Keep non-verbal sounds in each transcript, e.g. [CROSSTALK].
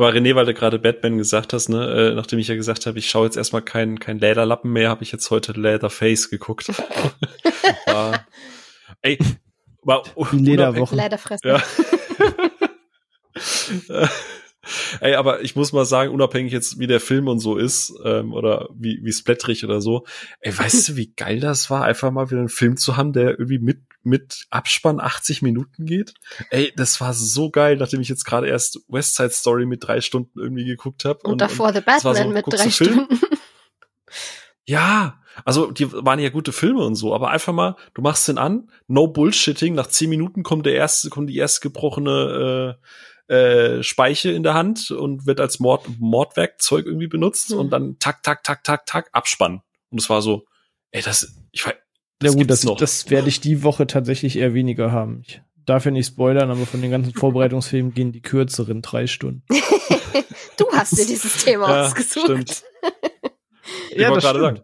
Aber René, weil du gerade Batman gesagt hast, ne, äh, nachdem ich ja gesagt habe, ich schaue jetzt erstmal keinen kein Lederlappen mehr, habe ich jetzt heute Leatherface geguckt. [LAUGHS] war, ey, war Die Lederwoche. Lederfressen. Ja. [LAUGHS] Ey, aber ich muss mal sagen, unabhängig jetzt, wie der Film und so ist, ähm, oder wie, wie splättrig oder so, ey, weißt du, wie geil das war, einfach mal wieder einen Film zu haben, der irgendwie mit, mit Abspann 80 Minuten geht? Ey, das war so geil, nachdem ich jetzt gerade erst West Side Story mit drei Stunden irgendwie geguckt habe. Und, davor The das war Batman so, mit drei? Stunden. Ja, also die waren ja gute Filme und so, aber einfach mal, du machst den an, no bullshitting, nach zehn Minuten kommt der erste, kommt die erste gebrochene äh, äh, Speiche in der Hand und wird als Mord, Mordwerkzeug irgendwie benutzt Hm. und dann tak, tak, tak, tak, tak, Abspann. Und es war so, ey, das, ich weiß, Ja gut, das, noch. das werde ich die Woche tatsächlich eher weniger haben. Ich darf ja nicht spoilern, aber von den ganzen [LAUGHS] Vorbereitungsfilmen gehen die kürzeren drei Stunden. [LAUGHS] Du hast dir dieses Thema Ja, ausgesucht. stimmt. [LAUGHS] Ich wollte gerade sagen.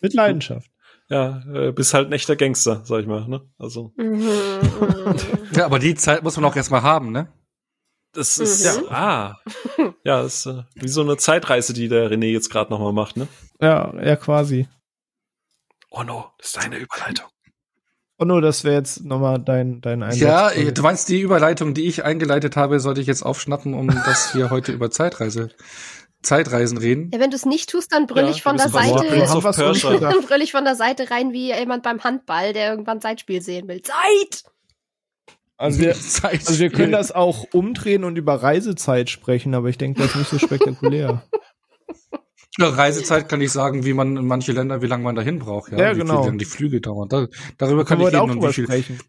Mit Leidenschaft. Ja, äh, bist halt ein echter Gangster, sag ich mal, ne? Also, Mhm, mhm. Ja, aber die Zeit muss man auch erstmal haben, ne? das ist, Mhm. ah, ja, das ist äh, wie so eine Zeitreise, die der René jetzt gerade noch mal macht, ne? Ja, ja, quasi. Oh no, das ist deine Überleitung. Oh no, das wäre jetzt nochmal dein, dein Einsatz. Ja, du meinst die Überleitung, die ich eingeleitet habe, sollte ich jetzt aufschnappen, um [LAUGHS] dass wir heute über Zeitreise, Zeitreisen reden. Ja, wenn du es nicht tust, dann brüll Ja, ich von der Seite. Dann [LAUGHS] brüll ich von der Seite rein wie jemand beim Handball, der irgendwann Zeitspiel sehen will. Zeit! Also wir, Zeit [LAUGHS] also wir können das auch umdrehen und über Reisezeit sprechen, aber ich denke, das ist nicht so spektakulär. Ja, Reisezeit kann ich sagen, wie man in manche Länder, wie lange man dahin braucht, ja, Ja, wie genau. viel lang die Flüge dauern. Da, darüber kann Können wir ich reden und wie viel. sprechen. [LAUGHS]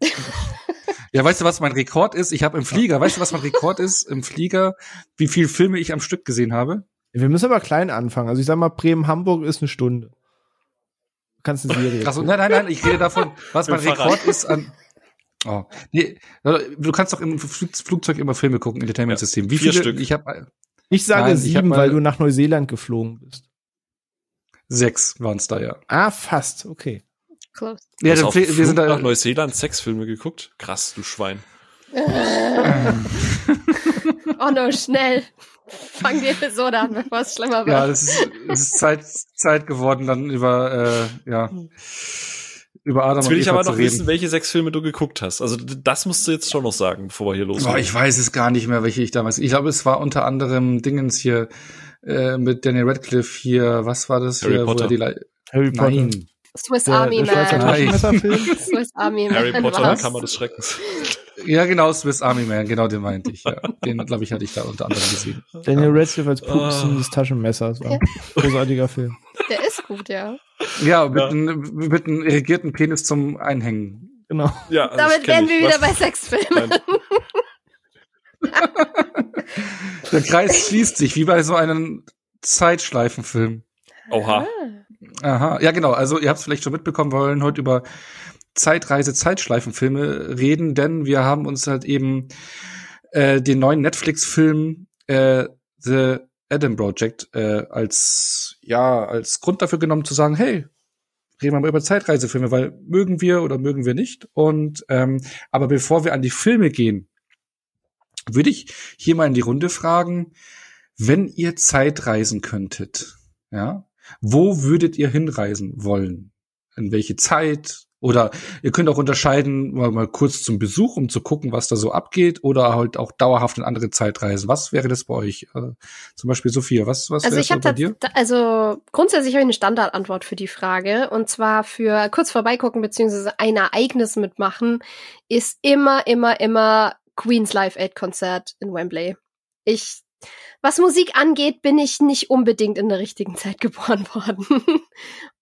Ja, weißt du, was mein Rekord ist? Ich habe im Flieger, weißt du, was mein Rekord ist im Flieger, wie viel Filme ich am Stück gesehen habe? Wir müssen aber klein anfangen. Also ich sag mal, Bremen-Hamburg ist eine Stunde. Du kannst eine Serie. Achso, nein, nein, nein, ich rede davon, was mein. Rekord ist an. Oh, nee, du kannst doch im Flug- Flugzeug immer Filme gucken, Entertainment-System. Wie vier viele? Stück. Ich habe Ich sage Nein, ich sieben, mal- weil du nach Neuseeland geflogen bist. sechs waren es da ja. Ah, fast. Okay. Close. Ja, auf wir Flug sind nach da. Neuseeland Sexfilme geguckt? Krass, du Schwein. [LAUGHS] Oh no, schnell. Fang die Episode an, bevor es schlimmer wird. Ja, das ist, das ist Zeit, Zeit geworden, dann über äh, ja über Adam Jetzt will und ich Eva aber noch reden. wissen, welche sechs Filme du geguckt hast. Also das musst du jetzt schon noch sagen, bevor wir hier Oh, loslegen. ich weiß es gar nicht mehr, welche ich damals. Ich glaube, es war unter anderem Dingens hier äh, mit Daniel Radcliffe hier. Was war das? Harry hier, wo Potter. er Harry Potter. Nein. Swiss Der, Army der Schweizer Man. [LAUGHS] Swiss Army Man. Harry Potter, war's. Kammer des Schreckens. Ja, genau, Swiss Army Man, genau den meinte ich. Ja. Den, glaube ich, hatte ich da unter anderem gesehen. Daniel Radcliffe als Pupsen Ah. des Taschenmessers. War Ja. ein großartiger Film. Der ist gut, ja. Ja, mit, Ja. Einem, mit einem irrigierten Penis zum Einhängen. Genau. Ja, also Damit das wären wir wieder Was- bei Sexfilmen. [LAUGHS] Der Kreis schließt sich, wie bei so einem Zeitschleifenfilm. Oha. Aha, ja genau. Also ihr habt es vielleicht schon mitbekommen, wir wollen heute über Zeitreise, Zeitschleifenfilme reden, denn wir haben uns halt eben äh, den neuen Netflix-Film äh, The Adam Project äh, als ja als Grund dafür genommen zu sagen, hey, reden wir mal über Zeitreisefilme, weil mögen wir oder mögen wir nicht. Und ähm, aber bevor wir an die Filme gehen, würde ich hier mal in die Runde fragen, wenn ihr Zeitreisen könntet, ja, wo würdet ihr hinreisen wollen? In welche Zeit? Oder ihr könnt auch unterscheiden, mal, mal kurz zum Besuch, um zu gucken, was da so abgeht, oder halt auch dauerhaft in andere Zeitreisen. Was wäre das bei euch? Äh, zum Beispiel Sophia, was, was Also wäre ich so habe bei dir? also grundsätzlich habe ich eine Standardantwort für die Frage und zwar für kurz vorbeigucken beziehungsweise ein Ereignis mitmachen ist immer immer immer Queens Live Aid Konzert in Wembley. Ich was Musik angeht, bin ich nicht unbedingt in der richtigen Zeit [LAUGHS] geboren worden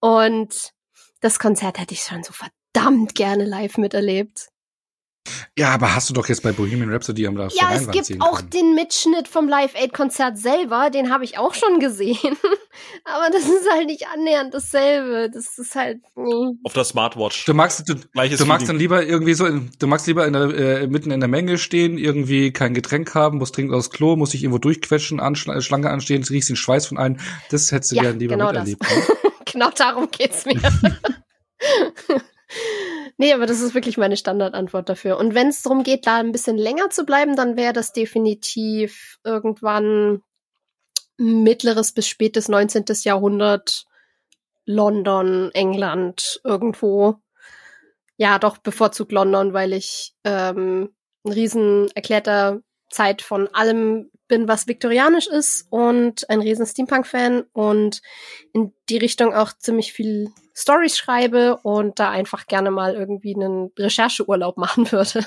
und das Konzert hätte ich schon so verdammt gerne live miterlebt. Ja, aber hast du doch jetzt bei Bohemian Rhapsody am Ja, es gibt auch den Mitschnitt vom Live Aid Konzert selber, den habe ich auch schon gesehen. [LAUGHS] Aber das ist halt nicht annähernd dasselbe. Das ist halt. nee. Auf der Smartwatch. Du magst, du, Gleiches du magst Feeling. dann lieber irgendwie so, in, du magst lieber in der, äh, mitten in der Menge stehen, irgendwie kein Getränk haben, muss dringend aufs Klo, muss sich irgendwo durchquetschen, anschla- Schlange anstehen, riechst den Schweiß von allen. Das hättest du Ja, gern lieber genau miterlebt. ne? [LAUGHS] genau darum geht's mir. [LAUGHS] Nee, aber das ist wirklich meine Standardantwort dafür. Und wenn es darum geht, da ein bisschen länger zu bleiben, dann wäre das definitiv irgendwann mittleres bis spätes 19. Jahrhundert, London, England, irgendwo. Ja, doch bevorzugt London, weil ich ähm, ein riesen erklärter Zeit von allem bin, was viktorianisch ist und ein riesen Steampunk-Fan und in die Richtung auch ziemlich viel Stories schreibe und da einfach gerne mal irgendwie einen Rechercheurlaub [LAUGHS] machen würde.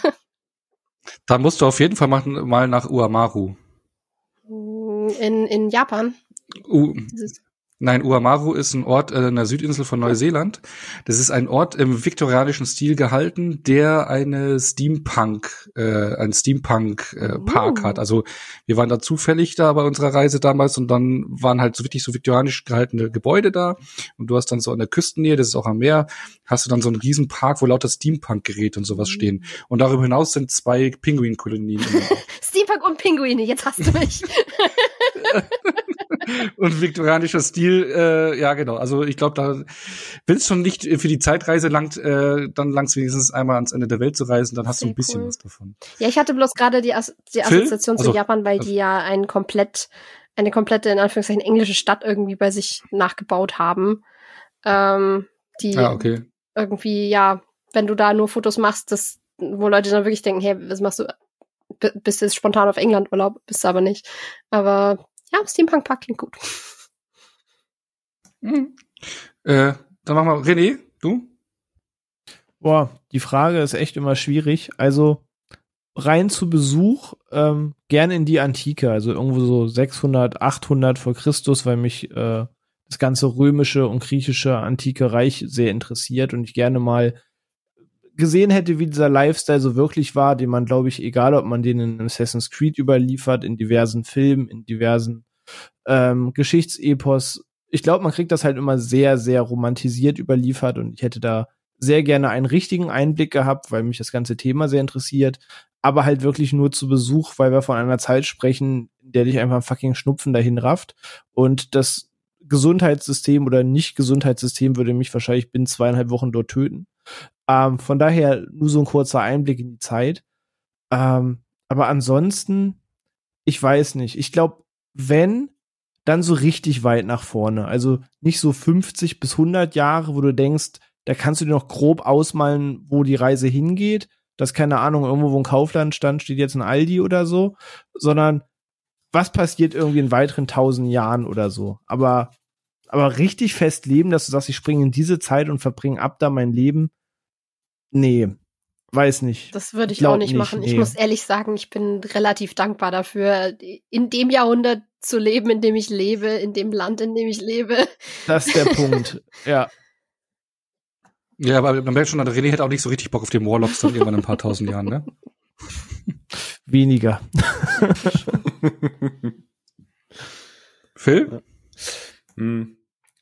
Da musst du auf jeden Fall machen, mal nach Uamaru. In, in Japan. U Nein, Uamaru ist ein Ort äh, in der Südinsel von Neuseeland. Das ist ein Ort im viktorianischen Stil gehalten, der eine Steampunk, äh, ein Steampunk äh, Park uh. hat. Also wir waren da zufällig da bei unserer Reise damals und dann waren halt so wirklich so viktorianisch gehaltene Gebäude da und du hast dann so an der Küstennähe, das ist auch am Meer, hast du dann so einen riesen Park, wo lauter Steampunk-Geräte und sowas stehen. Und darüber hinaus sind zwei Pinguinkolonien. [LAUGHS] Steampunk und Pinguine, jetzt hast du mich. [LAUGHS] und viktorianischer Stil, äh, ja genau. Also ich glaube, da wenn es schon nicht für die Zeitreise langt, äh, dann langt wenigstens einmal ans Ende der Welt zu reisen, dann hast Sehr du ein bisschen cool. was davon. Ja, ich hatte bloß gerade die, As die Assoziation also, zu Japan, weil also. die ja ein komplett eine komplette in Anführungszeichen englische Stadt irgendwie bei sich nachgebaut haben. Ähm, die ah, okay. irgendwie ja, wenn du da nur Fotos machst, das wo Leute dann wirklich denken, hey, was machst du? Bist du jetzt spontan auf England Urlaub, bist du aber nicht. Aber ja, Steampunk Park klingt gut. Mhm. Äh, dann machen wir René, du? Boah, die Frage ist echt immer schwierig. Also rein zu Besuch ähm, gerne in die Antike, also irgendwo so 600, 800 vor Christus, weil mich äh, das ganze römische und griechische antike Reich sehr interessiert und ich gerne mal gesehen hätte, wie dieser Lifestyle so wirklich war, den man, glaube ich, egal ob man den in Assassin's Creed überliefert, in diversen Filmen, in diversen ähm, Geschichtsepos, ich glaube, man kriegt das halt immer sehr, sehr romantisiert überliefert und ich hätte da sehr gerne einen richtigen Einblick gehabt, weil mich das ganze Thema sehr interessiert, aber halt wirklich nur zu Besuch, weil wir von einer Zeit sprechen, in der dich einfach ein fucking Schnupfen dahin rafft und das Gesundheitssystem oder Nicht-Gesundheitssystem würde mich wahrscheinlich binnen zweieinhalb Wochen dort töten. Ähm, von daher nur so ein kurzer Einblick in die Zeit. Ähm, aber ansonsten, ich weiß nicht. Ich glaube, wenn, dann so richtig weit nach vorne. Also nicht so 50 bis 100 Jahre, wo du denkst, da kannst du dir noch grob ausmalen, wo die Reise hingeht. Das keine Ahnung, irgendwo, wo ein Kaufland stand, steht jetzt ein Aldi oder so, sondern was passiert irgendwie in weiteren tausend Jahren oder so. Aber, aber richtig fest leben, dass du sagst, ich springe in diese Zeit und verbringe ab da mein Leben. Nee, weiß nicht. Das würde ich Glaub auch nicht, nicht machen. Nee. Ich muss ehrlich sagen, ich bin relativ dankbar dafür, in dem Jahrhundert zu leben, in dem ich lebe, in dem Land, in dem ich lebe. Das ist der [LAUGHS] Punkt, ja. Ja, aber man merkt schon, René hätte auch nicht so richtig Bock auf den Warlocks dann irgendwann in ein paar tausend Jahren, ne? [LAUGHS] Weniger. Phil? Ja. Hm.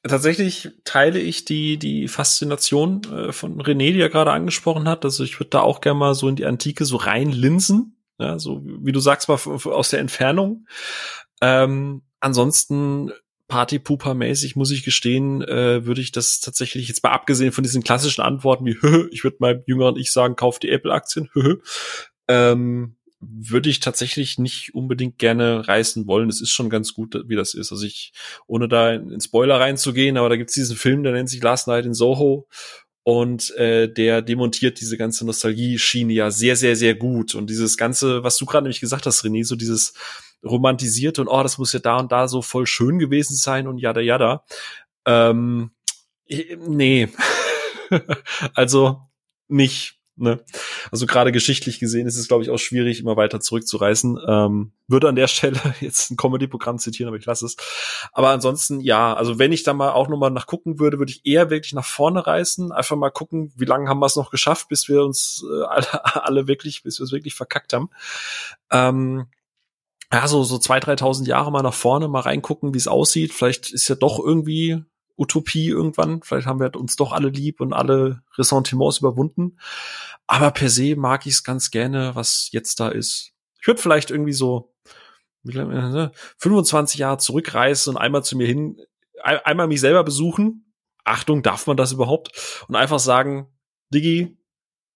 Tatsächlich teile ich die, die Faszination äh, von René, die er gerade angesprochen hat. Also ich würde da auch gerne mal so in die Antike so reinlinsen. Ja, so wie du sagst, mal aus der Entfernung. Ähm, ansonsten Partypooper-mäßig, muss ich gestehen, äh, würde ich das tatsächlich jetzt mal abgesehen von diesen klassischen Antworten wie, [LAUGHS] ich würde meinem jüngeren Ich sagen, kauf die Apple-Aktien, [LAUGHS] ähm, würde ich tatsächlich nicht unbedingt gerne reißen wollen. Es ist schon ganz gut, wie das ist. Also ich, ohne da in Spoiler reinzugehen, aber da gibt's diesen Film, der nennt sich Last Night in Soho. Und äh, der demontiert diese ganze Nostalgie-Schiene ja sehr, sehr, sehr gut. Und dieses Ganze, was du gerade nämlich gesagt hast, René, so dieses romantisierte und oh, das muss ja da und da so voll schön gewesen sein und jada jada. Ähm, nee. [LAUGHS] also nicht. Ne? Also gerade geschichtlich gesehen ist es, glaube ich, auch schwierig, immer weiter zurückzureißen. Ähm, würde an der [LAUGHS] Stelle jetzt ein Comedy-Programm zitieren, aber ich lasse es. Aber ansonsten, ja, also wenn ich da mal auch nochmal nachgucken würde, würde ich eher wirklich nach vorne reißen. Einfach mal gucken, wie lange haben wir es noch geschafft, bis wir uns äh, alle, [LAUGHS] alle wirklich, bis wir es wirklich verkackt haben. Ähm, ja, so, so zwei, dreitausend Jahre mal nach vorne, mal reingucken, wie es aussieht. Vielleicht ist ja doch irgendwie Utopie irgendwann. Vielleicht haben wir uns doch alle lieb und alle Ressentiments überwunden. Aber per se mag ich es ganz gerne, was jetzt da ist. Ich würde vielleicht irgendwie so 25 Jahre zurückreisen und einmal zu mir hin, einmal mich selber besuchen. Achtung, darf man das überhaupt? Und einfach sagen, Diggi,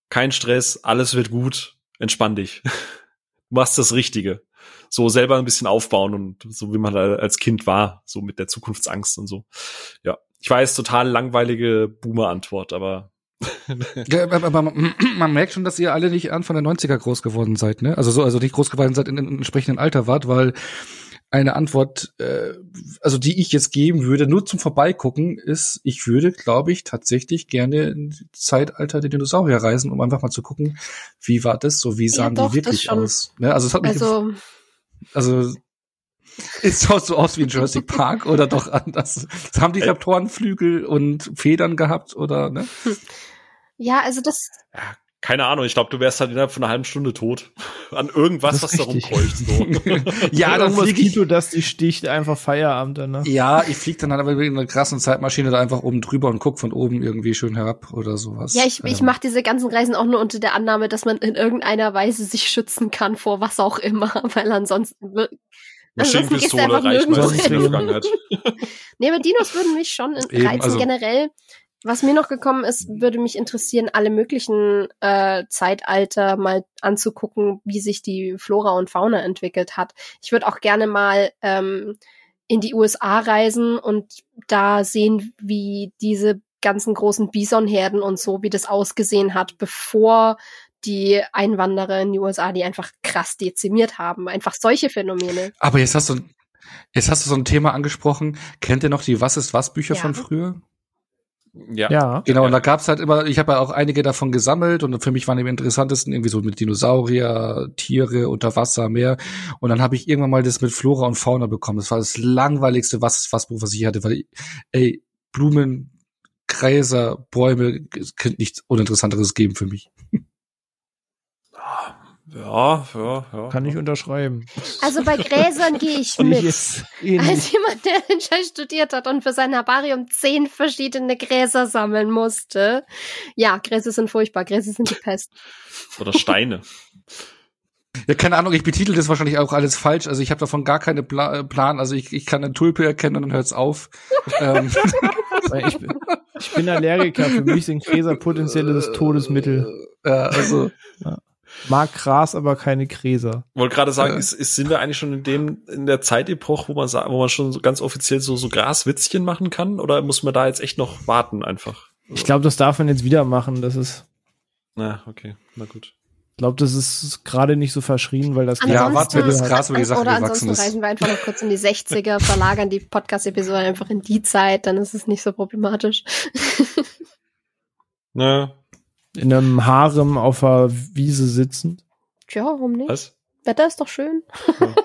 kein Stress, alles wird gut, entspann dich. [LAUGHS] Du machst das Richtige. So selber ein bisschen aufbauen und so wie man da als Kind war, so mit der Zukunftsangst und so. Ja, ich weiß, total langweilige Boomer-Antwort, aber Ja, aber, aber man, man merkt schon, dass ihr alle nicht Anfang der 90er groß geworden seid, ne? Also so, also nicht groß geworden seid in einem entsprechenden Alter wart, weil eine Antwort, äh, also die ich jetzt geben würde, nur zum Vorbeigucken, ist, ich würde, glaube ich, tatsächlich gerne in die Zeitalter der Dinosaurier reisen, um einfach mal zu gucken, wie war das so, wie Ja, sahen doch, die wirklich aus. Ne? Also es hat mich Also, also es schaut so aus wie in Jurassic Park oder doch anders. Haben die Raptoren Flügel und Federn gehabt oder ne? ja, also das, ja, keine Ahnung, ich glaube, du wärst halt innerhalb von einer halben Stunde tot. [LAUGHS] An irgendwas, Das was da richtig. rumkreucht. So. [LAUGHS] ja, dann fliege ich. Kito, das dich sticht, einfach Feierabend danach. Ja, ich fliege dann halt aber mit einer krassen Zeitmaschine da einfach oben drüber und guck von oben irgendwie schön herab oder sowas. ja, ich, ich Ähm, mache diese ganzen Reisen auch nur unter der Annahme, dass man in irgendeiner Weise sich schützen kann vor was auch immer, [LAUGHS] weil ansonsten Maschinenpistole einfach reicht nirgendwo meistens in der. Vergangenheit. Nee, aber Dinos würden mich schon in- Eben, reizen also- generell. Was mir noch gekommen ist, würde mich interessieren, alle möglichen äh, Zeitalter mal anzugucken, wie sich die Flora und Fauna entwickelt hat. Ich würde auch gerne mal ähm, in die USA reisen und da sehen, wie diese ganzen großen Bisonherden und so, wie das ausgesehen hat, bevor die Einwanderer in die USA die einfach krass dezimiert haben. Einfach solche Phänomene. Aber jetzt hast du jetzt hast du so ein Thema angesprochen. Kennt ihr noch die Was ist was Bücher Ja. von früher? Ja. Ja. Genau, und da gab's halt immer, ich habe ja auch einige davon gesammelt und für mich waren die interessantesten irgendwie so mit Dinosaurier, Tiere, unter Wasser, Meer. Und dann habe ich irgendwann mal das mit Flora und Fauna bekommen. Das war das langweiligste Was was was ich hatte, weil ey, Blumen, Gräser, Bäume, es könnte nichts Uninteressanteres geben für mich. Ja, ja, ja. Kann ich unterschreiben. Also bei Gräsern gehe [LAUGHS] ich mit. jetzt ähnlich. Als jemand, der den Scheiß studiert hat und für sein Herbarium zehn verschiedene Gräser sammeln musste. Ja, Gräser sind furchtbar. Gräser sind die Pest. Oder Steine. [LAUGHS] Ja, keine Ahnung, ich betitel das wahrscheinlich auch alles falsch. Also ich habe davon gar keine Pla Plan. Also ich, ich kann eine Tulpe erkennen und dann hört's auf. [LAUGHS] ähm, ich, bin, ich bin Allergiker. Für mich sind Gräser potenzielles Todesmittel. äh, also Mag Gras, aber keine Gräser. Wollte gerade sagen, Ja. ist, ist, sind wir eigentlich schon in dem, in der Zeitepoche, wo man wo man schon so ganz offiziell so, so Graswitzchen machen kann? Oder muss man da jetzt echt noch warten einfach? Ich glaube, das darf man jetzt wieder machen. Das ist, Na, okay, na gut. ich glaube, das ist gerade nicht so verschrien, weil das Ja, Ansonsten- warte, bis das Gras über die Sache Oder gewachsen ansonsten ist. reisen wir einfach noch kurz in die 60er, [LAUGHS] verlagern die Podcast-Episode einfach in die Zeit, dann ist es nicht so problematisch. Na, in einem Harem auf der Wiese sitzen. Tja, warum nicht? was? Wetter ist doch schön. [LAUGHS]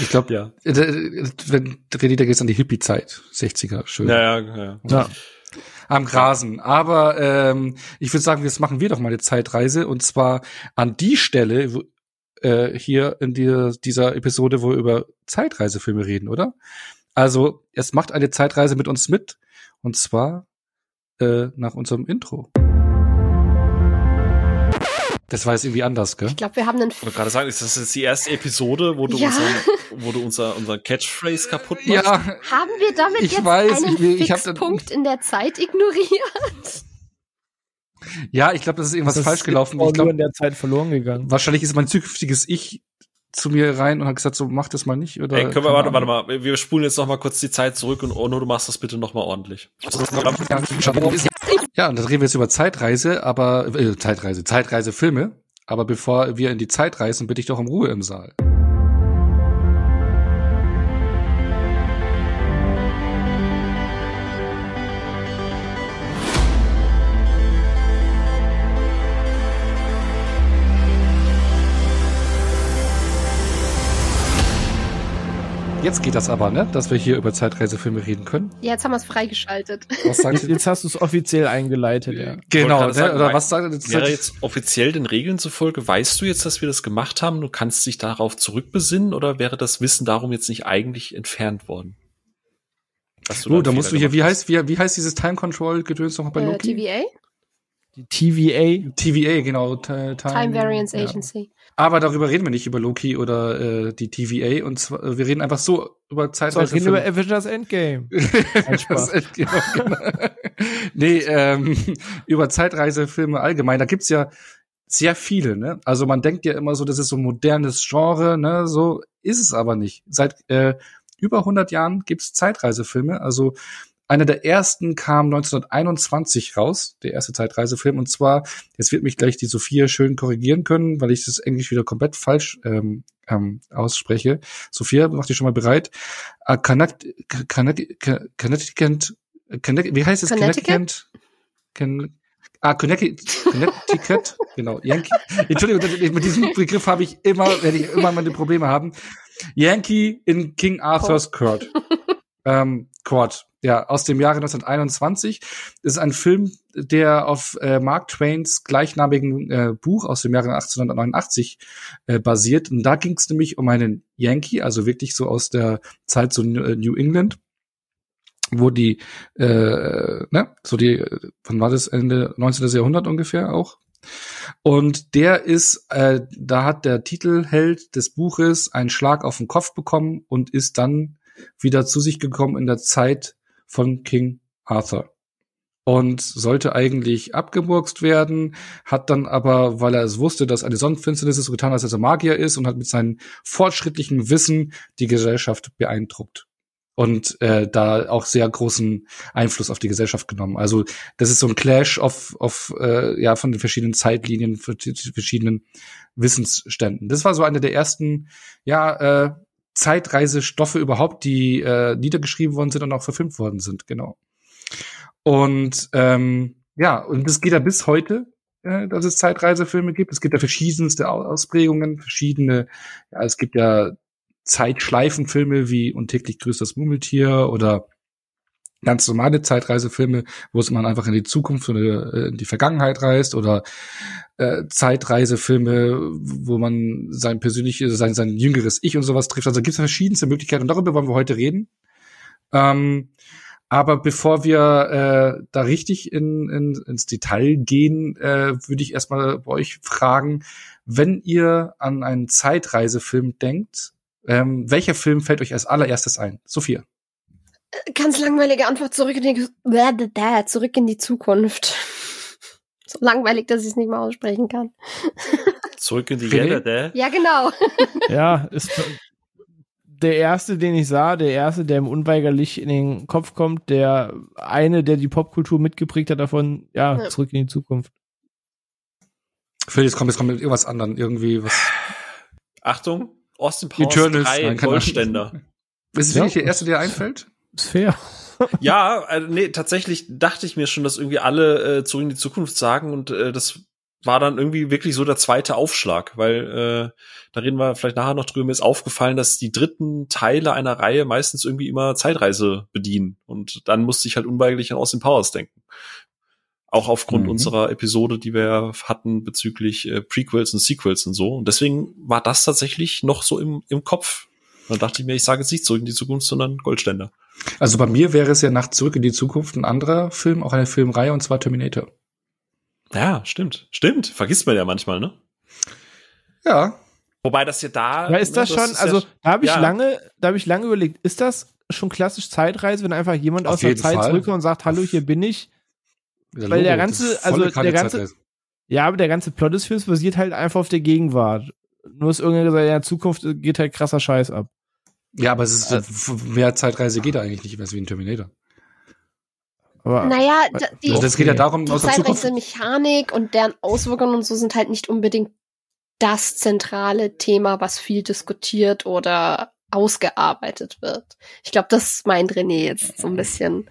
ich glaube, Ja. wenn René, da geht's an die Hippie-Zeit, 60er, schön. Ja, ja, ja. Ja. Am Grasen. Aber ähm, ich würde sagen, jetzt machen wir doch mal eine Zeitreise und zwar an die Stelle wo, äh, hier in die, dieser Episode, wo wir über Zeitreisefilme reden, oder? Also, es macht eine Zeitreise mit uns mit und zwar äh, nach unserem Intro. Das war jetzt irgendwie anders, gell? Ich glaube, wir haben einen Ich wollte gerade sagen, ist das jetzt die erste Episode, wo du, Ja. unseren, wo du unser, unser Catchphrase kaputt machst? Ja, Haben wir damit Ich jetzt weiß, einen ich- ich hab dann- Fixpunkt in der Zeit ignoriert? ja, ich glaube, das ist irgendwas Das falsch ist gelaufen. nur Ich glaube, in der Zeit verloren gegangen. wahrscheinlich ist mein zukünftiges Ich zu mir rein und hat gesagt, so mach das mal nicht. Oder Ey, können wir, warte, warte mal, wir spulen jetzt noch mal kurz die Zeit zurück und Ono, du machst das bitte noch mal ordentlich. Ja, und dann reden wir jetzt über Zeitreise, aber äh, Zeitreise, Zeitreisefilme. Aber bevor wir in die Zeit reisen, bitte ich doch um Ruhe im Saal. Jetzt geht das aber, ne? Dass wir hier über Zeitreisefilme reden können. Ja, jetzt haben wir es freigeschaltet. Was sagst Jetzt, du? jetzt hast du es offiziell eingeleitet, ja. Genau, ne? sagen, oder was sagt Wäre jetzt offiziell den Regeln zufolge, weißt du jetzt, dass wir das gemacht haben? Du kannst dich darauf zurückbesinnen oder wäre das Wissen darum jetzt nicht eigentlich entfernt worden? Dass Du, da musst du hier, wie heißt, wie, wie heißt dieses Time Control Gedöns noch bei Äh, Loki? TVA? Die TVA. TVA, genau. Ti- Time, Time Variance ja. Aber darüber reden wir nicht über Loki oder äh, die TVA und zwar, äh, wir reden einfach so über Zeitreise. reden über Avengers Endgame. [LAUGHS] Das- genau, genau. nee, ähm, [LAUGHS] über Zeitreisefilme allgemein, da gibt's ja sehr viele, ne? Also man denkt ja immer so, das ist so ein modernes Genre, ne? So ist es aber nicht. Seit äh, über 100 Jahren gibt's Zeitreisefilme. Also einer der ersten kam 1921 raus, der erste Zeitreisefilm. Und zwar, jetzt wird mich gleich die Sophia schön korrigieren können, weil ich das Englisch wieder komplett falsch ähm, ähm, ausspreche. Sophia, mach dich schon mal bereit. Uh, Connect, Connect, Connecticut, Connect, wie heißt es? Connecticut? Con, ah, Connecticut, Connecticut, [LAUGHS] genau. Yankee. Entschuldigung, mit diesem Begriff habe ich immer, werde ich immer meine Probleme haben. Yankee in King Arthur's Court. [LAUGHS] ähm, Court. Ja, aus dem Jahre 1921. Das ist ein Film, der auf äh, Mark Twains gleichnamigen äh, Buch aus dem Jahre 1889 äh, basiert. Und da ging es nämlich um einen Yankee, also wirklich so aus der Zeit so New New England, wo die, äh, ne, so die, äh, wann war das, Ende 19. Jahrhundert ungefähr auch? Und der ist, äh, da hat der Titelheld des Buches einen Schlag auf den Kopf bekommen und ist dann wieder zu sich gekommen in der Zeit von King Arthur. Und sollte eigentlich abgemurkst werden, hat dann aber, weil er es wusste, dass eine Sonnenfinsternis ist, so getan, als er Magier ist und hat mit seinem fortschrittlichen Wissen die Gesellschaft beeindruckt und äh, da auch sehr großen Einfluss auf die Gesellschaft genommen. Also das ist so ein Clash of, of äh, ja von den verschiedenen Zeitlinien, verschiedenen Wissensständen. Das war so eine der ersten ja äh, Zeitreisestoffe überhaupt, die äh, niedergeschrieben worden sind und auch verfilmt worden sind. Genau. Und ähm, ja, und es geht ja bis heute, äh, dass es Zeitreisefilme gibt. Es gibt ja verschiedenste Au- Ausprägungen, verschiedene, ja, es gibt ja Zeitschleifenfilme wie Und täglich grüßt das Murmeltier oder ganz normale Zeitreisefilme, wo es man einfach in die Zukunft oder äh, in die Vergangenheit reist oder äh, Zeitreisefilme, wo man sein persönliches, sein, sein jüngeres Ich und sowas trifft. Also gibt es verschiedenste Möglichkeiten und darüber wollen wir heute reden. Ähm, aber bevor wir äh, da richtig in, in, ins Detail gehen, äh, würde ich erstmal bei euch fragen, wenn ihr an einen Zeitreisefilm denkt, ähm, welcher Film fällt euch als allererstes ein? Sophia. Ganz langweilige Antwort zurück in die, zurück in die Zukunft. [LAUGHS] So langweilig, dass ich es nicht mal aussprechen kann. Zurück in die? Gelle, Ja, genau. [LAUGHS] Ja, ist der erste, den ich sah, der erste, der ihm unweigerlich in den Kopf kommt, der eine, der die Popkultur mitgeprägt hat davon, ja, Ja. zurück in die Zukunft. Phil, jetzt kommt, jetzt kommt mit irgendwas anderem, irgendwie was. Achtung, Austin Powers Eternals, 3 nein, keine Goldständer. Ist es Ja. wirklich der erste, der einfällt? Ist fair. [LAUGHS] ja, äh, nee, tatsächlich dachte ich mir schon, dass irgendwie alle äh, zurück in die Zukunft sagen und äh, das war dann irgendwie wirklich so der zweite Aufschlag, weil äh, da reden wir vielleicht nachher noch drüber, mir ist aufgefallen, dass die dritten Teile einer Reihe meistens irgendwie immer Zeitreise bedienen und dann musste ich halt unweigerlich an Austin Powers denken. Auch aufgrund Mhm. unserer Episode, die wir hatten bezüglich äh, Prequels und Sequels und so. Und deswegen war das tatsächlich noch so im, im Kopf. Dann dachte ich mir, ich sage jetzt nicht zurück in die Zukunft, sondern Goldständer. Also bei mir wäre es ja nach Zurück in die Zukunft ein anderer Film, auch eine Filmreihe, und zwar Terminator. Ja, stimmt. Stimmt. Vergisst man ja manchmal, ne? Ja. Wobei das ja da. Ja, ist das ne, schon, ist also ja, da habe ich ja. lange, da habe ich lange überlegt, ist das schon klassisch Zeitreise, wenn einfach jemand Auf aus der Zeit Fall. zurückkommt und sagt, hallo, hier bin ich? Ja, Weil der ganze- das also der ganze- Zeitreise. Ja, aber der ganze Plot des Films basiert halt einfach auf der Gegenwart. Nur ist irgendwer gesagt, ja, in Zukunft geht halt krasser Scheiß ab. Ja, aber es ist, Äh, mehr Zeitreise geht da eigentlich nicht mehr wie ein Terminator. Aber Naja, die, Also das geht ja darum, die aus der. Zeitreise-Mechanik und deren Auswirkungen und so sind halt nicht unbedingt das zentrale Thema, was viel diskutiert oder ausgearbeitet wird. Ich glaube, das meint René jetzt so ein bisschen.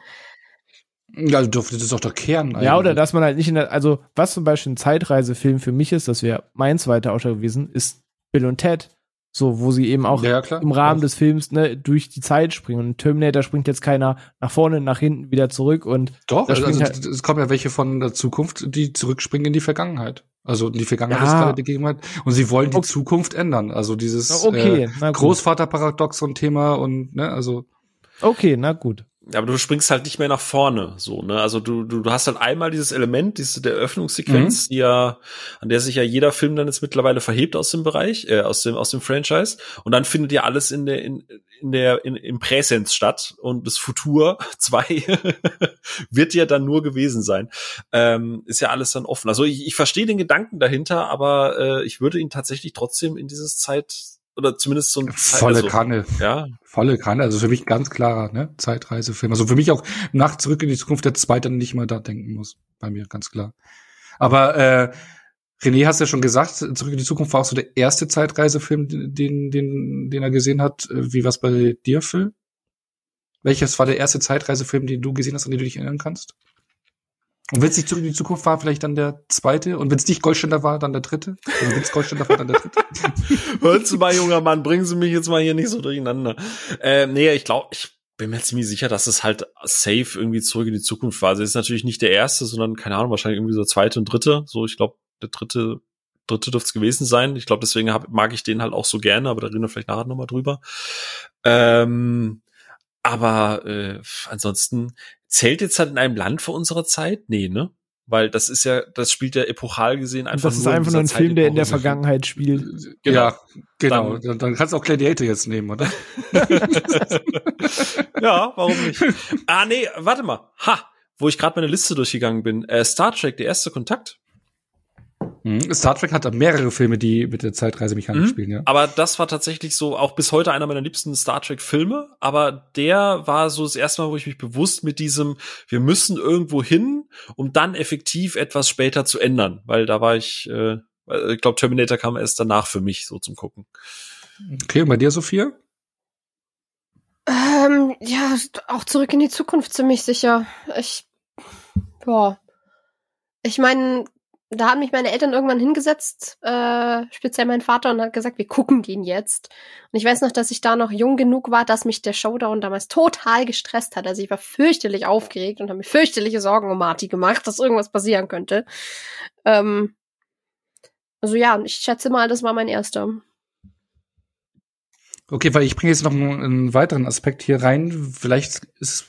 Ja, doch, das ist doch der Kern. Ja, oder eigentlich. dass man halt nicht in der, also was zum Beispiel ein Zeitreisefilm für mich ist, das wäre mein zweiter Ausschlag gewesen, ist Bill und Ted. So, wo sie eben auch ja, im Rahmen des Films ne, durch die Zeit springen. Und in Terminator springt jetzt keiner nach vorne, nach hinten, wieder zurück und Doch, also, halt- es kommen ja welche von der Zukunft, die zurückspringen in die Vergangenheit. Also in die Vergangenheit Ja. ist gerade die Gegenwart. Und sie wollen die Okay. Zukunft ändern. Also dieses okay, äh. Großvaterparadoxon-Thema und ne, also Okay, na gut. Aber du springst halt nicht mehr nach vorne, so, ne? Also du, du, du hast halt einmal dieses Element, diese der Öffnungssequenz, mhm. die ja, an der sich ja jeder Film dann jetzt mittlerweile verhebt aus dem Bereich, äh, aus dem, aus dem Franchise. Und dann findet ja alles in der, in, in der, in, im Präsens statt. Und das Futur [LAUGHS] 2 [LAUGHS] wird ja dann nur gewesen sein. Ähm, ist ja alles dann offen. Also ich, ich verstehe den Gedanken dahinter, aber äh, ich würde ihn tatsächlich trotzdem in dieses Zeit oder zumindest so ein volle also, Kanne. Ja. Volle Kanne. Also für mich ganz klarer ne? Zeitreisefilm. Also für mich auch nach Zurück in die Zukunft der zweite nicht mal da denken muss. Bei mir, ganz klar. Aber äh, René hast ja schon gesagt, Zurück in die Zukunft war auch so der erste Zeitreisefilm, den, den, den er gesehen hat. Wie war's bei dir, Phil? Welches war der erste Zeitreisefilm, den du gesehen hast, an den du dich erinnern kannst? Und wenn es nicht zurück in die Zukunft war, vielleicht dann der zweite. Und wenn es nicht Goldständer war, dann der dritte. Und wenn es Goldständer war, dann der dritte. [LAUGHS] Hören Sie mal, junger Mann, bringen Sie mich jetzt mal hier nicht so durcheinander. Äh, nee, ich glaube, ich bin mir ziemlich sicher, dass es halt safe irgendwie zurück in die Zukunft war. Also es ist natürlich nicht der erste, sondern, keine Ahnung, wahrscheinlich irgendwie so der zweite und dritte. So, ich glaube, der dritte, dritte dürfte es gewesen sein. Ich glaube, deswegen hab, mag ich den halt auch so gerne, aber da reden wir vielleicht nachher nochmal drüber. Ähm, aber äh, ansonsten zählt jetzt halt in einem Land vor unserer Zeit? Nee, ne? Weil das ist ja, das spielt ja epochal gesehen einfach das nur. Das ist einfach nur ein Film, der in der Vergangenheit spielt. Genau. Ja, genau. Dann, dann kannst du auch Gladiator jetzt nehmen, oder? [LAUGHS] ja, warum nicht? Ah, nee, warte mal. Ha! Wo ich gerade meine Liste durchgegangen bin. Äh, Star Trek, der erste Kontakt. Mhm. Star Trek hat mehrere Filme, die mit der Zeitreisemechanik mhm. spielen, ja. Aber das war tatsächlich so auch bis heute einer meiner liebsten Star Trek Filme. Aber der war so das erste Mal, wo ich mich bewusst mit diesem, wir müssen irgendwo hin, um dann effektiv etwas später zu ändern. Weil da war ich, äh, ich glaube, Terminator kam erst danach für mich so zum Gucken. Okay, und bei dir, Sophia? Ähm, ja, auch zurück in die Zukunft ziemlich sicher. Ich, boah. Ich meine, da haben mich meine Eltern irgendwann hingesetzt, äh, speziell mein Vater, und hat gesagt, wir gucken den jetzt. Und ich weiß noch, dass ich da noch jung genug war, dass mich der Showdown damals total gestresst hat. Also ich war fürchterlich aufgeregt und habe mir fürchterliche Sorgen um Marty gemacht, dass irgendwas passieren könnte. Ähm, also ja, ich schätze mal, das war mein erster. Okay, weil ich bringe jetzt noch einen weiteren Aspekt hier rein. Vielleicht ist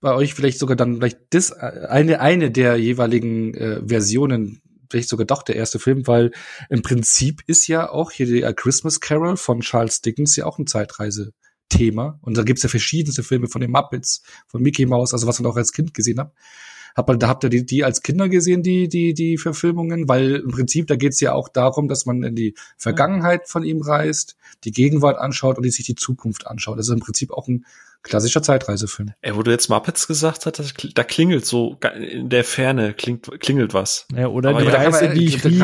bei euch vielleicht sogar dann vielleicht das äh, eine eine der jeweiligen äh, Versionen vielleicht sogar doch der erste Film, weil im Prinzip ist ja auch hier der Christmas Carol von Charles Dickens ja auch ein Zeitreise-Thema. Und da gibt's ja verschiedenste Filme von den Muppets, von Mickey Mouse, also was man auch als Kind gesehen hat. Hab, da habt ihr die, die als Kinder gesehen, die, die, die Verfilmungen? Weil im Prinzip, da geht's ja auch darum, dass man in die Vergangenheit von ihm reist, die Gegenwart anschaut und die sich die Zukunft anschaut. Das ist im Prinzip auch ein klassischer Zeitreisefilm. Ey, wo du jetzt Muppets gesagt hast, da klingelt so in der Ferne klingt, klingelt was. Ja, oder Aber die Reise, die ich rief.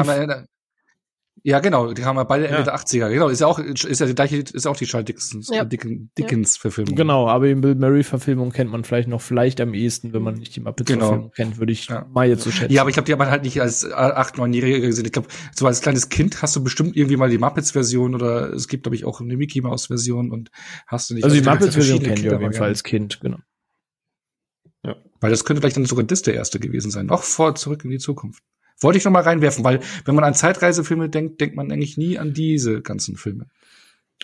Ja, genau, die haben wir beide Ende ja. der 80er. Genau, ist ja auch, ist ja die gleiche, ist auch die Charles Dickens, ja. Dickens Verfilmung. Genau, aber die Bill Murray Verfilmung kennt man vielleicht noch vielleicht am ehesten, wenn man nicht die Muppets genau. Verfilmung kennt, würde ich ja. mal jetzt so schätzen. Ja, aber ich glaube, die hat man halt nicht als acht, neunjähriger gesehen. Ich glaube, so als kleines Kind hast du bestimmt irgendwie mal die Muppets Version oder es gibt, glaube ich, auch eine Mickey Mouse Version und hast du nicht. Also die Muppets Version kennt ihr auf jeden Fall als Kind, genau. Ja. Weil das könnte vielleicht dann sogar das der erste gewesen sein. Noch vor Zurück in die Zukunft. Wollte ich noch mal reinwerfen, weil wenn man an Zeitreisefilme denkt, denkt man eigentlich nie an diese ganzen Filme.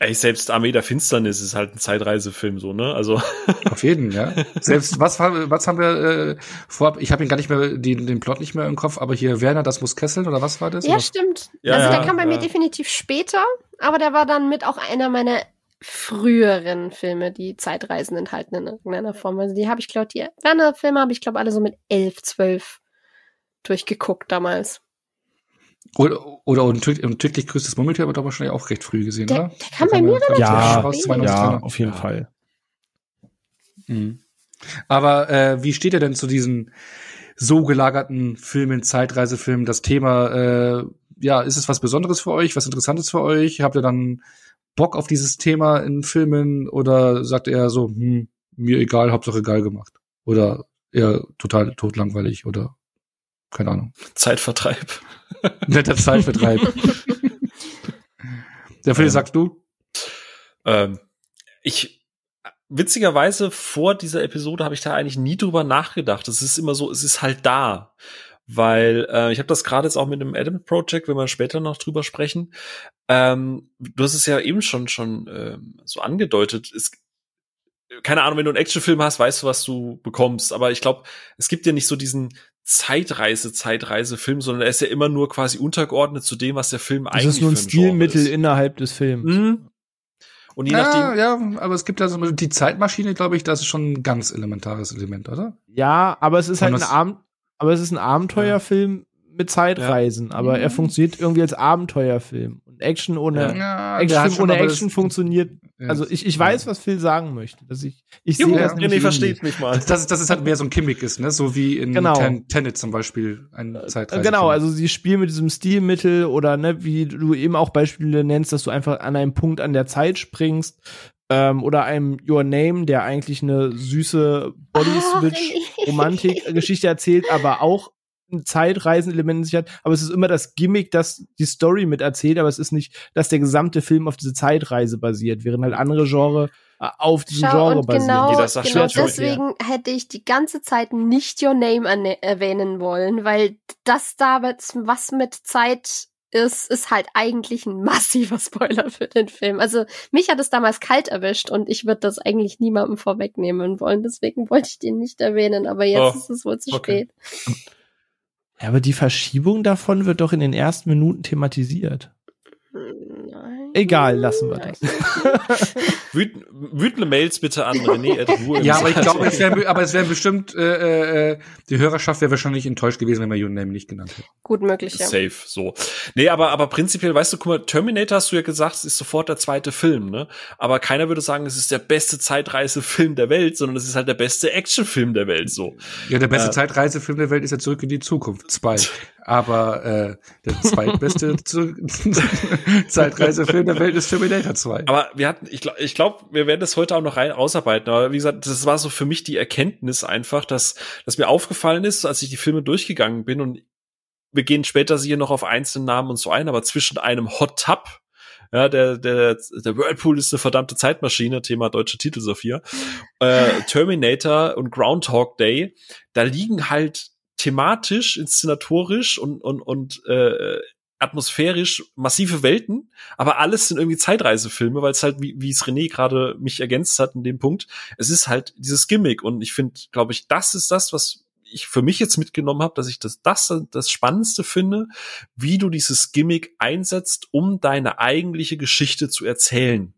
Ey, selbst Armee der Finsternis ist halt ein Zeitreisefilm, so, ne? Also. [LAUGHS] Auf jeden, ja. Selbst, was, was haben wir äh, vorab? Ich habe ihn gar nicht mehr, den, den Plot nicht mehr im Kopf, aber hier Werner, das muss kesseln, oder was war das? Ja, oder? stimmt. Ja, also der kam bei ja. mir definitiv später, aber der war dann mit auch einer meiner früheren Filme, die Zeitreisen enthalten in irgendeiner Form. Also die habe ich, glaube die Werner-Filme habe ich, glaube alle so mit elf, zwölf durchgeguckt damals. Oder, oder und, und tödlich grüßtes Murmeltier aber doch wahrscheinlich auch recht früh gesehen, der, oder? Der kam bei mir relativ ja, raus, ja, auf jeden Fall. Mhm. Aber äh, wie steht er denn zu diesen so gelagerten Filmen, Zeitreisefilmen? Das Thema, äh, ja, ist es was Besonderes für euch, was Interessantes für euch? Habt ihr dann Bock auf dieses Thema in Filmen oder sagt er so, hm, mir egal, Hauptsache geil gemacht? Oder eher total totlangweilig oder keine Ahnung. Zeitvertreib. [LAUGHS] Netter Zeitvertreib. Der Phil, ähm, sagst du? Ähm, ich witzigerweise vor dieser Episode habe ich da eigentlich nie drüber nachgedacht. Es ist immer so, es ist halt da. Weil äh, ich habe das gerade jetzt auch mit dem Adam Project, wenn wir später noch drüber sprechen. Ähm, du hast es ja eben schon schon ähm, so angedeutet. Es, keine Ahnung, wenn du einen Actionfilm hast, weißt du, was du bekommst. Aber ich glaube, es gibt ja nicht so diesen Zeitreise, Zeitreise-Film, sondern er ist ja immer nur quasi untergeordnet zu dem, was der Film Das eigentlich ist nur ein für Genre Stilmittel ist. innerhalb des Films. Mhm. Und je Ja, nachdem, ja, aber es gibt ja so die Zeitmaschine, glaube ich, das ist schon ein ganz elementares Element, oder? Ja, aber es ist Kann halt ein das- Abend, aber es ist ein Abenteuerfilm mit Zeitreisen, aber er Mhm. funktioniert irgendwie als Abenteuerfilm. Action ohne Ja, hat schon ohne Action funktioniert. Ja. Also ich, ich weiß, was Phil sagen möchte. Dass ich ich Juhu, sehe das René nämlich versteht mich mal. Das, das ist halt mehr so ein Gimmick ist, ne? So wie in Genau. Ten, Tenet zum Beispiel ein Äh, Zeitreise. Genau, also sie spielen mit diesem Stilmittel oder ne, wie du eben auch Beispiele nennst, dass du einfach an einem Punkt an der Zeit springst ähm, oder einem Your Name, der eigentlich eine süße Body Switch Ach, Romantik-Geschichte erzählt, aber auch ein Zeitreisen-Element in sich hat. Aber es ist immer das Gimmick, das die Story mit erzählt, aber es ist nicht, dass der gesamte Film auf diese Zeitreise basiert, während halt andere Genre äh, auf diesem Schau, Genre und basieren. genau, sagt genau deswegen hätte ich die ganze Zeit nicht Your Name erwähnen wollen, weil das damit was mit Zeit ist, ist halt eigentlich ein massiver Spoiler für den Film. Also mich hat es damals kalt erwischt und ich würde das eigentlich niemandem vorwegnehmen wollen. Deswegen wollte ich den nicht erwähnen, aber jetzt Oh, ist es wohl zu okay. spät. [LAUGHS] Ja, aber die Verschiebung davon wird doch in den ersten Minuten thematisiert. Egal, lassen wir das. [LAUGHS] Wüt wütende Mails bitte an René [LAUGHS] Ja, aber ich glaube, es wäre, aber es wäre bestimmt, äh, äh, die Hörerschaft wäre wahrscheinlich enttäuscht gewesen, wenn wir Your Name nicht genannt hätten. Gut möglich, ja. Safe, so. Nee, aber, aber prinzipiell, weißt du, guck mal, Terminator hast du ja gesagt, ist sofort der zweite Film, ne? Aber keiner würde sagen, es ist der beste Zeitreisefilm der Welt, sondern es ist halt der beste Actionfilm der Welt, so. Ja, der beste Äh. Zeitreisefilm der Welt ist ja Zurück in die Zukunft. Zwei. [LAUGHS] Aber äh, der zweitbeste [LAUGHS] [LAUGHS] Zeitreisefilm der Welt ist Terminator 2. Aber wir hatten, ich glaube, ich glaub, wir werden das heute auch noch rein ausarbeiten. Aber wie gesagt, das war so für mich die Erkenntnis einfach, dass, dass mir aufgefallen ist, als ich die Filme durchgegangen bin und wir gehen später sicher noch auf einzelne Namen und so ein, aber zwischen einem Hot Tub, ja, der, der, der Whirlpool ist eine verdammte Zeitmaschine, Thema deutsche Titel, Sophia, äh, Terminator und Groundhog Day, da liegen halt thematisch, inszenatorisch und, und, und äh, atmosphärisch massive Welten, aber alles sind irgendwie Zeitreisefilme, weil es halt, wie, wie es René gerade mich ergänzt hat in dem Punkt, es ist halt dieses Gimmick und ich finde, glaube ich, das ist das, was ich für mich jetzt mitgenommen habe, dass ich das, das das Spannendste finde, wie du dieses Gimmick einsetzt, um deine eigentliche Geschichte zu erzählen.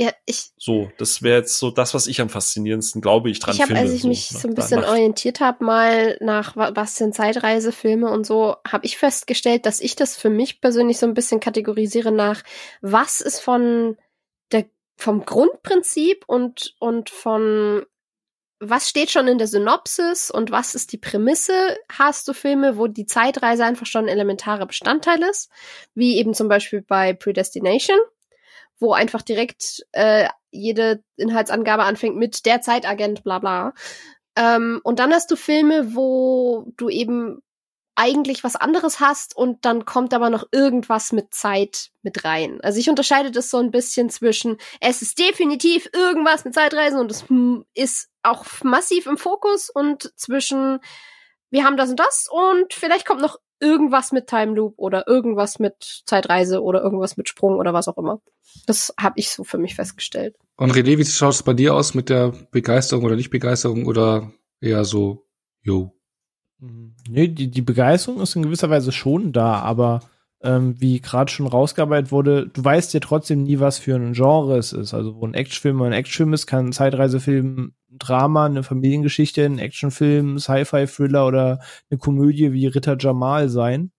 Ja, ich, So, das wäre jetzt so das, was ich am faszinierendsten, glaube ich, dran ich habe, finde. als ich mich ne? so ein bisschen nach- orientiert habe, mal nach wa- was sind Zeitreisefilme und so, habe ich festgestellt, dass ich das für mich persönlich so ein bisschen kategorisiere nach, was ist von der vom Grundprinzip und und von was steht schon in der Synopsis und was ist die Prämisse? Hast du Filme, wo die Zeitreise einfach schon ein elementarer Bestandteil ist, wie eben zum Beispiel bei Predestination, wo einfach direkt äh, jede Inhaltsangabe anfängt mit der Zeitagent, bla bla. Ähm, und dann hast du Filme, wo du eben eigentlich was anderes hast und dann kommt aber noch irgendwas mit Zeit mit rein. Also ich unterscheide das so ein bisschen zwischen, es ist definitiv irgendwas mit Zeitreisen und es hm, ist auch massiv im Fokus und zwischen, wir haben das und das und vielleicht kommt noch irgendwas mit Time Loop oder irgendwas mit Zeitreise oder irgendwas mit Sprung oder was auch immer. Das habe ich so für mich festgestellt. Und René, wie schaut es bei dir aus mit der Begeisterung oder Nicht-Begeisterung oder eher so, yo? Mhm. Nee, die, die Begeisterung ist in gewisser Weise schon da, aber ähm, wie gerade schon rausgearbeitet wurde, du weißt ja trotzdem nie, was für ein Genre es ist. Also wo ein Actionfilm ein Actionfilm ist, kann ein Zeitreisefilm ein Drama, eine Familiengeschichte, ein Actionfilm, Sci-Fi-Thriller oder eine Komödie wie Ritter Jamal sein.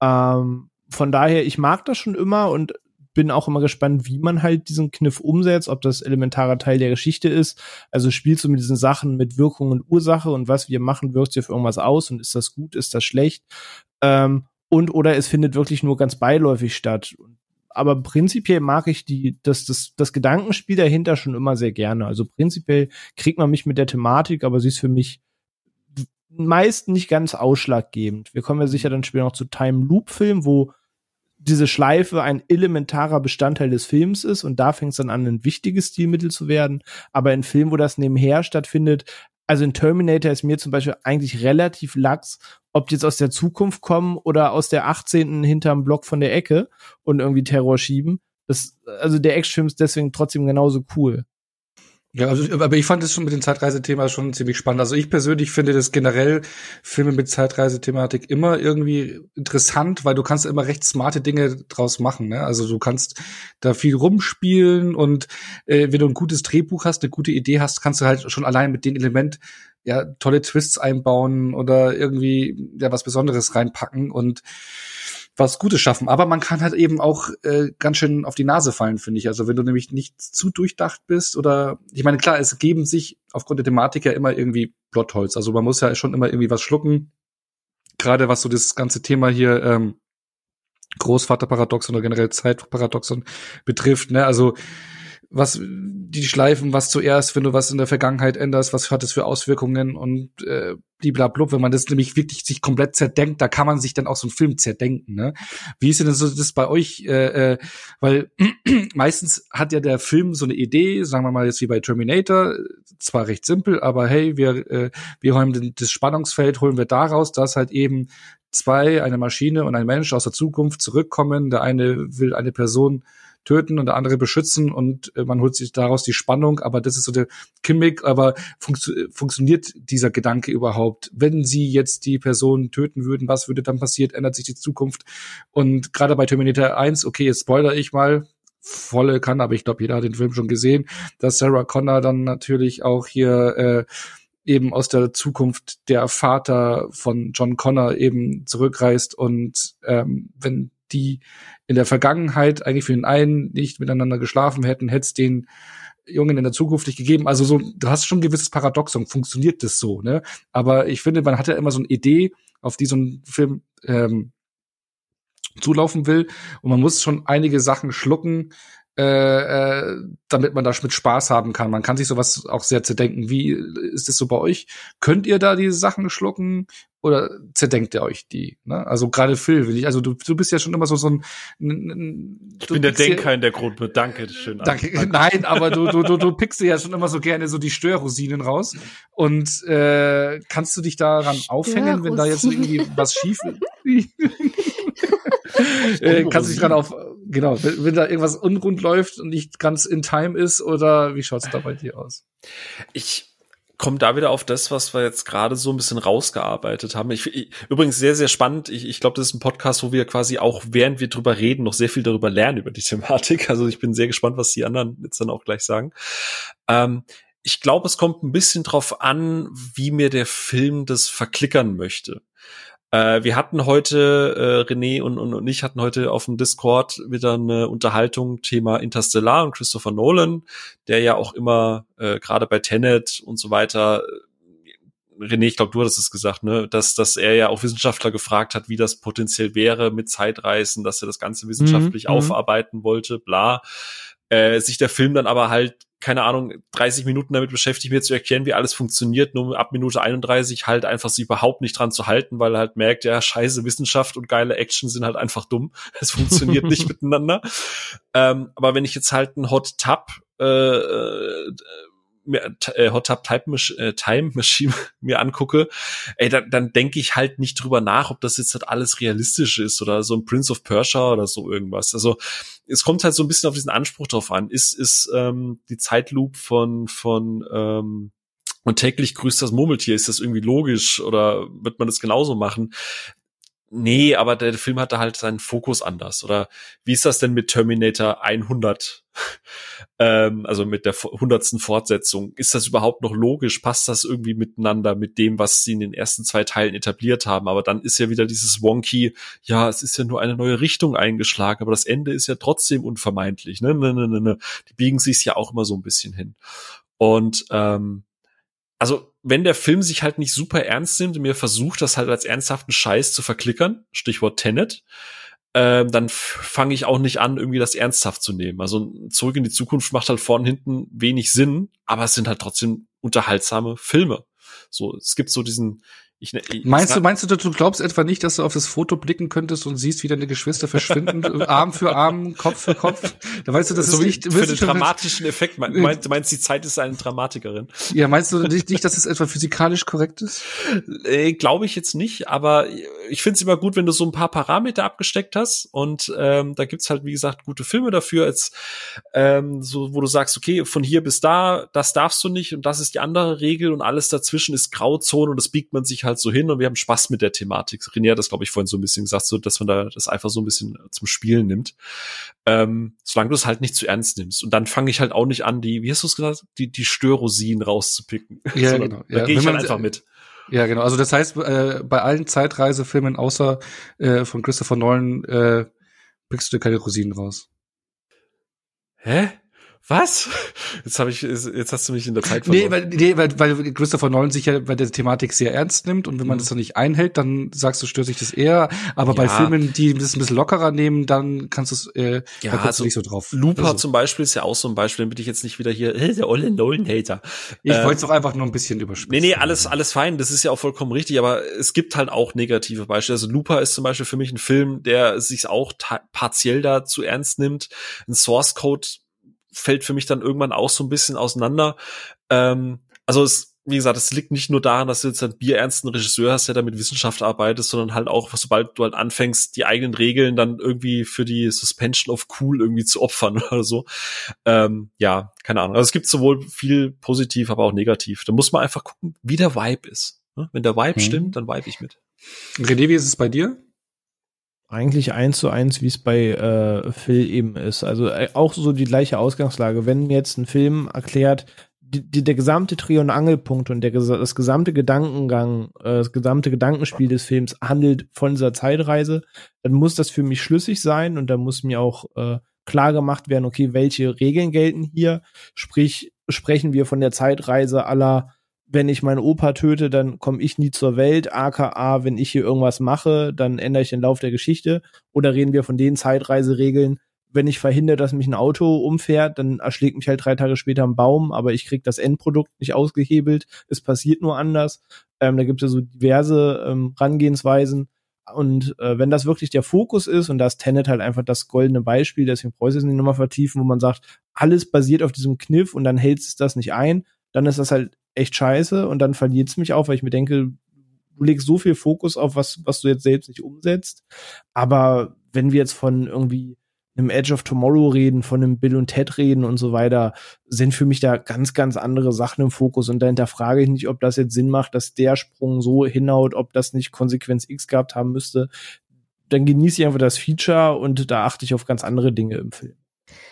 Ähm, von daher, ich mag das schon immer und bin auch immer gespannt, wie man halt diesen Kniff umsetzt, ob das elementarer Teil der Geschichte ist. Also spielst du mit diesen Sachen mit Wirkung und Ursache und was wir machen, wirkt sich auf irgendwas aus und ist das gut, ist das schlecht? Ähm, und oder es findet wirklich nur ganz beiläufig statt. Aber prinzipiell mag ich die, das, das, das Gedankenspiel dahinter schon immer sehr gerne. Also prinzipiell kriegt man mich mit der Thematik, aber sie ist für mich meist nicht ganz ausschlaggebend. Wir kommen ja sicher dann später noch zu Time Loop Film, wo diese Schleife ein elementarer Bestandteil des Films ist und da fängt es dann an, ein wichtiges Stilmittel zu werden. Aber in Filmen, wo das nebenher stattfindet, also in Terminator ist mir zum Beispiel eigentlich relativ lax, ob die jetzt aus der Zukunft kommen oder aus der 18. hinterm Block von der Ecke und irgendwie Terror schieben. Das, also der Actionfilm ist deswegen trotzdem genauso cool. Ja, also, aber ich fand es schon mit dem Zeitreisethema schon ziemlich spannend. Also ich persönlich finde das generell Filme mit Zeitreisethematik immer irgendwie interessant, weil du kannst immer recht smarte Dinge draus machen. Ne? Also du kannst da viel rumspielen und äh, wenn du ein gutes Drehbuch hast, eine gute Idee hast, kannst du halt schon allein mit dem Element ja tolle Twists einbauen oder irgendwie ja was Besonderes reinpacken und was Gutes schaffen. Aber man kann halt eben auch äh, ganz schön auf die Nase fallen, finde ich. Also wenn du nämlich nicht zu durchdacht bist oder ich meine, klar, es geben sich aufgrund der Thematik ja immer irgendwie Plotholz. Also man muss ja schon immer irgendwie was schlucken. Gerade was so das ganze Thema hier ähm, Großvaterparadoxon oder generell Zeitparadoxon betrifft. Ne? Also was die Schleifen, was zuerst, wenn du was in der Vergangenheit änderst, was hat es für Auswirkungen und äh, blablabla. Wenn man das nämlich wirklich sich komplett zerdenkt, da kann man sich dann auch so einen Film zerdenken. Ne? Wie ist denn so das bei euch? Äh, äh, weil [CLEARS THROAT] meistens hat ja der Film so eine Idee, sagen wir mal jetzt wie bei Terminator, zwar recht simpel, aber hey, wir äh, wir räumen das Spannungsfeld, holen wir daraus, dass halt eben zwei, eine Maschine und ein Mensch aus der Zukunft zurückkommen. Der eine will eine Person töten und der andere beschützen und äh, man holt sich daraus die Spannung, aber das ist so der Gimmick, aber funktio funktioniert dieser Gedanke überhaupt? Wenn sie jetzt die Person töten würden, was würde dann passiert? Ändert sich die Zukunft? Und gerade bei Terminator 1, okay, jetzt spoiler ich mal, volle kann, aber ich glaube, jeder hat den Film schon gesehen, dass Sarah Connor dann natürlich auch hier äh, eben aus der Zukunft der Vater von John Connor eben zurückreist und ähm, wenn die in der Vergangenheit eigentlich für den einen nicht miteinander geschlafen hätten, hätte es den Jungen in der Zukunft nicht gegeben. Also so, du hast schon ein gewisses Paradoxon, funktioniert das so, ne? Aber ich finde, man hat ja immer so eine Idee, auf die so ein Film ähm, zulaufen will. Und man muss schon einige Sachen schlucken, äh, äh, damit man da mit Spaß haben kann. Man kann sich sowas auch sehr zerdenken. Wie ist es so bei euch? Könnt ihr da diese Sachen schlucken oder zerdenkt ihr euch die? Ne? Also gerade Phil, will ich, also du, du bist ja schon immer so so ein. ein, ein ich bin der Denker in der Gruppe. Danke, schön. Danke. [LAUGHS] Nein, aber du, du, du, du pickst dir ja schon immer so gerne so die Störrosinen raus. Und äh, kannst du dich daran aufhängen, wenn da jetzt irgendwie was schief ist? [LAUGHS] äh, kannst du dich dran auf, genau, wenn, wenn, da irgendwas unrund läuft und nicht ganz in time ist oder wie schaut's da bei dir aus? Ich komme da wieder auf das, was wir jetzt gerade so ein bisschen rausgearbeitet haben. Ich, ich, übrigens sehr, sehr spannend. Ich, ich glaube, das ist ein Podcast, wo wir quasi auch, während wir drüber reden, noch sehr viel darüber lernen über die [LAUGHS] Thematik. Also ich bin sehr gespannt, was die anderen jetzt dann auch gleich sagen. Ähm, ich glaube, es kommt ein bisschen drauf an, wie mir der Film das verklickern möchte. Äh, wir hatten heute, äh, René und, und, und ich hatten heute auf dem Discord wieder eine Unterhaltung Thema Interstellar und Christopher Nolan, der ja auch immer äh, gerade bei Tenet und so weiter René, ich glaube, du hattest es gesagt, ne, dass, dass er ja auch Wissenschaftler gefragt hat, wie das potenziell wäre mit Zeitreisen, dass er das Ganze wissenschaftlich mhm, mhm. aufarbeiten wollte, bla. Äh, sich der Film dann aber halt keine Ahnung, 30 Minuten damit beschäftigt, mir zu erklären, wie alles funktioniert, nur ab Minute 31 halt einfach sich überhaupt nicht dran zu halten, weil er halt merkt, ja, scheiße, Wissenschaft und geile Action sind halt einfach dumm. [LAUGHS] Es funktioniert nicht [LAUGHS] miteinander. Ähm, aber wenn ich jetzt halt einen Hot Tub äh, äh, äh, Hot Tub Time, äh, Time Machine [LAUGHS] mir angucke, ey, dann, dann denke ich halt nicht drüber nach, ob das jetzt halt alles realistisch ist oder so ein Prince of Persia oder so irgendwas. Also es kommt halt so ein bisschen auf diesen Anspruch drauf an. Ist, ist ähm, die Zeitloop von, von ähm, und täglich grüßt das Murmeltier, ist das irgendwie logisch oder wird man das genauso machen? Nee, aber der Film hatte halt seinen Fokus anders. Oder wie ist das denn mit Terminator 100? Ähm, also mit der hundertsten Fortsetzung. Ist das überhaupt noch logisch? Passt das irgendwie miteinander mit dem, was sie in den ersten zwei Teilen etabliert haben? Aber dann ist ja wieder dieses Wonky, ja, es ist ja nur eine neue Richtung eingeschlagen, aber das Ende ist ja trotzdem unvermeidlich. Ne, ne, ne, ne, ne. Die biegen sich ja auch immer so ein bisschen hin. Und ähm, also wenn der Film sich halt nicht super ernst nimmt und mir versucht, das halt als ernsthaften Scheiß zu verklickern, Stichwort Tenet, ähm, dann fange ich auch nicht an, irgendwie das ernsthaft zu nehmen. Also zurück in die Zukunft macht halt vorn und hinten wenig Sinn, aber es sind halt trotzdem unterhaltsame Filme. So, es gibt so diesen Ich, ne, ich, meinst du, meinst du, du glaubst etwa nicht, dass du auf das Foto blicken könntest und siehst, wie deine Geschwister verschwinden, [LAUGHS] Arm für Arm, Kopf für Kopf? Da weißt du, das, das ist nicht für den dramatischen Effekt. Meinst, meinst, meinst die Zeit ist eine Dramatikerin? Ja, meinst du nicht, nicht dass es etwa physikalisch korrekt ist? Äh, Glaube ich jetzt nicht, aber ich finde es immer gut, wenn du so ein paar Parameter abgesteckt hast und ähm, da gibt's halt wie gesagt gute Filme dafür, als ähm, so, wo du sagst, okay, von hier bis da, das darfst du nicht und das ist die andere Regel und alles dazwischen ist Grauzone und das biegt man sich halt so hin und wir haben Spaß mit der Thematik. René hat das, glaube ich, vorhin so ein bisschen gesagt, so, dass man da das einfach so ein bisschen zum Spielen nimmt. Ähm, solange du es halt nicht zu ernst nimmst. Und dann fange ich halt auch nicht an, die, wie hast du es gesagt, die, die Störrosinen rauszupicken. Ja, [LAUGHS] so, genau. Da ja. gehe ich halt einfach mit. Ja, genau. Also das heißt, äh, bei allen Zeitreisefilmen außer äh, von Christopher Nolan äh, pickst du dir keine Rosinen raus. Hä? Was? [LAUGHS] Jetzt habe ich, jetzt hast du mich in der Zeit verloren. Nee, weil, nee, weil, weil Christopher Nolan sich ja bei der Thematik sehr ernst nimmt und wenn man mhm. das dann nicht einhält, dann sagst du, stört sich das eher. Aber ja. bei Filmen, die das ein bisschen lockerer nehmen, dann kannst du es, äh, ja, da also nicht so drauf. Looper also. zum Beispiel ist ja auch so ein Beispiel, damit ich jetzt nicht wieder hier, äh, [LAUGHS] der olle Nolan-Hater. Ich ähm, wollte es doch einfach nur ein bisschen überspielen. Nee, nee, alles, alles fein, das ist ja auch vollkommen richtig, aber es gibt halt auch negative Beispiele. Also Looper ist zum Beispiel für mich ein Film, der sich auch partiell da zu ernst nimmt. Ein Source Code fällt für mich dann irgendwann auch so ein bisschen auseinander. Ähm, also es, wie gesagt, es liegt nicht nur daran, dass du jetzt einen bierernsten Regisseur hast, der da mit Wissenschaft arbeitet, sondern halt auch, sobald du halt anfängst, die eigenen Regeln dann irgendwie für die Suspension of Cool irgendwie zu opfern [LAUGHS] oder so. Ähm, ja, keine Ahnung. Also es gibt sowohl viel positiv, aber auch negativ. Da muss man einfach gucken, wie der Vibe ist. Ne? Wenn der Vibe mhm. stimmt, dann vibe ich mit. René, wie ist es bei dir? Eigentlich eins zu eins, wie es bei äh, Phil eben ist. Also äh, auch so die gleiche Ausgangslage. Wenn jetzt ein Film erklärt, die, die, der gesamte Dreh- und Angelpunkt und der, das gesamte Gedankengang, äh, das gesamte Gedankenspiel des Films handelt von dieser Zeitreise, dann muss das für mich schlüssig sein und da muss mir auch äh, klar gemacht werden, okay, welche Regeln gelten hier? Sprich, sprechen wir von der Zeitreise aller wenn ich meinen Opa töte, dann komme ich nie zur Welt, aka, wenn ich hier irgendwas mache, dann ändere ich den Lauf der Geschichte. Oder reden wir von den Zeitreiseregeln, wenn ich verhindere, dass mich ein Auto umfährt, dann erschlägt mich halt drei Tage später ein Baum, aber ich krieg das Endprodukt nicht ausgehebelt. Es passiert nur anders. Ähm, da gibt es ja so diverse ähm, Rangehensweisen. Und äh, wenn das wirklich der Fokus ist, und das Tenet halt einfach das goldene Beispiel, deswegen brauche ich es nicht nochmal vertiefen, wo man sagt, alles basiert auf diesem Kniff und dann hält es das nicht ein, dann ist das halt echt scheiße und dann verliert es mich auch, weil ich mir denke, du legst so viel Fokus auf was, was du jetzt selbst nicht umsetzt. Aber wenn wir jetzt von irgendwie einem Edge of Tomorrow reden, von einem Bill und Ted reden und so weiter, sind für mich da ganz, ganz andere Sachen im Fokus. Und dahinter frage ich nicht, ob das jetzt Sinn macht, dass der Sprung so hinhaut, ob das nicht Konsequenz X gehabt haben müsste. Dann genieße ich einfach das Feature und da achte ich auf ganz andere Dinge im Film.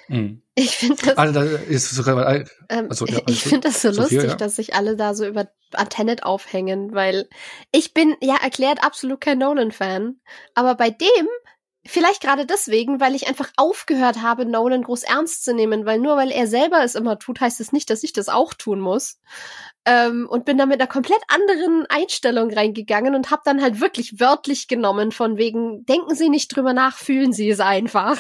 Mhm. Ich finde das, also, ist sogar, ähm, also, ja, ich finde das so Sophia, lustig, ja. dass sich alle da so über Antenet aufhängen, weil ich bin ja erklärt absolut kein Nolan-Fan, aber bei dem Vielleicht gerade deswegen, weil ich einfach aufgehört habe, Nolan groß ernst zu nehmen, weil nur weil er selber es immer tut, heißt es nicht, dass ich das auch tun muss. Ähm, und bin da mit einer komplett anderen Einstellung reingegangen und habe dann halt wirklich wörtlich genommen von wegen, denken Sie nicht drüber nach, fühlen Sie es einfach.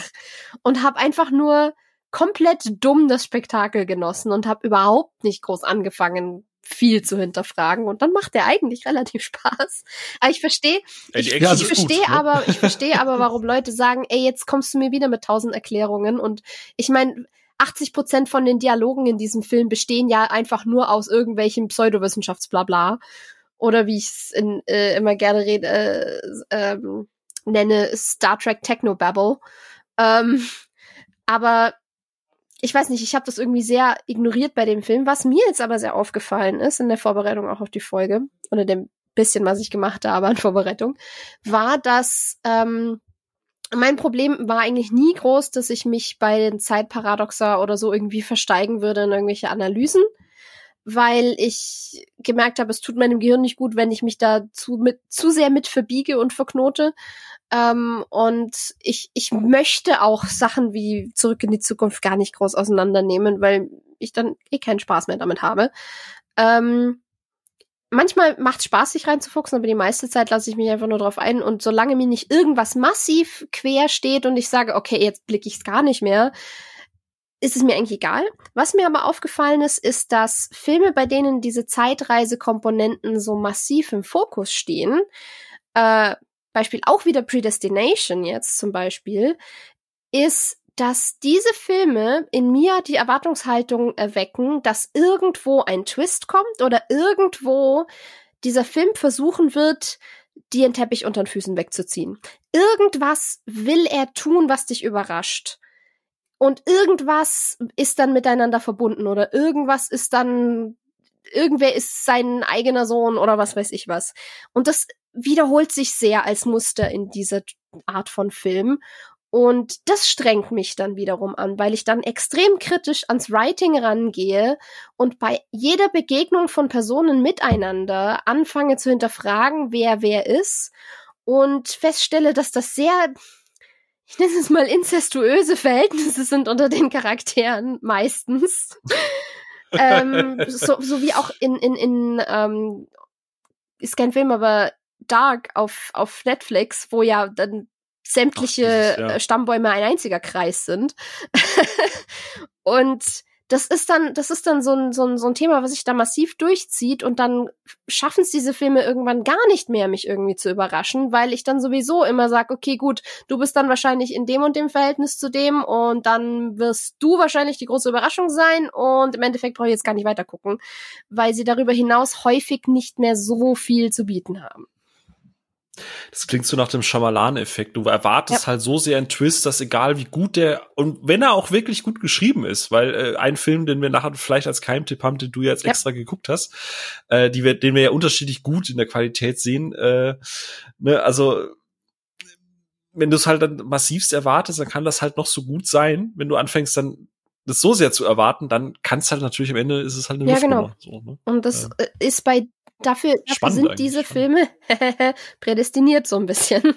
Und habe einfach nur komplett dumm das Spektakel genossen und habe überhaupt nicht groß angefangen, viel zu hinterfragen und dann macht der eigentlich relativ Spaß. Aber ich verstehe, ich, ich verstehe ne? aber, ich verstehe aber, warum Leute sagen, ey, jetzt kommst du mir wieder mit tausend Erklärungen und ich meine, 80 Prozent von den Dialogen in diesem Film bestehen ja einfach nur aus irgendwelchen Pseudowissenschaftsblabla oder wie ich es äh, immer gerne rede, äh, ähm, nenne Star Trek Technobabble. Ähm, aber ich weiß nicht, ich habe das irgendwie sehr ignoriert bei dem Film. Was mir jetzt aber sehr aufgefallen ist in der Vorbereitung auch auf die Folge oder dem bisschen, was ich gemacht habe an Vorbereitung, war, dass ähm, mein Problem war eigentlich nie groß, dass ich mich bei den Zeitparadoxa oder so irgendwie versteigen würde in irgendwelche Analysen, weil ich gemerkt habe, es tut meinem Gehirn nicht gut, wenn ich mich da zu, mit, zu sehr mit verbiege und verknote. Ähm, und ich, ich möchte auch Sachen wie Zurück in die Zukunft gar nicht groß auseinandernehmen, weil ich dann eh keinen Spaß mehr damit habe. Ähm, manchmal macht Spaß, sich reinzufuchsen, aber die meiste Zeit lasse ich mich einfach nur drauf ein. Und solange mir nicht irgendwas massiv quer steht und ich sage, okay, jetzt blicke ich es gar nicht mehr, ist es mir eigentlich egal. Was mir aber aufgefallen ist, ist, dass Filme, bei denen diese Zeitreisekomponenten so massiv im Fokus stehen, äh, Beispiel auch wieder Predestination jetzt zum Beispiel, ist, dass diese Filme in mir die Erwartungshaltung erwecken, dass irgendwo ein Twist kommt oder irgendwo dieser Film versuchen wird, dir den Teppich unter den Füßen wegzuziehen. Irgendwas will er tun, was dich überrascht. Und irgendwas ist dann miteinander verbunden oder irgendwas ist dann, irgendwer ist sein eigener Sohn oder was weiß ich was. Und das wiederholt sich sehr als Muster in dieser Art von Film. Und das strengt mich dann wiederum an, weil ich dann extrem kritisch ans Writing rangehe und bei jeder Begegnung von Personen miteinander anfange zu hinterfragen, wer wer ist und feststelle, dass das sehr, ich nenne es mal incestuöse Verhältnisse sind unter den Charakteren meistens. [LAUGHS] ähm, so, so wie auch in, in, in ähm, ist kein Film, aber Dark auf, auf Netflix, wo ja dann sämtliche Ach, ja. Äh, Stammbäume ein einziger Kreis sind. [LAUGHS] und das ist dann, das ist dann so ein, so, ein, so ein Thema, was sich da massiv durchzieht und dann schaffen es diese Filme irgendwann gar nicht mehr, mich irgendwie zu überraschen, weil ich dann sowieso immer sage, okay, gut, du bist dann wahrscheinlich in dem und dem Verhältnis zu dem und dann wirst du wahrscheinlich die große Überraschung sein und im Endeffekt brauche ich jetzt gar nicht weiter gucken, weil sie darüber hinaus häufig nicht mehr so viel zu bieten haben. Das klingt so nach dem Schamalan-Effekt. Du erwartest ja. halt so sehr einen Twist, dass egal wie gut der und wenn er auch wirklich gut geschrieben ist, weil äh, ein Film, den wir nachher vielleicht als Keimtipp haben, den du jetzt ja. extra geguckt hast, äh, die wir, den wir ja unterschiedlich gut in der Qualität sehen. Äh, ne, also wenn du es halt dann massivst erwartest, dann kann das halt noch so gut sein. Wenn du anfängst, dann das so sehr zu erwarten, dann kann es halt natürlich am Ende ist es halt eine ja, genau. So, ne? Und das äh. ist bei Dafür, dafür sind diese Filme [LAUGHS] prädestiniert so ein bisschen.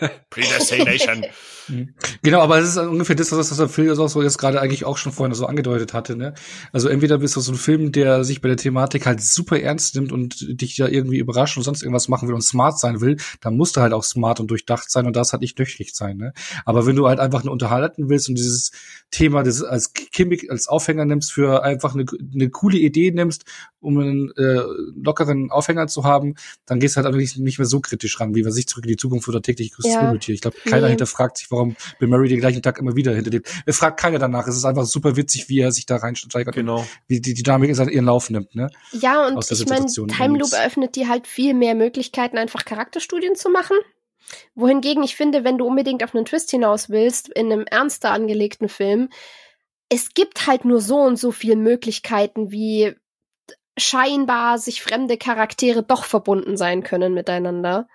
[LAUGHS] Predestination. [LAUGHS] Mhm. Genau, aber es ist ungefähr das, was der Film auch so jetzt gerade eigentlich auch schon vorhin so angedeutet hatte. Ne? Also entweder bist du so ein Film, der sich bei der Thematik halt super ernst nimmt und dich ja irgendwie überraschen und sonst irgendwas machen will und smart sein will, dann musst du halt auch smart und durchdacht sein und das halt nicht nüchtrig sein. Ne? Aber wenn du halt einfach nur unterhalten willst und dieses Thema das als Gimmick, als Aufhänger nimmst für einfach eine, eine coole Idee nimmst, um einen äh, lockeren Aufhänger zu haben, dann gehst du halt einfach nicht, nicht mehr so kritisch ran, wie man sich zurück in die Zukunft oder täglich grüßt ja. Ich glaube, keiner nee. hinterfragt sich, warum Bill Murray den gleichen Tag immer wieder hinter dem. Er fragt keiner danach. Es ist einfach super witzig, wie er sich da reinsteigert. Genau. Wie die Dynamik in ihren Lauf nimmt, ne? Ja, und ich meine, Time Loop eröffnet dir halt viel mehr Möglichkeiten, einfach Charakterstudien zu machen. Wohingegen ich finde, wenn du unbedingt auf einen Twist hinaus willst, in einem ernster angelegten Film, es gibt halt nur so und so viele Möglichkeiten, wie scheinbar sich fremde Charaktere doch verbunden sein können miteinander.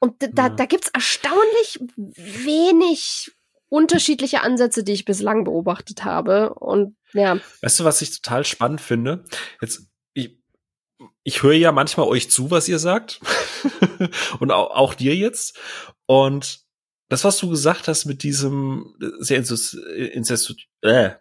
Und da, ja. da gibt's erstaunlich wenig unterschiedliche Ansätze, die ich bislang beobachtet habe. Und ja. Weißt du, was ich total spannend finde? Jetzt, ich, ich höre ja manchmal euch zu, was ihr sagt. [LAUGHS] und auch, auch dir jetzt. Und das, was du gesagt hast mit diesem sehr Inzest, äh,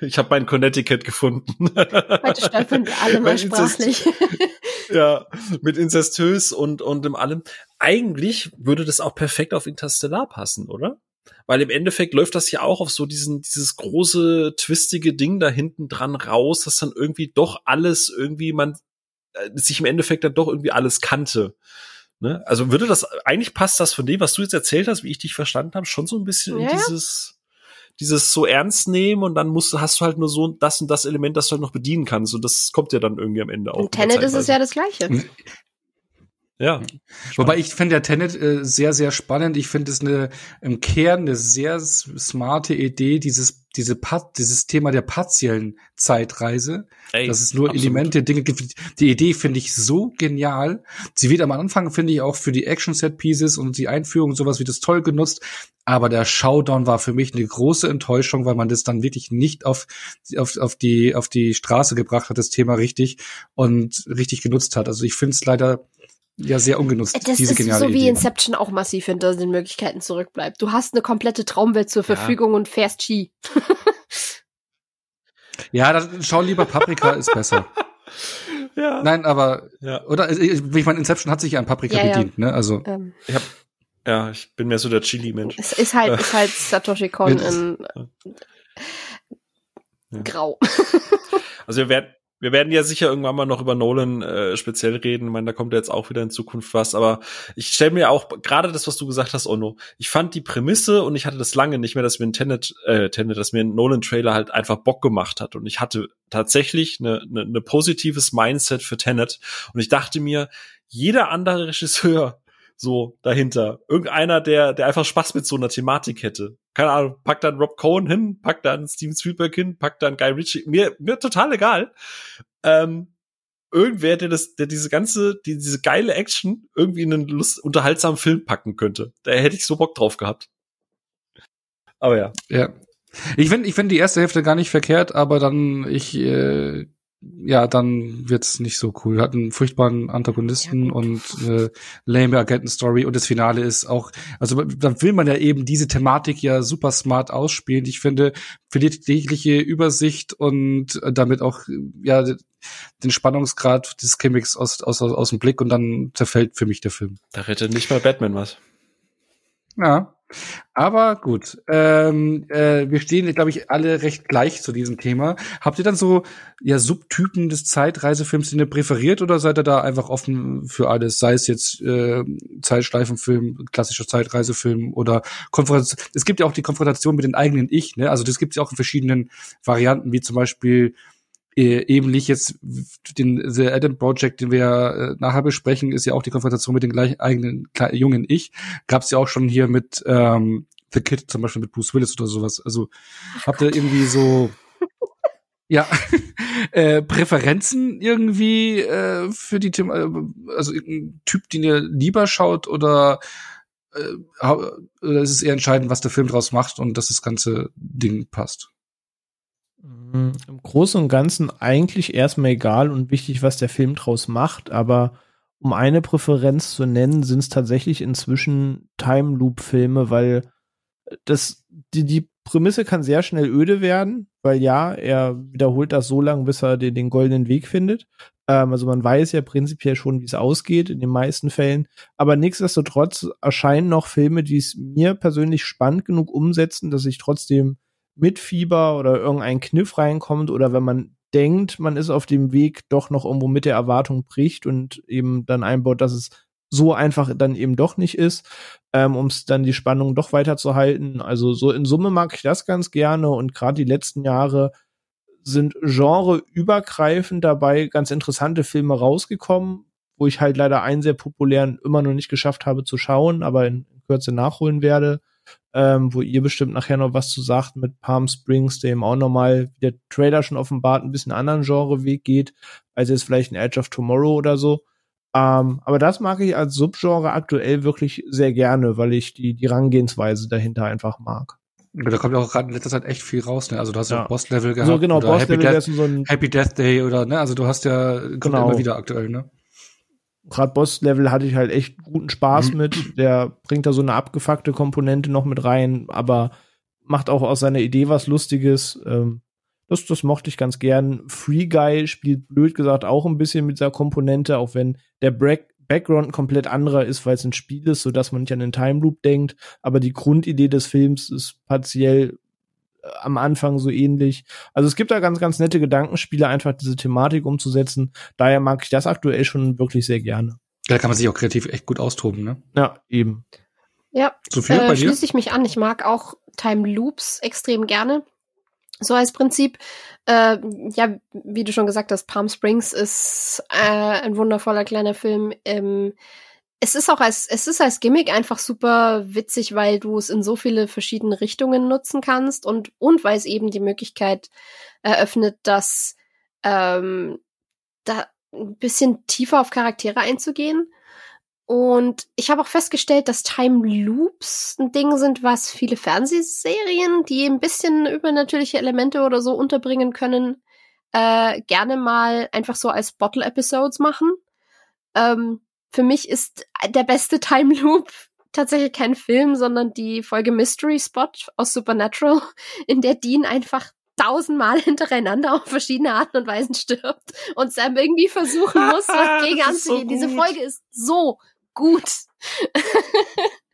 ich habe mein Connecticut gefunden. [LAUGHS] Heute stolpern wir alle mal sprachlich. [LAUGHS] ja, mit inzestös und, und im allem. Eigentlich würde das auch perfekt auf Interstellar passen, oder? Weil im Endeffekt läuft das ja auch auf so diesen, dieses große, twistige Ding da hinten dran raus, dass dann irgendwie doch alles irgendwie man, äh, sich im Endeffekt dann doch irgendwie alles kannte. Ne? Also würde das, eigentlich passt das von dem, was du jetzt erzählt hast, wie ich dich verstanden habe, schon so ein bisschen ja. in dieses, dieses so ernst nehmen und dann musst, hast du halt nur so das und das Element, das du halt noch bedienen kannst. Und das kommt ja dann irgendwie am Ende auch. Und Tenet ist es ja das Gleiche. [LAUGHS] Ja. Spannend. Wobei ich finde der Tenet äh, sehr, sehr spannend. Ich finde es eine im Kern eine sehr smarte Idee, dieses, diese dieses Thema der partiellen Zeitreise. Ey, dass es nur absolut. Elemente, Dinge gibt. Die Idee finde ich so genial. Sie wird am Anfang, finde ich, auch für die Action-Set-Pieces und die Einführung sowas wie das toll genutzt. Aber der Showdown war für mich eine große Enttäuschung, weil man das dann wirklich nicht auf, auf, auf, die, auf die Straße gebracht hat, das Thema richtig und richtig genutzt hat. Also ich finde es leider ja sehr ungenutzt. Das diese ist so wie Inception auch massiv hinter den Möglichkeiten zurückbleibt. Du hast eine komplette Traumwelt zur Verfügung ja. und fährst Ski. [LAUGHS] ja, dann schau lieber Paprika ist besser. [LAUGHS] Ja. Nein, aber ja. oder ich meine Inception hat sich ja an Paprika ja, bedient, ne? Also ähm. ich hab, Ja, ich bin mehr so der Chili-Mensch. Es ist halt, [LAUGHS] ist halt Satoshi Kon in Ja. Grau. Also wir werden, wir werden ja sicher irgendwann mal noch über Nolan äh, speziell reden. Ich meine, da kommt ja jetzt auch wieder in Zukunft was. Aber ich stelle mir auch gerade das, was du gesagt hast, Ono. Ich fand die Prämisse und ich hatte das lange nicht mehr, dass mir ein Tenet, äh, Tenet, dass mir ein Nolan-Trailer halt einfach Bock gemacht hat. Und ich hatte tatsächlich eine, eine, eine positives Mindset für Tenet. Und ich dachte mir, jeder andere Regisseur [LAUGHS] so dahinter. Irgendeiner, der, der einfach Spaß mit so einer Thematik hätte. Keine Ahnung, packt dann Rob Cohen hin, packt dann Steven Spielberg hin, packt dann Guy Ritchie. Mir, mir total egal. Ähm, irgendwer, der das, der diese ganze, die, diese geile Action irgendwie in einen lust, unterhaltsamen Film packen könnte. Da hätte ich so Bock drauf gehabt. Aber ja. Ja. Ich finde ich find die erste Hälfte gar nicht verkehrt, aber dann ich äh, ja, dann wird's nicht so cool. Hat einen furchtbaren Antagonisten Ja, und äh, lame Agentenstory und das Finale ist auch, also dann will man ja eben diese Thematik ja super smart ausspielen. Ich finde, verliert jegliche Übersicht und äh, damit auch ja den Spannungsgrad des Gimmicks aus, aus, aus, aus dem Blick und dann zerfällt für mich der Film. Da rettet nicht mal Batman was. Ja. Aber gut, ähm, äh, wir stehen, glaube ich, alle recht gleich zu diesem Thema. Habt ihr dann so ja Subtypen des Zeitreisefilms, den ihr präferiert, oder seid ihr da einfach offen für alles? Sei es jetzt äh, Zeitschleifenfilm, klassischer Zeitreisefilm oder Konfrontation. Es gibt ja auch die Konfrontation mit den eigenen Ich, ne? Also das gibt es ja auch in verschiedenen Varianten, wie zum Beispiel äh, ähnlich jetzt den The Adam Project, den wir äh, nachher besprechen, ist ja auch die Konfrontation mit den gleich eigenen kle- jungen Ich. Gab es ja auch schon hier mit ähm, The Kid zum Beispiel mit Bruce Willis oder sowas. Also habt ihr irgendwie so [LAUGHS] ja [LAUGHS] äh, Präferenzen irgendwie äh, für die Thema, äh, also irgendein Typ, den ihr lieber schaut oder äh, oder ist es eher entscheidend, was der Film draus macht und dass das ganze Ding passt? Mm, Im Großen und Ganzen eigentlich erstmal egal und wichtig, was der Film draus macht, aber um eine Präferenz zu nennen, sind es tatsächlich inzwischen Time Loop Filme, weil das die, die Prämisse kann sehr schnell öde werden, weil ja, er wiederholt das so lange, bis er den, den goldenen Weg findet. Ähm, also man weiß ja prinzipiell schon, wie es ausgeht in den meisten Fällen, aber nichtsdestotrotz erscheinen noch Filme, die es mir persönlich spannend genug umsetzen, dass ich trotzdem mit Fieber oder irgendein Kniff reinkommt oder wenn man denkt, man ist auf dem Weg, doch noch irgendwo mit der Erwartung bricht und eben dann einbaut, dass es so einfach dann eben doch nicht ist, ähm, um es dann die Spannung doch weiterzuhalten. Also so in Summe mag ich das ganz gerne und gerade die letzten Jahre sind genreübergreifend dabei ganz interessante Filme rausgekommen, wo ich halt leider einen sehr populären immer noch nicht geschafft habe zu schauen, aber in Kürze nachholen werde ähm, wo ihr bestimmt nachher noch was zu sagt mit Palm Springs, eben auch nochmal, wie der Trailer schon offenbart, ein bisschen anderen Genreweg geht, als jetzt vielleicht ein Edge of Tomorrow oder so. Ähm, aber das mag ich als Subgenre aktuell wirklich sehr gerne, weil ich die, die Rangehensweise dahinter einfach mag. Da kommt ja auch gerade in letzter Zeit echt viel raus, ne? Also du hast ja, Ja. Boss-Level gehabt. so genau, oder Boss Happy, Death, so ein Happy Death Day oder, ne? Also du hast ja, Genau. immer wieder aktuell, ne? Gerade Boss-Level hatte ich halt echt guten Spaß Mhm. mit. Der bringt da so eine abgefuckte Komponente noch mit rein, aber macht auch aus seiner Idee was Lustiges. Ähm, das, das mochte ich ganz gern. Free Guy spielt blöd gesagt auch ein bisschen mit dieser Komponente, auch wenn der Back Background komplett anderer ist, weil es ein Spiel ist, sodass man nicht an den Time Loop denkt. Aber die Grundidee des Films ist partiell am Anfang so ähnlich. Also es gibt da ganz, ganz nette Gedankenspiele, einfach diese Thematik umzusetzen. Daher mag ich das aktuell schon wirklich sehr gerne. Da kann man sich auch kreativ echt gut austoben, ne? Ja, eben. Ja, Sophia, äh, bei dir? schließe ich mich an. Ich mag auch Time Loops extrem gerne. So als Prinzip, äh, ja, wie du schon gesagt hast, Palm Springs ist äh, ein wundervoller kleiner Film. Ähm, es ist auch als, es ist als Gimmick einfach super witzig, weil du es in so viele verschiedene Richtungen nutzen kannst und, und weil es eben die Möglichkeit eröffnet, dass ähm, da ein bisschen tiefer auf Charaktere einzugehen. Und ich habe auch festgestellt, dass Time Loops ein Ding sind, was viele Fernsehserien, die ein bisschen übernatürliche Elemente oder so unterbringen können, äh, gerne mal einfach so als Bottle-Episodes machen. Ähm, für mich ist der beste Time Loop tatsächlich kein Film, sondern die Folge Mystery Spot aus Supernatural, in der Dean einfach tausendmal [LAUGHS] hintereinander auf verschiedene Arten und Weisen stirbt und Sam irgendwie versuchen muss, [LAUGHS] Das dagegen ist so anzugehen. Diese. Folge ist so gut. [LAUGHS]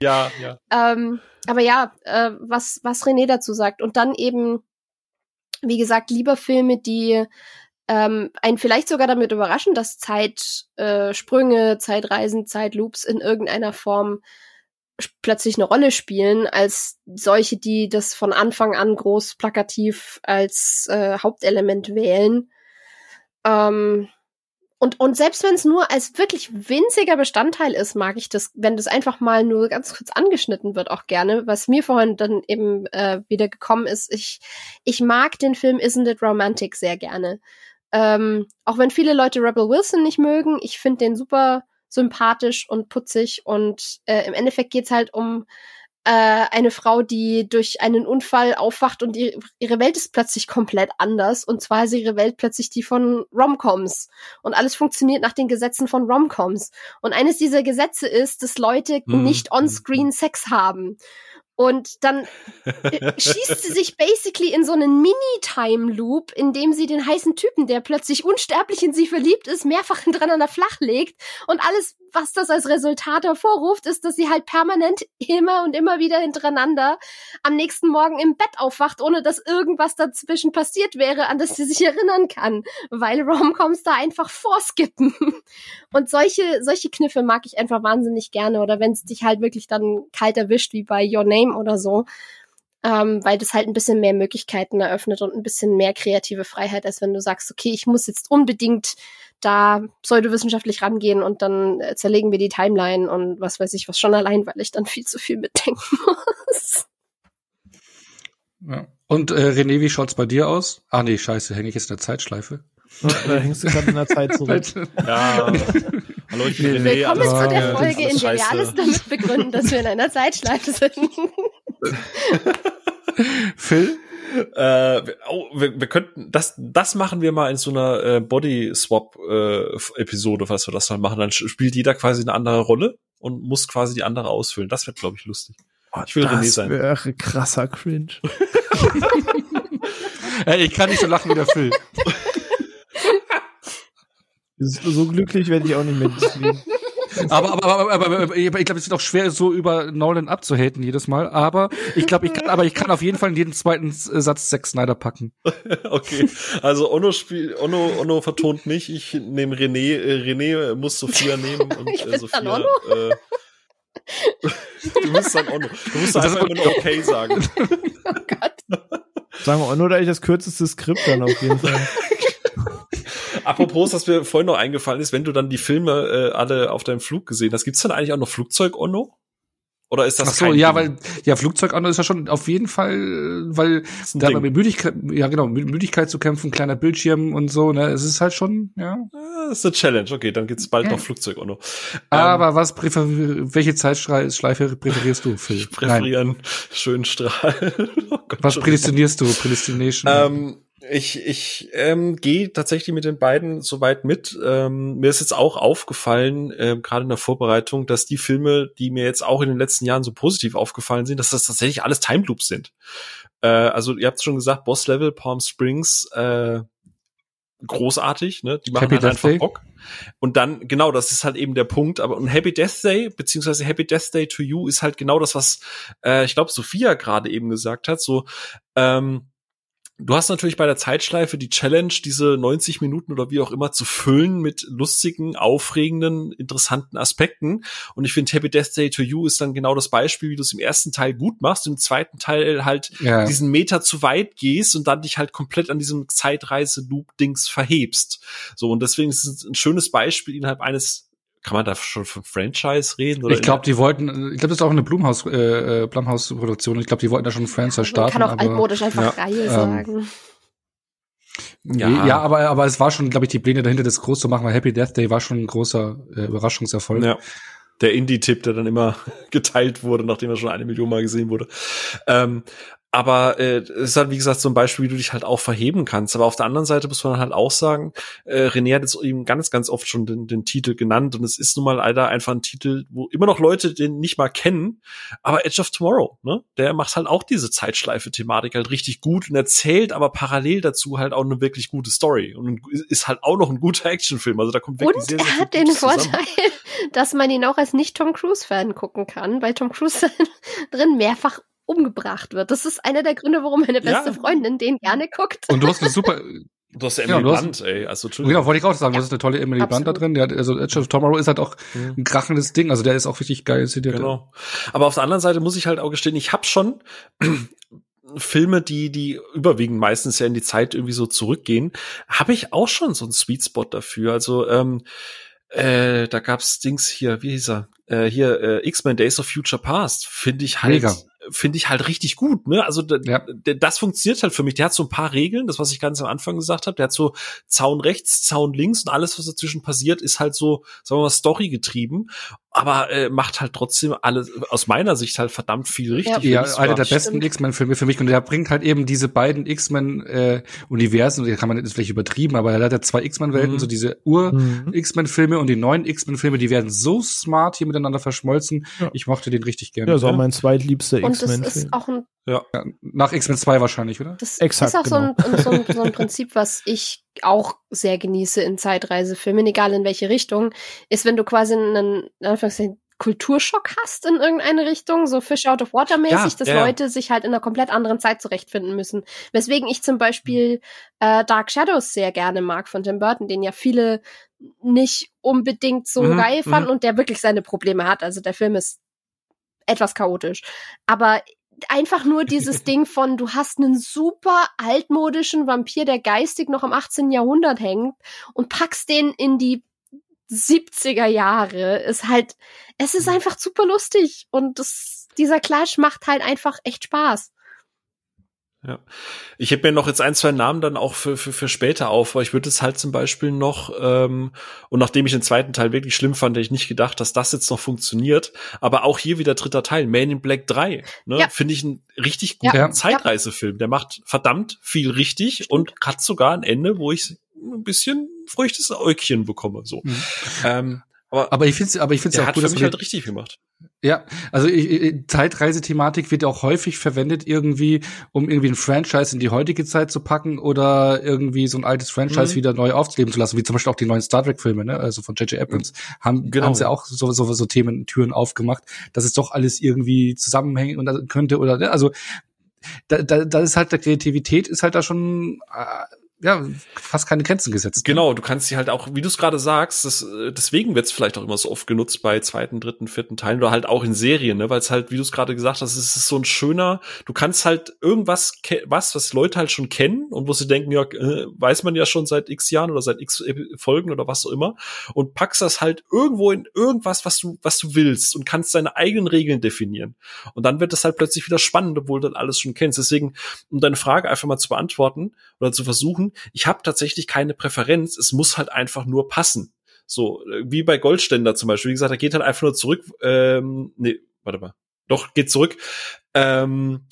Ja, ja. Ähm, aber ja, äh, was, was René dazu sagt. Und dann eben, wie gesagt, lieber Filme, die ähm, einen vielleicht sogar damit überraschen, dass Zeitsprünge, äh, Zeitreisen, Zeitloops in irgendeiner Form plötzlich eine Rolle spielen, als solche, die das von Anfang an groß plakativ als äh, Hauptelement wählen. Ähm, und, und selbst wenn es nur als wirklich winziger Bestandteil ist, mag ich das, wenn das einfach mal nur ganz kurz angeschnitten wird, auch gerne. Was mir vorhin dann eben äh, wieder gekommen ist, ich, ich mag den Film Isn't It Romantic sehr gerne. Ähm, auch wenn viele Leute Rebel Wilson nicht mögen, ich finde den super sympathisch und putzig und äh, im Endeffekt geht's halt um äh, eine Frau, die durch einen Unfall aufwacht und die, ihre Welt ist plötzlich komplett anders. Und zwar ist ihre Welt plötzlich die von Romcoms. Und alles funktioniert nach den Gesetzen von Romcoms. Und eines dieser Gesetze ist, dass Leute mhm. nicht on-screen Sex haben. Und dann äh, [LAUGHS] schießt sie sich basically in so einen Mini-Time-Loop, in dem sie den heißen Typen, der plötzlich unsterblich in sie verliebt ist, mehrfach [LAUGHS] hintereinander flach legt. Und alles, was das als Resultat hervorruft, ist, dass sie halt permanent immer und immer wieder hintereinander am nächsten Morgen im Bett aufwacht, ohne dass irgendwas dazwischen passiert wäre, an das sie sich erinnern kann, weil Romcoms da einfach vorskippen. [LAUGHS] Und solche, solche Kniffe mag ich einfach wahnsinnig gerne. Oder wenn es dich halt wirklich dann kalt erwischt, wie bei Your Name Game oder so. Ähm, weil das halt ein bisschen mehr Möglichkeiten eröffnet und ein bisschen mehr kreative Freiheit, als wenn du sagst, okay, ich muss jetzt unbedingt da pseudowissenschaftlich rangehen und dann äh, zerlegen wir die Timeline und was weiß ich was schon allein, weil ich dann viel zu viel mitdenken [LAUGHS] muss. Ja. Und äh, René, wie schaut's bei dir aus? Ah nee, scheiße, hänge ich jetzt in der Zeitschleife? Da hängst du gerade in der Zeit [LAUGHS] zurück. ja. [LAUGHS] Hallo, ich bin René. Willkommen zu der Folge, in der wir alles damit begründen, dass wir in einer Zeitschleife sind. [LAUGHS] Phil? Äh, oh, wir, wir könnten das das machen wir mal in so einer äh, Body Swap äh, Episode, was wir das mal machen. Dann spielt jeder quasi eine andere Rolle und muss quasi die andere ausfüllen. Das wird, glaube ich, lustig. Oh, ich will das René sein. Wäre krasser Cringe. [LAUGHS] [LAUGHS] hey, ich kann nicht so lachen wie der Phil. So glücklich werde ich auch nicht mit. [LAUGHS] aber, aber, aber, aber, aber, ich glaube, es wird auch schwer, so über Nolan abzuhaten jedes Mal. Aber ich glaube, ich kann, aber ich kann auf jeden Fall in jeden zweiten Satz Zack Snyder packen. [LAUGHS] okay, also Ono spielt, Ono, Ono vertont mich. Ich nehme René. Äh, René muss Sophia nehmen [LAUGHS] und äh, Sophia. Äh, du musst dann Ono. Du musst einfach immer nur okay sagen. oh Gott. Sagen wir Ono, da ich das kürzeste Skript dann auf jeden Fall. Apropos, was mir vorhin noch eingefallen ist, wenn du dann die Filme äh, alle auf deinem Flug gesehen hast, gibt's dann eigentlich auch noch Flugzeug-Onno? Oder ist das Ach so, ja, weil ja Flugzeug Onno ist ja schon auf jeden Fall, weil da mit Müdigkeit, ja genau, mit Müdigkeit zu kämpfen, kleiner Bildschirm und so, ne, es ist halt schon, ja. Das ist eine Challenge. Okay, dann gibt's bald ja. noch Flugzeug Onno. Aber ähm, was präfer welche Zeitschleife präferierst du, Phil? Ich präferiere einen schönen Strahl. [LAUGHS] oh Gott, was prädestinierst du? Predestination? Ähm, ich, ich ähm, gehe tatsächlich mit den beiden soweit mit. Ähm, mir ist jetzt auch aufgefallen, äh, gerade in der Vorbereitung, dass die Filme, die mir jetzt auch in den letzten Jahren so positiv aufgefallen sind, dass das tatsächlich alles Time Loops sind. Äh, also ihr habt schon gesagt, Boss Level, Palm Springs, äh, großartig, ne? Die machen Happy halt Death einfach Day. Bock. Und dann, genau, das ist halt eben der Punkt. Aber ein Happy Death Day, beziehungsweise Happy Death Day to You, ist halt genau das, was äh, ich glaube, Sophia gerade eben gesagt hat. So, ähm, Du hast natürlich bei der Zeitschleife die Challenge, diese 90 Minuten oder wie auch immer zu füllen mit lustigen, aufregenden, interessanten Aspekten. Und ich finde, Happy Death Day to You ist dann genau das Beispiel, wie du es im ersten Teil gut machst, im zweiten Teil halt ja. diesen Meter zu weit gehst und dann dich halt komplett an diesem Zeitreise-Loop-Dings verhebst. So, und deswegen ist es ein schönes Beispiel innerhalb eines kann man da schon von Franchise reden? Oder ich glaube, die wollten, ich glaube, das ist auch eine Blumhaus, äh, äh Blumhaus-Produktion. Ich glaube, die wollten da schon ein Franchise starten. Man kann auch aber, altmodisch einfach ja, Reihe ähm, sagen. Ja. ja, aber, aber es war schon, glaube ich, die Pläne dahinter, das groß zu machen, weil Happy Death Day war schon ein großer äh, Überraschungserfolg. Ja. Der Indie-Tipp, der dann immer [LAUGHS] geteilt wurde, nachdem er schon eine Million Mal gesehen wurde. Ähm, aber äh, es ist halt, wie gesagt, so ein Beispiel, wie du dich halt auch verheben kannst. Aber auf der anderen Seite muss man halt auch sagen, äh, René hat jetzt eben ganz, ganz oft schon den, den Titel genannt und es ist nun mal leider einfach ein Titel, wo immer noch Leute den nicht mal kennen. Aber Edge of Tomorrow, ne? Der macht halt auch diese Zeitschleife-Thematik halt richtig gut und erzählt aber parallel dazu halt auch eine wirklich gute Story und ist halt auch noch ein guter Actionfilm. Also da kommt wirklich Und sehr, sehr er viel hat den Gutes zusammen. Vorteil, [LAUGHS] dass man ihn auch als Nicht-Tom Cruise-Fan gucken kann, weil Tom Cruise [LAUGHS] drin mehrfach umgebracht wird. Das ist einer der Gründe, warum meine beste Ja. Freundin den gerne guckt. Und du hast eine super, Du hast ja Ja, Emily du hast- Blunt, ey. Also, Entschuldigung. genau, wollte ich auch sagen, das ist eine tolle Emily Blunt da Absolut. drin. Der hat, also Edge of Tomorrow ist halt auch Mhm. ein krachendes Ding. Also der ist auch richtig geil. Genau. Aber auf der anderen Seite muss ich halt auch gestehen, ich habe schon [CLEARS THROAT] Filme, die die überwiegend meistens ja in die Zeit irgendwie so zurückgehen, habe ich auch schon so einen Sweet Spot dafür. Also ähm, äh, da gab's Dings hier, wie hieß er? Äh, hier äh, X-Men Days of Future Past finde ich halt Mega. Finde ich halt richtig gut, ne? Also Ja. das funktioniert halt für mich. Der hat so ein paar Regeln, das was ich ganz am Anfang gesagt habe, der hat so Zaun rechts, Zaun links und alles was dazwischen passiert ist halt so, sagen wir mal Story getrieben, aber äh, macht halt trotzdem alles aus meiner Sicht halt verdammt viel richtig. Ja, ich einer der besten. X-Men-Filme für mich. Und der bringt halt eben diese beiden X-Men-Universen, und die kann man ist vielleicht übertrieben, aber er hat ja zwei X-Men-Welten, Mhm. so diese Mhm. Ur-X-Men-Filme und die neuen X-Men-Filme, die werden so smart hier miteinander verschmolzen. Ja. Ich mochte den richtig gerne. Ja, ist auch mein zweitliebster Und das X-Men-Film. ist auch ein, Nach X-Men 2 wahrscheinlich, oder? das Exakt, ist auch so, ein, so, ein, so ein Prinzip, was ich auch sehr genieße in Zeitreisefilmen, egal in welche Richtung, ist, wenn du quasi einen, in Anführungszeichen, Kulturschock hast in irgendeine Richtung, so Fish out of water mäßig, Ja, dass ja, ja. Leute sich halt in einer komplett anderen Zeit zurechtfinden müssen. Weswegen ich zum Beispiel äh, Dark Shadows sehr gerne mag von Tim Burton, den ja viele nicht unbedingt so Mhm, geil fanden mhm. und der wirklich seine Probleme hat. Also der Film ist etwas chaotisch. Aber einfach nur dieses Ding von, du hast einen super altmodischen Vampir, der geistig noch im 18. Jahrhundert hängt und packst den in die 70er Jahre, ist halt, es ist einfach super lustig und das, dieser Clash macht halt einfach echt Spaß. Ja. Ich heb mir noch jetzt ein, zwei Namen dann auch für, für, für später auf, weil ich würde es halt zum Beispiel noch, ähm, und nachdem ich den zweiten Teil wirklich schlimm fand, hätte ich nicht gedacht, dass das jetzt noch funktioniert. Aber auch hier wieder dritter Teil, Man in Black 3, ne, Ja. finde ich einen richtig guten Ja. Zeitreisefilm. Der macht verdammt viel richtig und hat sogar ein Ende, wo ich ein bisschen feuchtes Äugchen bekomme, so. Mhm. Ähm, aber, Aber ich finde aber ich finde der ja auch gut, für dass mich man halt richtig gemacht. Ja, also Zeitreisethematik wird auch häufig verwendet irgendwie, um irgendwie ein Franchise in die heutige Zeit zu packen oder irgendwie so ein altes Franchise Mhm. wieder neu aufleben zu lassen, wie zum Beispiel auch die neuen Star Trek Filme, ne? also von J.J. Abrams, haben, Genau. haben sie auch so, so, so Themen, Türen aufgemacht, dass es doch alles irgendwie zusammenhängen und könnte oder, ne? also da, da, da ist halt der Kreativität ist halt da schon äh, ja fast keine Grenzen gesetzt. ne? Genau, du kannst sie halt auch, wie du es gerade sagst, das, äh, deswegen wird es vielleicht auch immer so oft genutzt bei zweiten, dritten, vierten Teilen oder halt auch in Serien, ne? weil es halt, wie du es gerade gesagt hast, es ist so ein schöner, du kannst halt irgendwas, was, was Leute halt schon kennen und wo sie denken, ja, äh, weiß man ja schon seit x Jahren oder seit x Ep- Folgen oder was auch immer und packst das halt irgendwo in irgendwas, was du, was du willst und kannst deine eigenen Regeln definieren. Und dann wird es halt plötzlich wieder spannend, obwohl du dann alles schon kennst. Deswegen, um deine Frage einfach mal zu beantworten oder zu versuchen, ich habe tatsächlich keine Präferenz, es muss halt einfach nur passen. So, äh, wie bei Goldständer zum Beispiel. Wie gesagt, er geht halt einfach nur zurück, ähm, nee, warte mal. Doch, geht zurück. Ähm,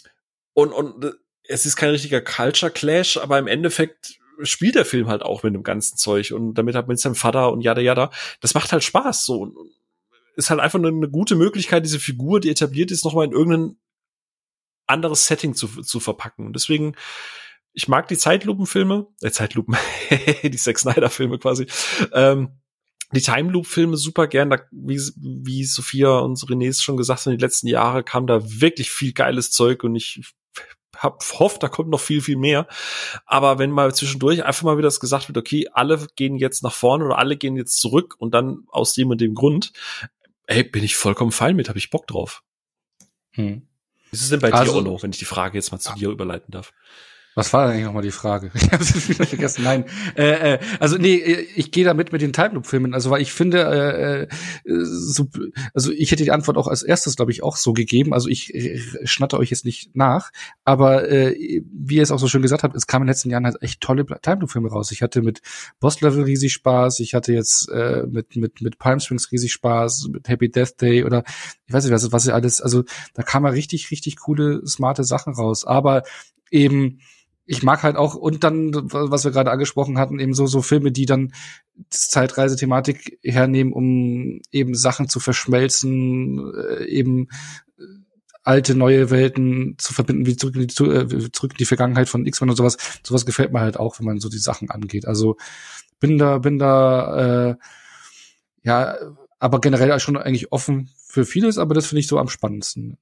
und, und äh, es ist kein richtiger Culture Clash, aber im Endeffekt spielt der Film halt auch mit dem ganzen Zeug und damit hat mit seinem Vater und jada jada. Das macht halt Spaß so. Und ist halt einfach eine, eine gute Möglichkeit, diese Figur, die etabliert ist, nochmal in irgendein anderes Setting zu, zu verpacken. Und deswegen, ich mag die Zeitlupenfilme, äh, Zeitlupen, [LAUGHS] die Zack Snyder-Filme quasi. Ähm, die Time Loop Filme super gern, da, wie, wie Sophia und René schon gesagt haben, die letzten Jahre kam da wirklich viel geiles Zeug und ich hab hofft, da kommt noch viel, viel mehr. Aber wenn mal zwischendurch einfach mal wieder das gesagt wird, okay, alle gehen jetzt nach vorne oder alle gehen jetzt zurück und dann aus dem und dem Grund, ey, bin ich vollkommen fein mit, habe ich Bock drauf. Hm. Ist es denn bei Also- dir, Onno, wenn ich die Frage jetzt mal zu dir überleiten darf? Was war eigentlich nochmal die Frage? [LAUGHS] Ich habe es wieder vergessen. Nein, äh, äh, also nee, ich gehe damit mit den Time Loop Filmen. Also weil ich finde, äh, äh, so, also ich hätte die Antwort auch als erstes, glaube ich, auch so gegeben. Also ich äh, schnatter euch jetzt nicht nach, aber äh, wie ihr es auch so schön gesagt habt, es kamen in den letzten Jahren halt echt tolle Time Loop Filme raus. Ich hatte mit Boss Level riesig Spaß. Ich hatte jetzt äh, mit mit mit Palm Springs riesig Spaß, mit Happy Death Day oder ich weiß nicht was, was ihr alles. Also da kamen richtig richtig coole smarte Sachen raus. Aber eben ich mag halt auch, und dann, was wir gerade angesprochen hatten, eben so, so Filme, die dann Zeitreise-Thematik hernehmen, um eben Sachen zu verschmelzen, äh, eben äh, alte, neue Welten zu verbinden, wie zurück in die, äh, zurück in die Vergangenheit von X-Men und sowas. Sowas gefällt mir halt auch, wenn man so die Sachen angeht. Also bin da, bin da, äh, ja, aber generell schon eigentlich offen für vieles, aber das finde ich so am spannendsten.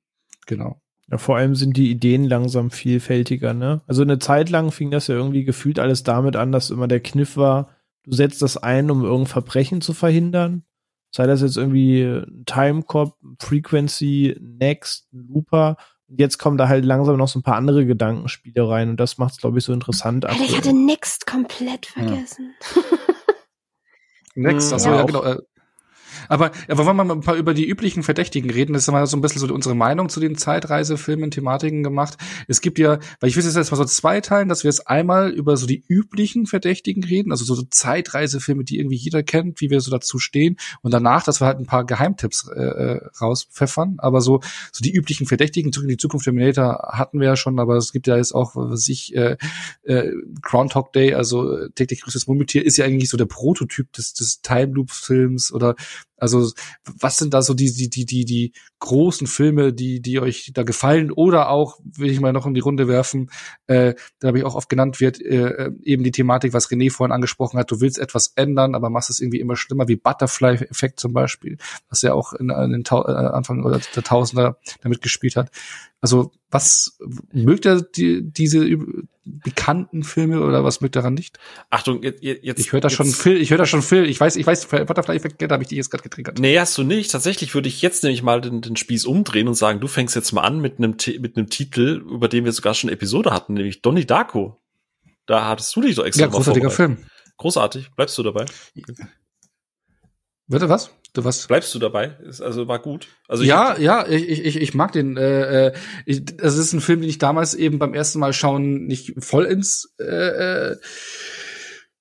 Genau. Ja, vor allem sind die Ideen langsam vielfältiger, ne? Also eine Zeit lang fing das ja irgendwie gefühlt alles damit an, dass immer der Kniff war, du setzt das ein, um irgendein Verbrechen zu verhindern. Sei das jetzt irgendwie Timecop, Frequency, Next, Looper. Und jetzt kommen da halt langsam noch so ein paar andere Gedankenspiele rein und das macht es, glaube ich, so interessant. Alter, ich hatte Next komplett vergessen. Ja. Next, also ja, ja genau. Äh, aber, aber wollen wir mal ein paar über die üblichen Verdächtigen reden? Das ist mal so ein bisschen so unsere Meinung zu den Zeitreisefilmen, Thematiken gemacht. Es gibt ja, weil ich will jetzt mal so zwei teilen, dass wir jetzt einmal über so die üblichen Verdächtigen reden, also so, Zeitreisefilme, die irgendwie jeder kennt, wie wir so dazu stehen. Und danach, dass wir halt ein paar Geheimtipps äh, äh rauspfeffern. Aber so, so die üblichen Verdächtigen, zurück in die Zukunft Terminator hatten wir ja schon, aber es gibt ja jetzt auch, was ich, äh, äh, Groundhog Day, also äh, täglich grüßtes Murmeltier, ist ja eigentlich so der Prototyp des, des Time Loop Films oder also was sind da so die die die die die großen Filme, die die euch da gefallen oder auch will ich mal noch in die Runde werfen, äh, da habe ich auch oft genannt wird äh, eben die Thematik, was René vorhin angesprochen hat. Du willst etwas ändern, aber machst es irgendwie immer schlimmer, wie Butterfly-Effekt zum Beispiel, was ja auch in, in den Tau äh, Anfang oder der Tausender damit gespielt hat. Also was mögt ihr die, diese bekannten Filme oder was mögt daran nicht? Achtung, jetzt, ich höre da schon Phil, ich höre da schon Phil. Ich weiß, ich weiß, Butterfly-Effekt, da habe ich dich jetzt gerade getriggert. Nee, hast du nicht. Tatsächlich würde ich jetzt nämlich mal den, den Spieß umdrehen und sagen, du fängst jetzt mal an mit einem mit einem Titel, über den wir sogar schon eine Episode hatten, nämlich Donnie Darko. Da hattest du dich doch extra Ja, großartiger Film. Großartig. Bleibst du dabei? Bitte was? Was? Bleibst du dabei? Ist, also war gut. Also ja, ja, ich, ich, ich mag den. Äh, äh ich, das ist ein Film, den ich damals eben beim ersten Mal schauen nicht vollends äh, äh,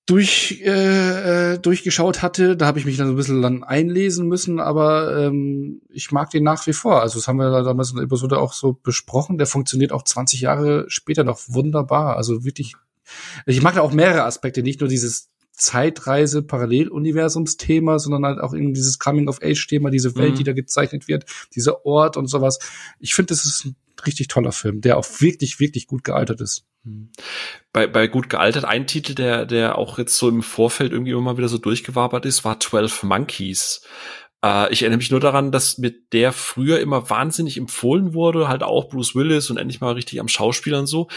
durch äh, äh, durchgeschaut hatte. Da habe ich mich dann so ein bisschen dann einlesen müssen, aber ähm, ich mag den nach wie vor. Also das haben wir da damals in der Episode auch so besprochen. Der funktioniert auch 20 Jahre später noch wunderbar. Also wirklich. Ich mag da auch mehrere Aspekte, nicht nur dieses Zeitreise, Paralleluniversumsthema, sondern halt auch irgendwie dieses Coming-of-Age-Thema, diese Welt, mhm. die da gezeichnet wird, dieser Ort und sowas. Ich finde, das ist ein richtig toller Film, der auch wirklich, wirklich gut gealtert ist. Mhm. Bei, bei gut gealtert, ein Titel, der, der auch jetzt so im Vorfeld irgendwie immer wieder so durchgewabert ist, war 12 Monkeys. Äh, ich erinnere mich nur daran, dass mit der früher immer wahnsinnig empfohlen wurde, halt auch Bruce Willis und endlich mal richtig am Schauspielern so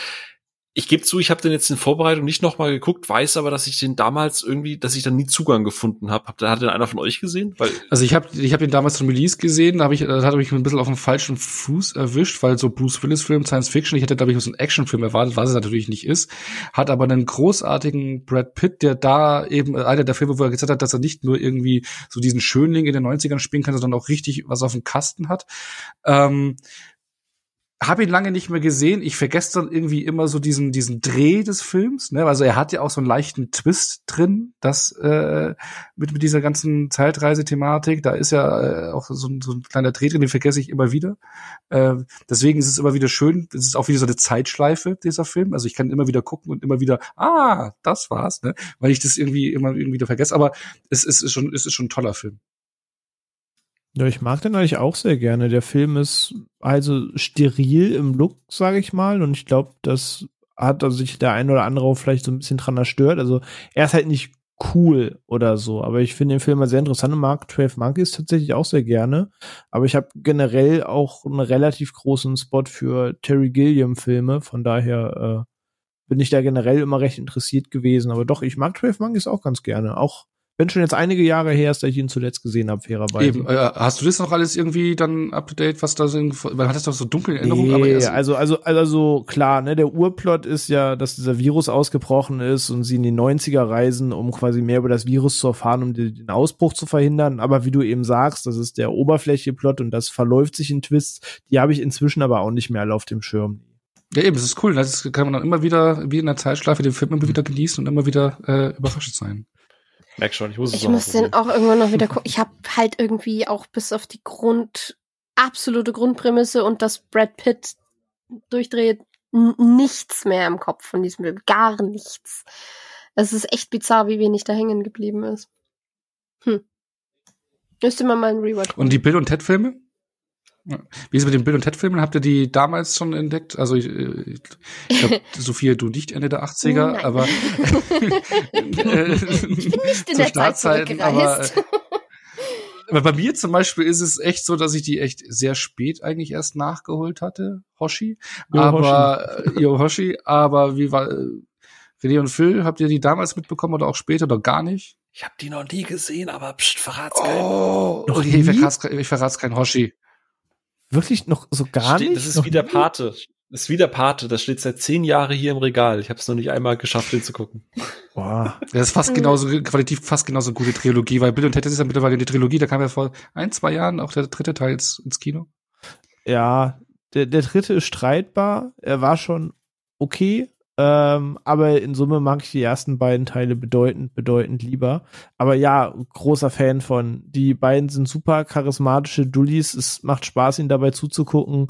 ich gebe zu, ich habe den jetzt in Vorbereitung nicht nochmal geguckt, weiß aber, dass ich den damals irgendwie, dass ich dann nie Zugang gefunden habe. Hab, hat den einer von euch gesehen? Weil also ich habe ich hab den damals zum Release gesehen, da habe ich, da hat mich ein bisschen auf dem falschen Fuß erwischt, weil so Bruce Willis Film, Science Fiction, ich hätte glaube ich so einen Actionfilm erwartet, was es natürlich nicht ist, hat aber einen großartigen Brad Pitt, der da eben einer der Filme, wo er gesagt hat, dass er nicht nur irgendwie so diesen Schönling in den 90ern spielen kann, sondern auch richtig was auf dem Kasten hat. Ähm, habe ihn lange nicht mehr gesehen. Ich vergesse dann irgendwie immer so diesen diesen Dreh des Films. Ne? Also er hat ja auch so einen leichten Twist drin, das äh, mit mit dieser ganzen Zeitreise-Thematik. Da ist ja äh, auch so, ein, so ein kleiner Dreh drin, den vergesse ich immer wieder. Äh, deswegen ist es immer wieder schön. Es ist auch wieder so eine Zeitschleife dieser Film. Also ich kann immer wieder gucken und immer wieder, ah, das war's, ne? weil ich das irgendwie immer irgendwie wieder vergesse. Aber es, es ist schon es ist schon ein toller Film. Ja, ich mag den eigentlich auch sehr gerne. Der Film ist also steril im Look, sage ich mal. Und ich glaube, das hat also sich der ein oder andere vielleicht so ein bisschen dran erstört. Also er ist halt nicht cool oder so. Aber ich finde den Film halt sehr interessant und mag 12 Monkeys tatsächlich auch sehr gerne. Aber ich habe generell auch einen relativ großen Spot für Terry Gilliam-Filme. Von daher äh, bin ich da generell immer recht interessiert gewesen. Aber doch, ich mag 12 Monkeys auch ganz gerne. Auch wenn schon jetzt einige Jahre her ist, dass ich ihn zuletzt gesehen habe, fairerweise. Eben, äh, hast du das noch alles irgendwie dann up to date, was da so, man hat das doch so dunkel in Erinnerung, nee, aber erst, also, also, also klar, ne, der Urplot ist ja, dass dieser Virus ausgebrochen ist und sie in die 90er reisen, um quasi mehr über das Virus zu erfahren, um den Ausbruch zu verhindern. Aber wie du eben sagst, das ist der Oberfläche-Plot und das verläuft sich in Twists. Die habe ich inzwischen aber auch nicht mehr alle auf dem Schirm. Ja, eben, das ist cool. Das kann man dann immer wieder, wie in der Zeitschleife, den Film immer wieder genießen und immer wieder äh, überrascht sein. Merk schon, ich muss es Ich muss den auch irgendwann noch wieder gucken. [LAUGHS] Ich habe halt irgendwie auch bis auf die Grund, absolute Grundprämisse und dass Brad Pitt durchdreht, nichts mehr im Kopf von diesem Film. Gar nichts. Es ist echt bizarr, wie wenig da hängen geblieben ist. Hm. Müsste man mal einen Rewatch Und die Bill und Ted Filme? Wie ist es mit den Bill und Ted Filmen? Habt ihr die damals schon entdeckt? Also ich, äh, ich glaube, [LAUGHS] Sophia, du nicht Ende der 80er, Nein. aber äh, [LAUGHS] Ich bin nicht in der Zeit Startzeiten, aber, zurückgereist. aber bei mir zum Beispiel ist es echt so, dass ich die echt sehr spät eigentlich erst nachgeholt hatte, Hoshi. Aber äh, Yo Hoshi, aber wie war äh, René und Phil, habt ihr die damals mitbekommen oder auch später oder gar nicht? Ich habe die noch nie gesehen, aber pst, verrat's keinem. Oh, okay, ich verrat's, ich verrat's kein Hoshi. Wirklich noch so gar Steht- nicht? Das ist Noch wie der? Pate. Das ist wie der Pate. Das steht seit zehn Jahren hier im Regal. Ich habe es noch nicht einmal geschafft, den zu gucken. Boah. Das ist fast Mhm. genauso, qualitativ fast genauso eine gute Trilogie, weil Bill und Ted ist ja mittlerweile die Trilogie, da kam ja vor ein, zwei Jahren auch der dritte Teil ins, ins Kino. Ja, der, der dritte ist streitbar. Er war schon okay. Ähm, aber in Summe mag ich die ersten beiden Teile bedeutend, bedeutend lieber. Aber ja, großer Fan von. Die beiden sind super charismatische Dullis. Es macht Spaß, ihnen dabei zuzugucken.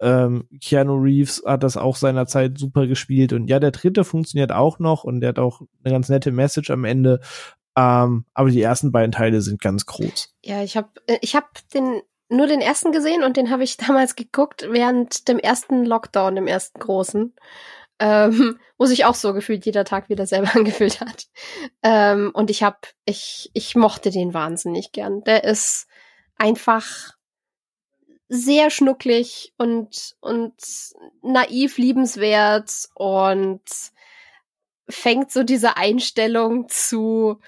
Ähm, Keanu Reeves hat das auch seinerzeit super gespielt. Und ja, der dritte funktioniert auch noch und der hat auch eine ganz nette Message am Ende. Ähm, aber die ersten beiden Teile sind ganz groß. Ja, ich habe ich hab den nur den ersten gesehen und den habe ich [LAUGHS] damals geguckt während dem ersten Lockdown, dem ersten großen. Ähm, [LAUGHS] wo sich auch so gefühlt jeder Tag wieder selber [LAUGHS] angefühlt hat. Ähm, und ich habe, ich, ich mochte den wahnsinnig gern. Der ist einfach sehr schnucklig und, und naiv liebenswert und fängt so diese Einstellung zu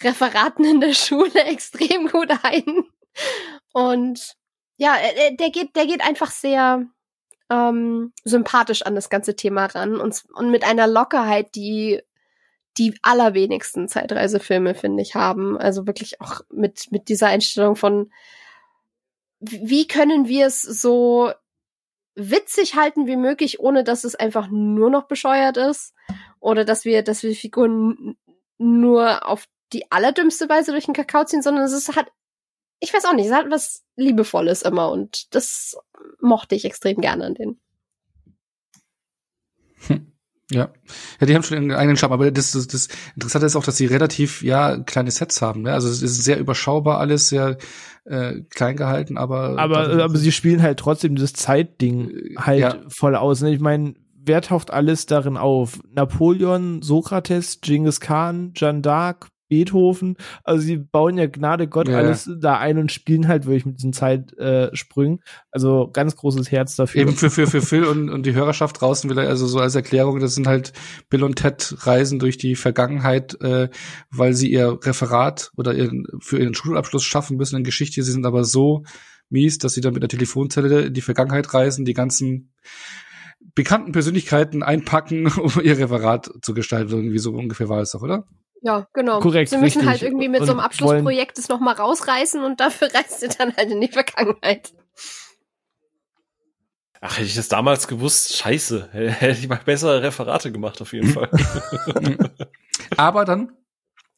Referaten in der [LAUGHS] Schule extrem gut ein. Und ja, äh, der geht, der geht einfach sehr ähm, sympathisch an das ganze Thema ran und, und mit einer Lockerheit, die die allerwenigsten Zeitreisefilme, finde ich, haben. Also wirklich auch mit, mit dieser Einstellung von, wie können wir es so witzig halten wie möglich, ohne dass es einfach nur noch bescheuert ist. Oder dass wir, dass wir Figuren nur auf die allerdümmste Weise durch den Kakao ziehen, sondern es ist, hat, ich weiß auch nicht, es hat was Liebevolles immer und das mochte ich extrem gerne an denen. Ja. Ja, die haben schon einen eigenen Charme, aber das, das, das Interessante ist auch, dass sie relativ, ja, kleine Sets haben, ne? Also es ist sehr überschaubar alles, sehr äh, klein gehalten, aber Aber, aber sie spielen halt trotzdem dieses Zeitding Äh, halt ja. voll aus. Ne? Ich meine, wer taucht alles darin auf? Napoleon, Sokrates, Genghis Khan, Jeanne d'Arc, Beethoven. Also sie bauen ja Gnade Gott Ja, alles da ein und spielen halt wirklich mit diesen Zeitsprüngen. Sprüngen. also ganz großes Herz dafür. Eben für, für, für Phil und, und die Hörerschaft draußen will er also so als Erklärung, das sind halt Bill und Ted reisen durch die Vergangenheit, äh, weil sie ihr Referat oder ihren, für ihren Schulabschluss schaffen müssen in Geschichte. Sie sind aber so mies, dass sie dann mit der Telefonzelle in die Vergangenheit reisen, die ganzen bekannten Persönlichkeiten einpacken, [LAUGHS] um ihr Referat zu gestalten. Irgendwie so ungefähr war es doch, oder? Ja, genau. Korrekt, Sie müssen richtig. halt irgendwie mit so einem Und Abschlussprojekt es nochmal rausreißen und dafür [LAUGHS] reist ihr dann halt in die Vergangenheit. Ach, hätte ich das damals gewusst, scheiße. [LAUGHS] Hätte ich mal bessere Referate gemacht, auf jeden [LAUGHS] Fall. Aber dann,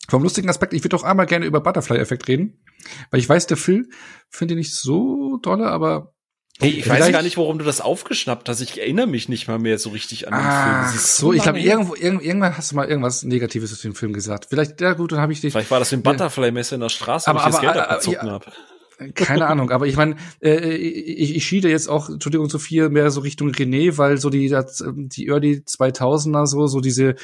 vom lustigen Aspekt, ich würde doch einmal gerne über Butterfly-Effekt reden, weil ich weiß, der Phil findet ihn nicht so dolle, aber Hey, ich weiß Vielleicht- gar nicht, warum du das aufgeschnappt hast. Ich erinnere mich nicht mal mehr so richtig an den Film. Ah, ist so, ich glaube, irgendwo, irgend, irgendwann hast du mal irgendwas Negatives zu dem Film gesagt. Vielleicht, ja gut, dann habe ich dich. Vielleicht war das im Butterfly-Messer in der Straße, Aber- wo ich das Geld aber- abgezogen ja. habe. Keine Ahnung, aber ich meine, äh, ich, ich schiede jetzt auch, Entschuldigung, Sophia, mehr so Richtung René, weil so die, das, die Early 2000er, so, so diese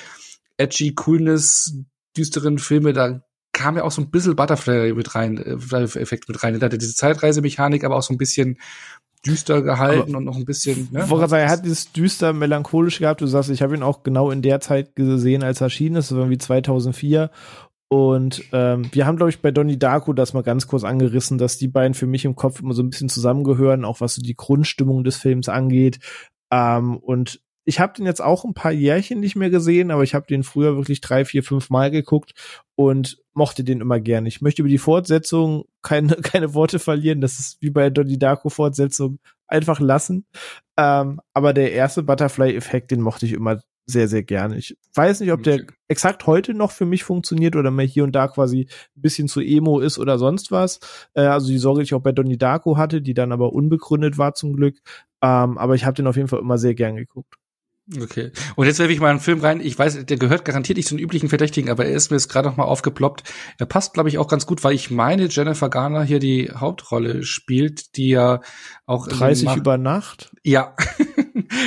edgy Coolness, düsteren Filme, da kam ja auch so ein bisschen Butterfly mit rein, äh, Effekt mit rein. Da hatte diese Zeitreisemechanik, aber auch so ein bisschen düster gehalten und noch ein bisschen, ne? Ich wollte gerade sagen, er hat dieses düster melancholisch gehabt. Du sagst, ich habe ihn auch genau in der Zeit gesehen, als er erschienen ist, irgendwie 2004. Und ähm, wir haben, glaube ich, bei Donnie Darko das mal ganz kurz angerissen, dass die beiden für mich im Kopf immer so ein bisschen zusammengehören, auch was so die Grundstimmung des Films angeht. Ähm, und ich habe den jetzt auch ein paar Jährchen nicht mehr gesehen, aber ich habe den früher wirklich drei, vier, fünf Mal geguckt und mochte den immer gern. Ich möchte über die Fortsetzung keine, [LAUGHS] keine Worte verlieren. Das ist wie bei Donnie Darko Fortsetzung einfach lassen. Ähm, aber der erste Butterfly-Effekt, den mochte ich immer sehr, sehr gerne. Ich weiß nicht, ob der exakt heute noch für mich funktioniert oder mir hier und da quasi ein bisschen zu emo ist oder sonst was. Äh, also die Sorge, die ich auch bei Donnie Darko hatte, die dann aber unbegründet war zum Glück. Ähm, aber ich habe den auf jeden Fall immer sehr gern geguckt. Okay. Und jetzt werfe ich mal einen Film rein. Ich weiß, der gehört garantiert nicht zu den üblichen Verdächtigen, aber er ist mir jetzt gerade noch mal aufgeploppt. Er passt, glaube ich, auch ganz gut, weil ich meine, Jennifer Garner hier die Hauptrolle spielt, die ja auch 30 über Nacht. Ja.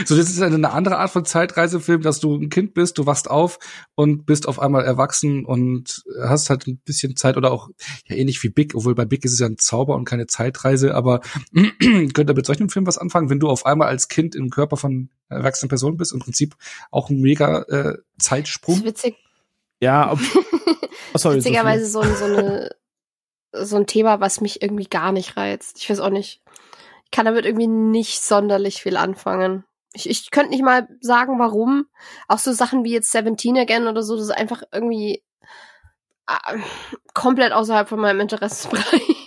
So, das ist eine andere Art von Zeitreisefilm, dass du ein Kind bist, du wachst auf und bist auf einmal erwachsen und hast halt ein bisschen Zeit oder auch ja ähnlich wie Big, obwohl bei Big ist es ja ein Zauber und keine Zeitreise, aber [CLEARS THROAT] könnt ihr mit solchen Film was anfangen, wenn du auf einmal als Kind im Körper von erwachsenen Person bist, im Prinzip auch ein mega äh, Zeitsprung. Das ist witzig. Ja, [LAUGHS] ob, oh, sorry, witzigerweise so, so, eine so ein Thema, was mich irgendwie gar nicht reizt. Ich weiß auch nicht. Ich kann damit irgendwie nicht sonderlich viel anfangen. Ich, ich könnte nicht mal sagen, warum. Auch so Sachen wie jetzt Seventeen Again oder so, das ist einfach irgendwie äh, komplett außerhalb von meinem Interessensbereich.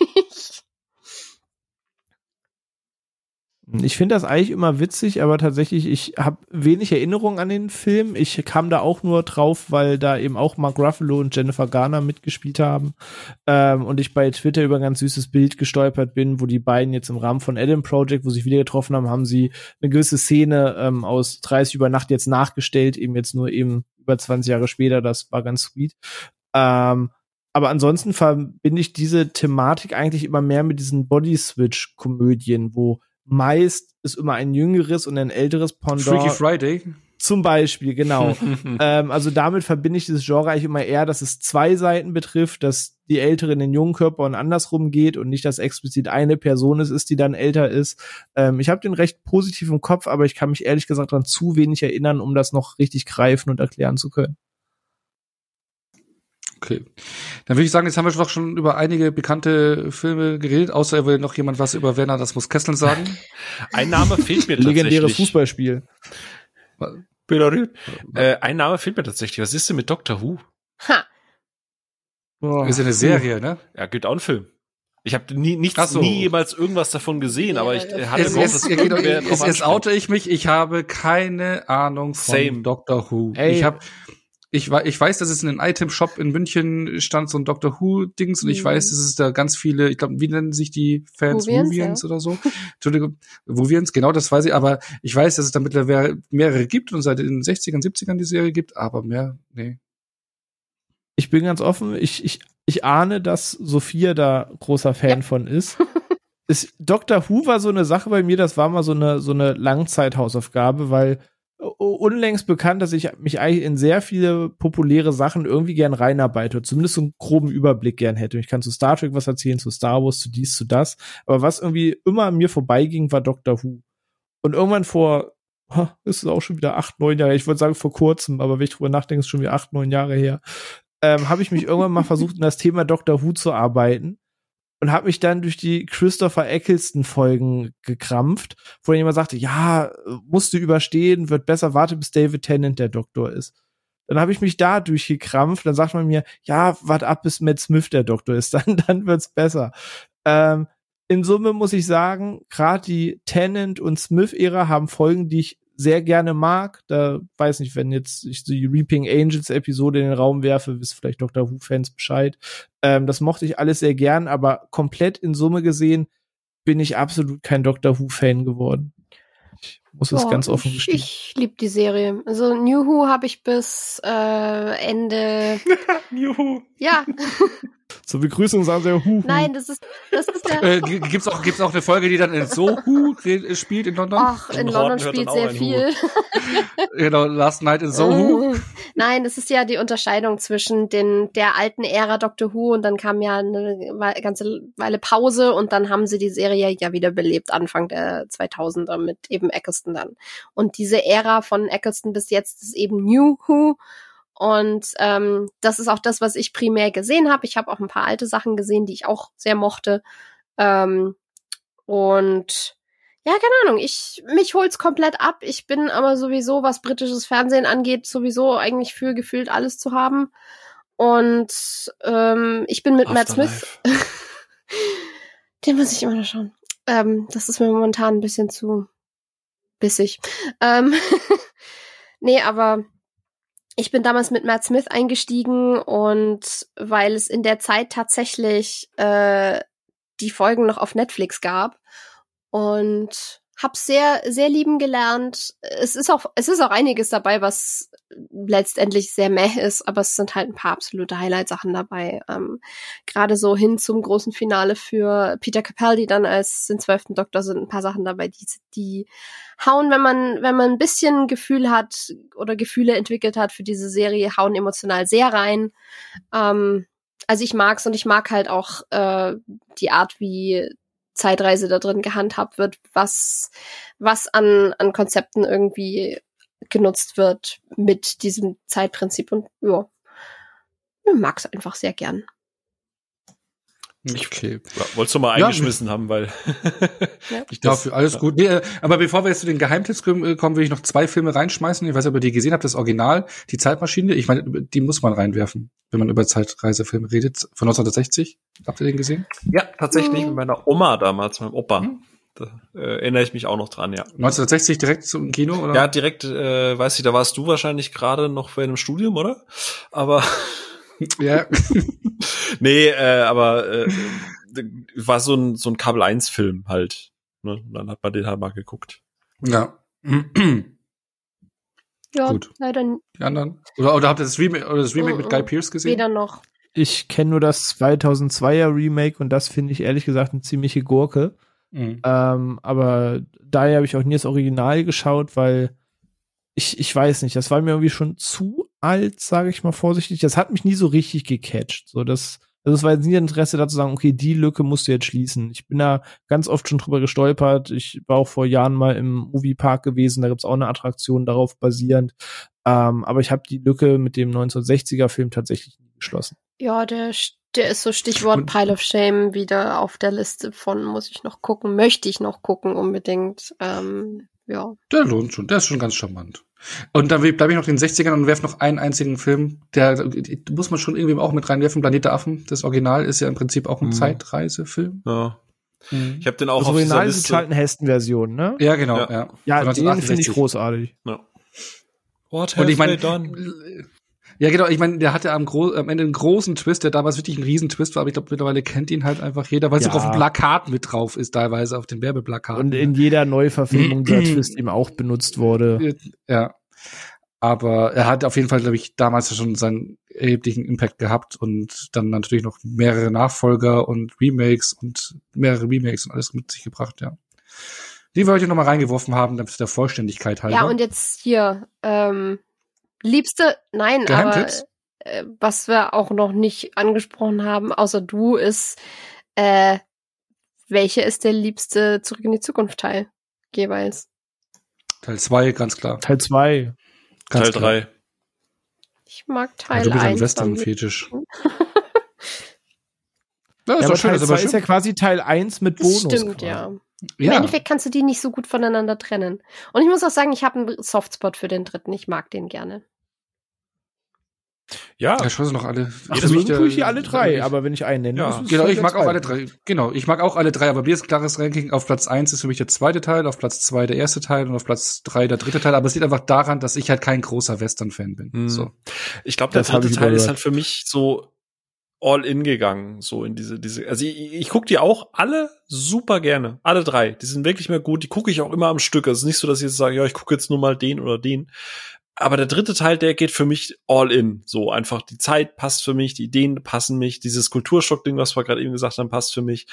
Ich finde das eigentlich immer witzig, aber tatsächlich, ich habe wenig Erinnerung an den Film. Ich kam da auch nur drauf, weil da eben auch Mark Ruffalo und Jennifer Garner mitgespielt haben. Ähm, und ich bei Twitter über ein ganz süßes Bild gestolpert bin, wo die beiden jetzt im Rahmen von Adam Project, wo sie sich wieder getroffen haben, haben sie eine gewisse Szene ähm, aus 30 über Nacht jetzt nachgestellt, eben jetzt nur eben über 20 Jahre später. Das war ganz sweet. Ähm, aber ansonsten verbinde ich diese Thematik eigentlich immer mehr mit diesen Body-Switch-Komödien, wo meist ist immer ein jüngeres und ein älteres Pendant. Freaky Friday. Zum Beispiel, genau. [LAUGHS] ähm, also damit verbinde ich dieses Genre eigentlich immer eher, dass es zwei Seiten betrifft, dass die Ältere in den jungen Körper und andersrum geht und nicht, dass explizit eine Person es ist, die dann älter ist. Ähm, ich habe den recht positiv im Kopf, aber ich kann mich ehrlich gesagt daran zu wenig erinnern, um das noch richtig greifen und erklären zu können. Okay. Dann würde ich sagen, jetzt haben wir doch schon über einige bekannte Filme geredet, außer er will noch jemand was über Werner, das muss Kessel sagen. [LAUGHS] Ein Name fehlt mir tatsächlich. Legendäres Fußballspiel. Äh, ein Name fehlt mir tatsächlich. Was ist denn mit Doctor Who? Ha. Oh, ist ja eine Serie, ne? Ja, gibt auch einen Film. Ich habe nie, nichts, so. nie jemals irgendwas davon gesehen, aber ich hatte es, es, es, es, es oute ich mich, ich habe keine Ahnung von Same. Doctor Who. Ey. Ich habe ich, ich weiß, dass es in einem Item-Shop in München stand, so ein Doctor Who-Dings, und ich mhm. weiß, dass es da ganz viele, ich glaube, wie nennen sich die Fans? Movians ja. oder so? Entschuldigung, Movians, genau, das weiß ich, aber ich weiß, dass es da mittlerweile mehrere gibt und seit den 60ern, 70ern die Serie gibt, aber mehr, nee. Ich bin ganz offen, ich, ich, ich ahne, dass Sophia da großer Fan ja. von ist. [LAUGHS] ist. Doctor Who war so eine Sache bei mir, das war mal so eine, so eine Langzeithausaufgabe, weil unlängst bekannt, dass ich mich eigentlich in sehr viele populäre Sachen irgendwie gern reinarbeite, zumindest so einen groben Überblick gern hätte. Ich kann zu Star Trek was erzählen, zu Star Wars, zu dies, zu das. Aber was irgendwie immer an mir vorbeiging, war Doctor Who. Und irgendwann vor, ist es auch schon wieder acht, neun Jahre, ich würde sagen vor kurzem, aber wenn ich drüber nachdenke, ist es schon wieder acht, neun Jahre her, ähm, habe ich mich irgendwann mal versucht, in das Thema Doctor Who zu arbeiten und habe mich dann durch die Christopher Eccleston Folgen gekrampft, wo dann jemand sagte, ja, musst du überstehen, wird besser, warte bis David Tennant der Doktor ist. Dann habe ich mich da durchgekrampft, dann sagt man mir, ja, warte ab bis Matt Smith der Doktor ist, [LAUGHS] dann dann wird's besser. Ähm, in Summe muss ich sagen, gerade die Tennant und Smith Ära haben Folgen, die ich sehr gerne mag. Da weiß nicht, wenn jetzt ich die Reaping Angels Episode in den Raum werfe, wisst vielleicht Dr. Who-Fans Bescheid. Ähm, das mochte ich alles sehr gern, aber komplett in Summe gesehen bin ich absolut kein Doctor Who-Fan geworden. Ich muss es oh, ganz offen gestehen. Ich, ich liebe die Serie. Also New Who habe ich bis äh, Ende. [LAUGHS] New Who. Ja. [LAUGHS] Zur Begrüßung sagen sie ja Hu. Nein, das ist, das ist der. [LAUGHS] Äh, gibt's auch, gibt's auch eine Folge, die dann in Sohu spielt in London? Ach, in, in London spielt sehr viel. [LAUGHS] genau, Last Night in Sohu. Nein, das ist ja die Unterscheidung zwischen den, der alten Ära Doctor Who und dann kam ja eine ganze Weile Pause und dann haben sie die Serie ja wieder belebt, Anfang der 2000er mit eben Eccleston dann. Und diese Ära von Eccleston bis jetzt ist eben New Who Und ähm, das ist auch das, was ich primär gesehen habe. Ich habe auch ein paar alte Sachen gesehen, die ich auch sehr mochte. Ähm, und ja, keine Ahnung, ich mich hol's komplett ab. Ich bin aber sowieso, was britisches Fernsehen angeht, sowieso eigentlich für gefühlt alles zu haben. Und ähm, ich bin mit Matt Smith. [LAUGHS] Den muss ich immer noch schauen. Ähm, das ist mir momentan ein bisschen zu bissig. Ähm [LAUGHS] nee, aber ich bin damals mit Matt Smith eingestiegen und weil es in der Zeit tatsächlich äh, die Folgen noch auf Netflix gab und hab sehr, sehr lieben gelernt. Es ist auch, es ist auch einiges dabei, was letztendlich sehr meh ist, aber es sind halt ein paar absolute Highlight-Sachen dabei. Ähm, Gerade so hin zum großen Finale für Peter Capaldi dann als den zwölften Doktor sind ein paar Sachen dabei, die, die hauen, wenn man, wenn man ein bisschen Gefühl hat oder Gefühle entwickelt hat für diese Serie, hauen emotional sehr rein. Ähm, also ich mag's und ich mag halt auch äh, die Art, wie Zeitreise da drin gehandhabt wird, was, was an, an Konzepten irgendwie genutzt wird mit diesem Zeitprinzip und ja, ich mag's einfach sehr gern. Okay. Wolltest du mal eingeschmissen ja, haben, weil ja. [LAUGHS] ich das, Dafür, alles ja. gut. Nee, äh, aber bevor wir jetzt zu den Geheimtipps äh, kommen, will ich noch zwei Filme reinschmeißen. Ich weiß nicht, ob ihr die gesehen habt, das Original, die Zeitmaschine. Ich meine, die muss man reinwerfen, wenn man über Zeitreisefilme redet. Von 1960. Habt ihr den gesehen? Ja, tatsächlich mhm. mit meiner Oma damals, meinem Opa. Mhm. Da äh, erinnere ich mich auch noch dran, ja. 1960 direkt zum Kino, oder? Ja, direkt, äh, weiß ich, da warst du wahrscheinlich gerade noch bei einem Studium, oder? Aber [LAUGHS] ja. [LAUGHS] nee, äh, aber äh, war so ein, so ein Kabel-1-Film halt. Ne? Und dann hat man den halt mal geguckt. Ja. ja, Gut. leider Die anderen? Oder, oder habt ihr das Remake, oder das Remake mm -mm. mit Guy Pearce gesehen? Weder noch. Ich kenne nur das 2002er Remake und das finde ich ehrlich gesagt eine ziemliche Gurke. Mhm. Ähm, aber daher habe ich auch nie das Original geschaut, weil ich, ich weiß nicht, das war mir irgendwie schon zu alt, sage ich mal vorsichtig. Das hat mich nie so richtig gecatcht. So, das, also es war jetzt nie Interesse da zu sagen, okay, die Lücke musst du jetzt schließen. Ich bin da ganz oft schon drüber gestolpert. Ich war auch vor Jahren mal im Moviepark gewesen, da gibt's auch eine Attraktion darauf basierend. Ähm, aber ich habe die Lücke mit dem 1960er Film tatsächlich nie geschlossen. Ja, der, der ist so Stichwort Pile of Shame wieder auf der Liste von muss ich noch gucken, möchte ich noch gucken unbedingt. Ähm, ja. Der lohnt schon, der ist schon ganz charmant. Und dann bleibe ich noch in den 60ern und werfe noch einen einzigen Film, der muss man schon irgendwie auch mit reinwerfen, Planet der Affen. Das Original ist ja im Prinzip auch ein mhm. Zeitreisefilm. Ja. Mhm. Ich habe den auch das auf Original ist die Charlton Heston Version, ne? Ja, genau, ja. Ja, ja den finde ich großartig. Ja. What have und ich mein, done? Ja, genau. Ich meine, der hatte am, am Ende einen großen Twist, der damals wirklich ein Riesentwist war, aber ich glaube, mittlerweile kennt ihn halt einfach jeder, weil ja. sogar auf dem Plakat mit drauf ist, teilweise auf den Werbeplakaten. Und in jeder Neuverfilmung [CLEARS THROAT] der Twist eben auch benutzt wurde. Ja. Aber er hat auf jeden Fall, glaube ich, damals schon seinen erheblichen Impact gehabt und dann natürlich noch mehrere Nachfolger und Remakes und mehrere Remakes und alles mit sich gebracht, ja. Die wollte ich noch mal reingeworfen haben, damit der Vollständigkeit halt. Ja, und jetzt hier, ähm, Liebste, nein, aber äh, was wir auch noch nicht angesprochen haben, außer du, ist, äh, welcher ist der liebste Zurück in die Zukunft Teil jeweils? Teil 2, ganz klar. Teil 2. Teil 3. Ich mag Teil 1. Ja, du bist ein Western-Fetisch. [LAUGHS] ja, ist ja, aber schön, Teil 2 ist ja quasi Teil 1 mit Bonus. Das stimmt, quasi. ja. Im ja. Endeffekt kannst du die nicht so gut voneinander trennen. Und ich muss auch sagen, ich habe einen Softspot für den dritten. Ich mag den gerne. Ja. Ja, ich weiß noch alle. Ach, deswegen tue ich hier alle drei, ich, aber wenn ich einen nenne, ja. Genau, ich mag auch alle drei. Genau, ich mag auch alle drei, aber mir ist klares Ranking. Auf Platz eins ist für mich der zweite Teil, auf Platz zwei der erste Teil und auf Platz drei der dritte Teil. Aber es liegt einfach daran, dass ich halt kein großer Western-Fan bin. Mhm. So. Ich glaube, der das dritte Teil ist halt für mich so all in gegangen, so in diese, diese, also ich, ich gucke die auch alle super gerne, alle drei, die sind wirklich mehr gut, die gucke ich auch immer am Stück, also es ist nicht so, dass ich jetzt sage, ja, ich gucke jetzt nur mal den oder den, aber der dritte Teil, der geht für mich all in. So einfach die Zeit passt für mich, die Ideen passen mich, dieses Kulturschock-Ding, was wir gerade eben gesagt haben, passt für mich.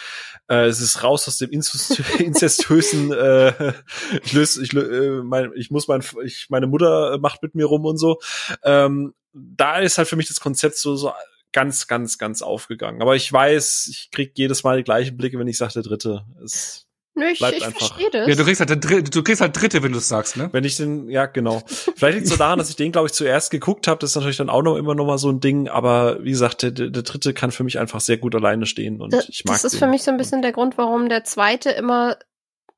Äh, es ist raus aus dem [LAUGHS] inzestösen. äh, ich löse, ich, äh, mein, ich muss mein, ich meine Mutter macht mit mir rum und so. Ähm, da ist halt für mich das Konzept so so ganz, ganz, ganz aufgegangen. Aber ich weiß, ich krieg jedes Mal die gleichen Blicke, wenn ich sage, der dritte ist Nö, ich, ich einfach- verstehe das. Ja, du kriegst halt, du kriegst halt Dritte, wenn du es sagst, ne? Wenn ich den, ja, genau. Vielleicht liegt es so daran, dass ich den, glaube ich, zuerst geguckt habe. Das ist natürlich dann auch noch immer noch mal so ein Ding. Aber wie gesagt, der, der, dritte kann für mich einfach sehr gut alleine stehen. Und das, ich mag das ist den. für mich so ein bisschen der Grund, warum der zweite immer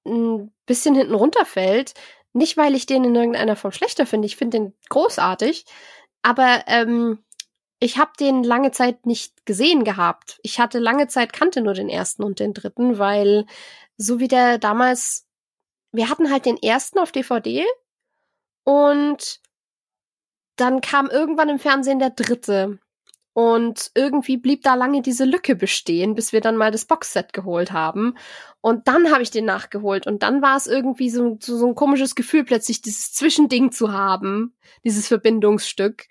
ein bisschen hinten runterfällt. Nicht, weil ich den in irgendeiner Form schlechter finde. Ich finde den großartig. Aber ähm, ich habe den lange Zeit nicht gesehen gehabt. Ich hatte lange Zeit kannte nur den ersten und den dritten, weil so wie der damals, wir hatten halt den ersten auf DVD und dann kam irgendwann im Fernsehen der dritte. Und irgendwie blieb da lange diese Lücke bestehen, bis wir dann mal das Boxset geholt haben. Und dann habe ich den nachgeholt. Und dann war es irgendwie so, so, so ein komisches Gefühl, plötzlich dieses Zwischending zu haben, dieses Verbindungsstück.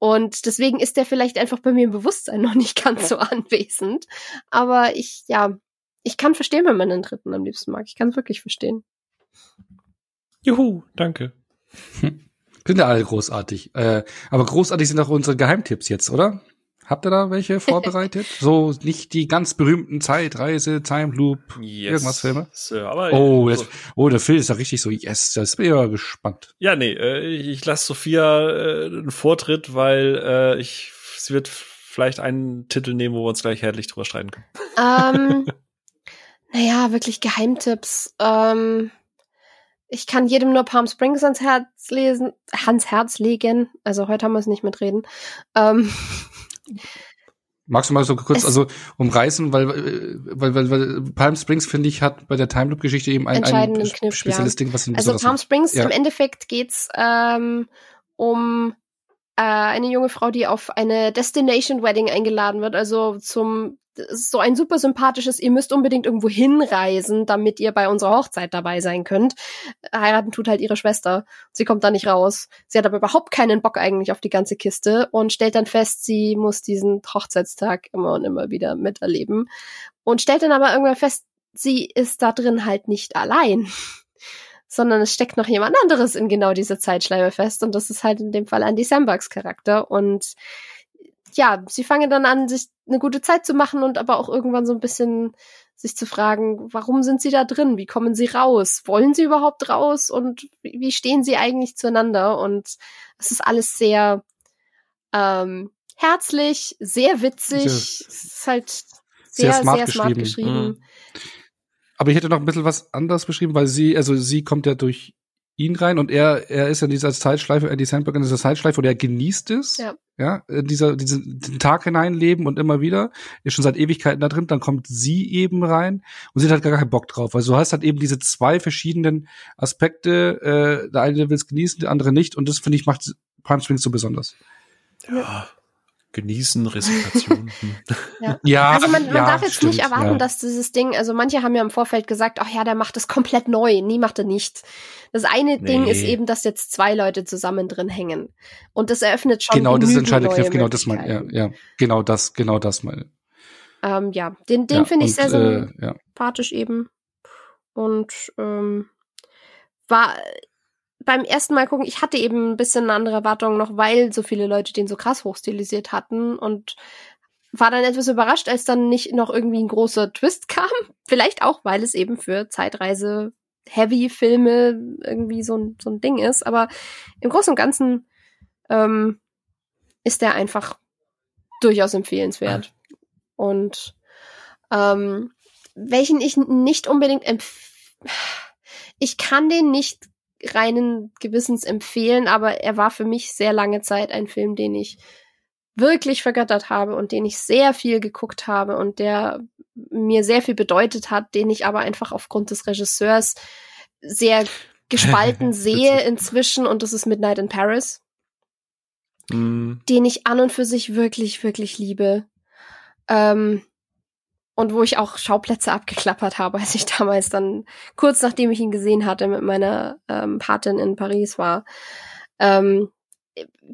Und deswegen ist der vielleicht einfach bei mir im Bewusstsein noch nicht ganz so anwesend. Aber ich, ja, ich kann verstehen, wenn man den dritten am liebsten mag. Ich kann es wirklich verstehen. Juhu, danke. [LAUGHS] Sind ja alle großartig. Äh, aber großartig sind auch unsere Geheimtipps jetzt, oder? Habt ihr da welche [LAUGHS] vorbereitet? so nicht die ganz berühmten Zeitreise, Time Loop, Yes. irgendwas Filme? Sir, aber Oh, so- das, oh, der Phil ist ja richtig so, yes, das bin ich ja gespannt. Ja, nee, äh, ich, ich lasse Sophia äh, einen Vortritt, weil äh, ich sie wird vielleicht einen Titel nehmen, wo wir uns gleich herrlich drüber streiten können. Ähm, [LAUGHS] naja, wirklich Geheimtipps. Ähm, ich kann jedem nur Palm Springs ans Herz lesen, ans Herz legen. Also heute haben wir es nicht mitreden. Ähm, [LAUGHS] Magst du mal so kurz, Es- also umreißen, weil, äh, weil, weil, weil Palm Springs, finde ich, hat bei der Time Loop Geschichte eben ein, ein Kniff, spezielles ja. Ding, was ihn also Palm. Springs, Ja. im Endeffekt geht's ähm, um äh, eine junge Frau, die auf eine Destination Wedding eingeladen wird. Also zum so ein super sympathisches, ihr müsst unbedingt irgendwo hinreisen, damit ihr bei unserer Hochzeit dabei sein könnt. Heiraten tut halt ihre Schwester. Sie kommt da nicht raus. Sie hat aber überhaupt keinen Bock eigentlich auf die ganze Kiste und stellt dann fest, sie muss diesen Hochzeitstag immer und immer wieder miterleben. Und stellt dann aber irgendwann fest, sie ist da drin halt nicht allein sondern es steckt noch jemand anderes in genau dieser Zeitschleife fest und das ist halt in dem Fall Andy Sambergs Charakter und ja, sie fangen dann an, sich eine gute Zeit zu machen und aber auch irgendwann so ein bisschen sich zu fragen, warum sind sie da drin? Wie kommen sie raus? Wollen sie überhaupt raus? Und wie stehen sie eigentlich zueinander? Und es ist alles sehr ähm, herzlich, sehr witzig. Sehr- es ist halt sehr sehr, smart sehr smart geschrieben. geschrieben. Mhm. Aber ich hätte noch ein bisschen was anderes beschrieben, weil sie, also sie kommt ja durch ihn rein und er, er ist in dieser Zeitschleife, Andy Sandberg in dieser Zeitschleife und er genießt es. Ja. Ja, in dieser, diesen den Tag hineinleben und immer wieder, ist schon seit Ewigkeiten da drin, dann kommt sie eben rein und sie hat halt gar keinen Bock drauf. Also du hast halt eben diese zwei verschiedenen Aspekte, äh, der eine will es genießen, der andere nicht und das finde ich macht Palm Springs so besonders. Ja. Genießen, Resignation. [LAUGHS] Hm. [LAUGHS] Ja, Also man, man ja, darf jetzt stimmt, nicht erwarten, ja. dass dieses Ding, also manche haben ja im Vorfeld gesagt, ach ja, der macht das komplett neu. Nie macht er nicht. Das eine Ding Nee. ist eben, dass jetzt zwei Leute zusammen drin hängen. Und das eröffnet schon Genau, das ist entscheidende Kniff, genau das mein, ja, ja, genau das, genau das meine. Ähm, ja, den, den ja, finde ich sehr, sehr äh, ja. sympathisch eben. Und ähm, war beim ersten Mal gucken, ich hatte eben ein bisschen eine andere Erwartung noch, weil so viele Leute den so krass hochstilisiert hatten und war dann etwas überrascht, als dann nicht noch irgendwie ein großer Twist [LAUGHS] kam. Vielleicht auch, weil es eben für Zeitreise Heavy-Filme irgendwie so ein, so ein Ding ist. Aber im Großen und Ganzen ähm, ist der einfach durchaus empfehlenswert. Und ähm, welchen ich nicht unbedingt empf ich kann den nicht reinen Gewissens empfehlen, aber er war für mich sehr lange Zeit ein Film, den ich wirklich vergöttert habe und den ich sehr viel geguckt habe und der mir sehr viel bedeutet hat, den ich aber einfach aufgrund des Regisseurs sehr [LAUGHS] gespalten sehe inzwischen und das ist Midnight in Paris Hm. den ich an und für sich wirklich, wirklich liebe. Ähm, und wo ich auch Schauplätze abgeklappert habe, als ich damals dann, kurz nachdem ich ihn gesehen hatte, mit meiner ähm, Patin in Paris war. Ähm,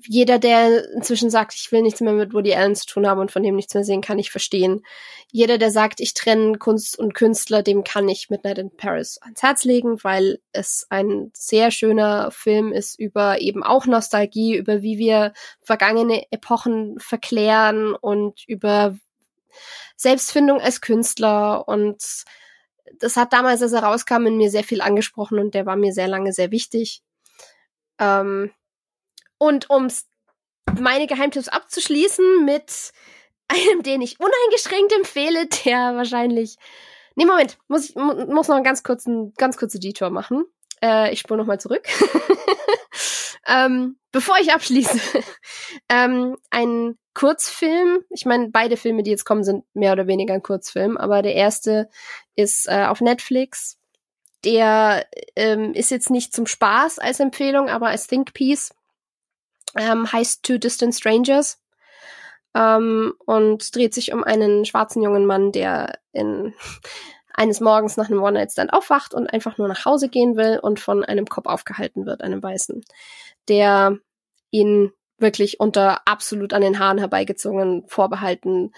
jeder, der inzwischen sagt, ich will nichts mehr mit Woody Allen zu tun haben und von dem nichts mehr sehen, kann ich verstehen. Jeder, der sagt, ich trenne Kunst und Künstler, dem kann ich Midnight in Paris ans Herz legen, weil es ein sehr schöner Film ist über eben auch Nostalgie, über wie wir vergangene Epochen verklären und über Selbstfindung als Künstler und das hat damals, als er rauskam, in mir sehr viel angesprochen und der war mir sehr lange sehr wichtig. Ähm, und um meine Geheimtipps abzuschließen mit [LAUGHS] einem, den ich uneingeschränkt empfehle, der wahrscheinlich. Nee, Moment, muss ich muss noch einen ganz kurzen, ganz kurze Detour machen. Äh, ich spule noch mal zurück. [LAUGHS] ähm, bevor ich abschließe, [LAUGHS] ähm, ein Kurzfilm. Ich meine, beide Filme, die jetzt kommen, sind mehr oder weniger ein Kurzfilm, aber der erste ist äh, auf Netflix. Der ähm, ist jetzt nicht zum Spaß als Empfehlung, aber als Think Piece. Ähm, heißt Two Distant Strangers. Ähm, und dreht sich um einen schwarzen jungen Mann, der in eines Morgens nach einem One-Night-Stand aufwacht und einfach nur nach Hause gehen will und von einem Kopf aufgehalten wird, einem Weißen, der ihn wirklich unter absolut an den Haaren herbeigezogenen Vorbehalten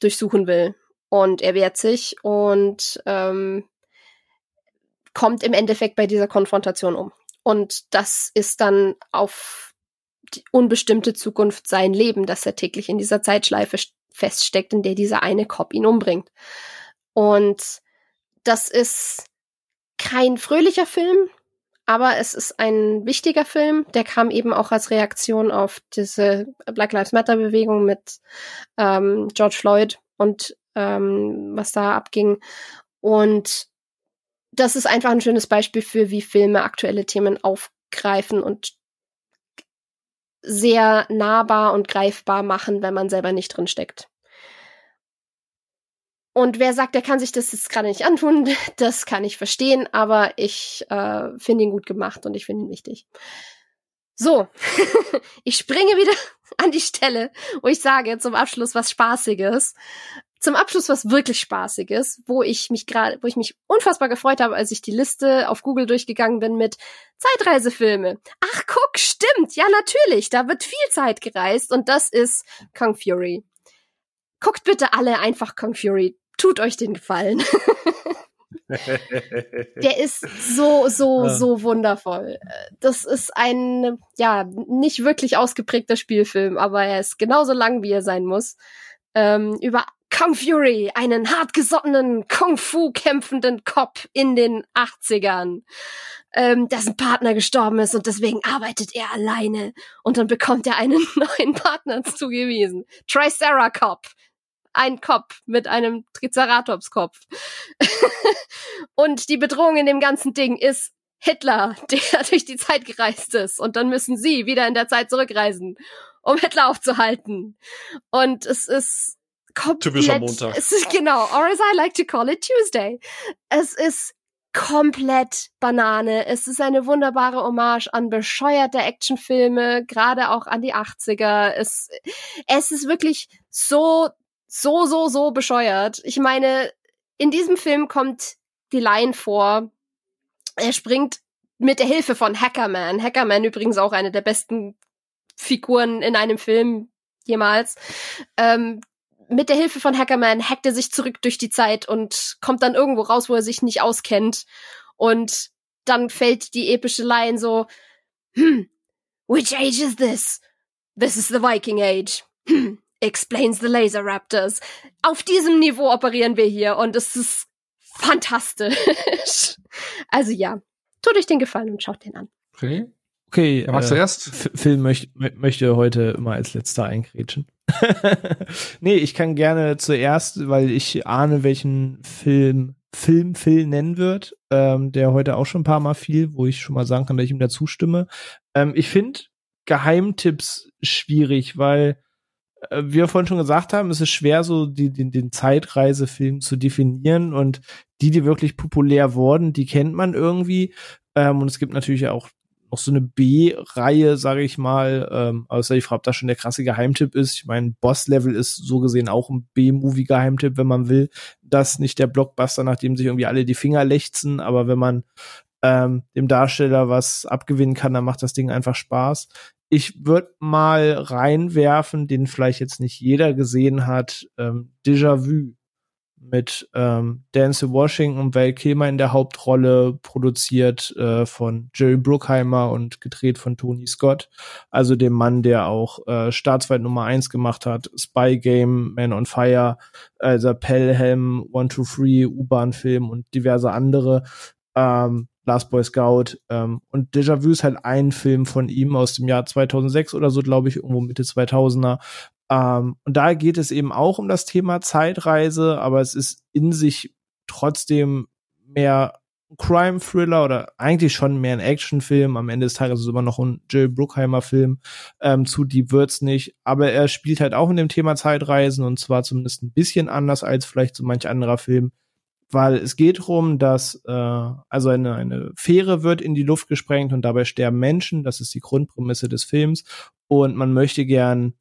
durchsuchen will. Und er wehrt sich und ähm, kommt im Endeffekt bei dieser Konfrontation um. Und das ist dann auf die unbestimmte Zukunft sein Leben, dass er täglich in dieser Zeitschleife feststeckt, in der dieser eine Cop ihn umbringt. Und das ist kein fröhlicher Film, aber es ist ein wichtiger Film. Der kam eben auch als Reaktion auf diese Black Lives Matter Bewegung mit ähm, George Floyd und ähm, was da abging. Und das ist einfach ein schönes Beispiel für, wie Filme aktuelle Themen aufgreifen und sehr nahbar und greifbar machen, wenn man selber nicht drin steckt. Und wer sagt, der kann sich das jetzt gerade nicht antun, [LAUGHS] das kann ich verstehen, aber ich äh, finde ihn gut gemacht und ich finde ihn wichtig. So, [LAUGHS] ich springe wieder [LAUGHS] an die Stelle, wo ich sage zum Abschluss was Spaßiges. Zum Abschluss was wirklich Spaßiges, wo ich mich gerade, wo ich mich unfassbar gefreut habe, als ich die Liste auf Google durchgegangen bin mit Zeitreisefilme. Ach, guck, stimmt, ja natürlich, da wird viel Zeit gereist und das ist Kong Fury. Guckt bitte alle einfach Kong Fury tut euch den Gefallen. [LAUGHS] Der ist so, so, so wundervoll. Das ist ein, ja, nicht wirklich ausgeprägter Spielfilm, aber er ist genauso lang, wie er sein muss. Ähm, über Kung Fury, einen hartgesottenen Kung-Fu kämpfenden Cop in den 80ern, ähm, dessen Partner gestorben ist und deswegen arbeitet er alleine und dann bekommt er einen [LAUGHS] neuen Partner zugewiesen. Triceracop, ein Kopf mit einem Triceratops-Kopf. [LAUGHS] und die Bedrohung in dem ganzen Ding ist Hitler, [LAUGHS] der durch die Zeit gereist ist. Und dann müssen sie wieder in der Zeit zurückreisen, um Hitler aufzuhalten. Und es ist komplett. Typischer Montag. Es ist genau, or as I like to call it Tuesday. Es ist komplett Banane. Es ist eine wunderbare Hommage an bescheuerte Actionfilme, gerade auch an die 80er. Es, es ist wirklich so so, so, so bescheuert. Ich meine, in diesem Film kommt die Line vor, er springt mit der Hilfe von Hackerman. Hackerman übrigens auch eine der besten Figuren in einem Film jemals. Ähm, mit der Hilfe von Hackerman hackt er sich zurück durch die Zeit und kommt dann irgendwo raus, wo er sich nicht auskennt. Und dann fällt die epische Line so, hm, which age is this? This is the Viking Age. Hm, explains the Laser Raptors. Auf diesem Niveau operieren wir hier und es ist fantastisch. [LAUGHS] also ja, tut euch den Gefallen und schaut den an. Okay. Okay, Wer mag äh, zuerst? Phil möcht, möchte heute immer als letzter eingrätschen. [LAUGHS] nee, ich kann gerne zuerst, weil ich ahne, welchen Film Film Phil nennen wird, ähm, der heute auch schon ein paar Mal fiel, wo ich schon mal sagen kann, dass ich ihm da zustimme. Ähm, ich finde Geheimtipps schwierig, weil äh, wie wir vorhin schon gesagt haben, es ist schwer, so die, den, den Zeitreisefilm zu definieren und die, die wirklich populär wurden, die kennt man irgendwie. Ähm, und es gibt natürlich auch noch so eine B-Reihe, sage ich mal, ähm, außer ich frage, ob das schon der krasse Geheimtipp ist. Ich meine, Boss-Level ist so gesehen auch ein B-Movie-Geheimtipp, wenn man will. Das nicht der Blockbuster, nachdem sich irgendwie alle die Finger lechzen, aber wenn man ähm, dem Darsteller was abgewinnen kann, dann macht das Ding einfach Spaß ich würde mal reinwerfen, den vielleicht jetzt nicht jeder gesehen hat, ähm, Déjà-vu mit ähm, Denzel Washington und Val Kilmer in der Hauptrolle, produziert äh, von Jerry Bruckheimer und gedreht von Tony Scott, also dem Mann, der auch äh, Staatsweit Nummer eins gemacht hat, Spy Game, Man on Fire, also Pelham, One Two Three, U-Bahn-Film und diverse andere. Ähm, Last Boy Scout ähm, und Déjà Vu ist halt ein Film von ihm aus dem Jahr 2006 oder so, glaube ich, irgendwo Mitte 2000er, ähm, und da geht es eben auch um das Thema Zeitreise, aber es ist in sich trotzdem mehr Crime-Thriller oder eigentlich schon mehr ein Actionfilm. Am Ende des Tages ist es immer noch ein Jill Bruckheimer-Film. Ähm, zu Deep wird's nicht. Aber er spielt halt auch in dem Thema Zeitreisen und zwar zumindest ein bisschen anders als vielleicht so manch anderer Film. Weil es geht darum, dass äh, also eine, eine Fähre wird in die Luft gesprengt und dabei sterben Menschen. Das ist die Grundprämisse des Films. Und man möchte gern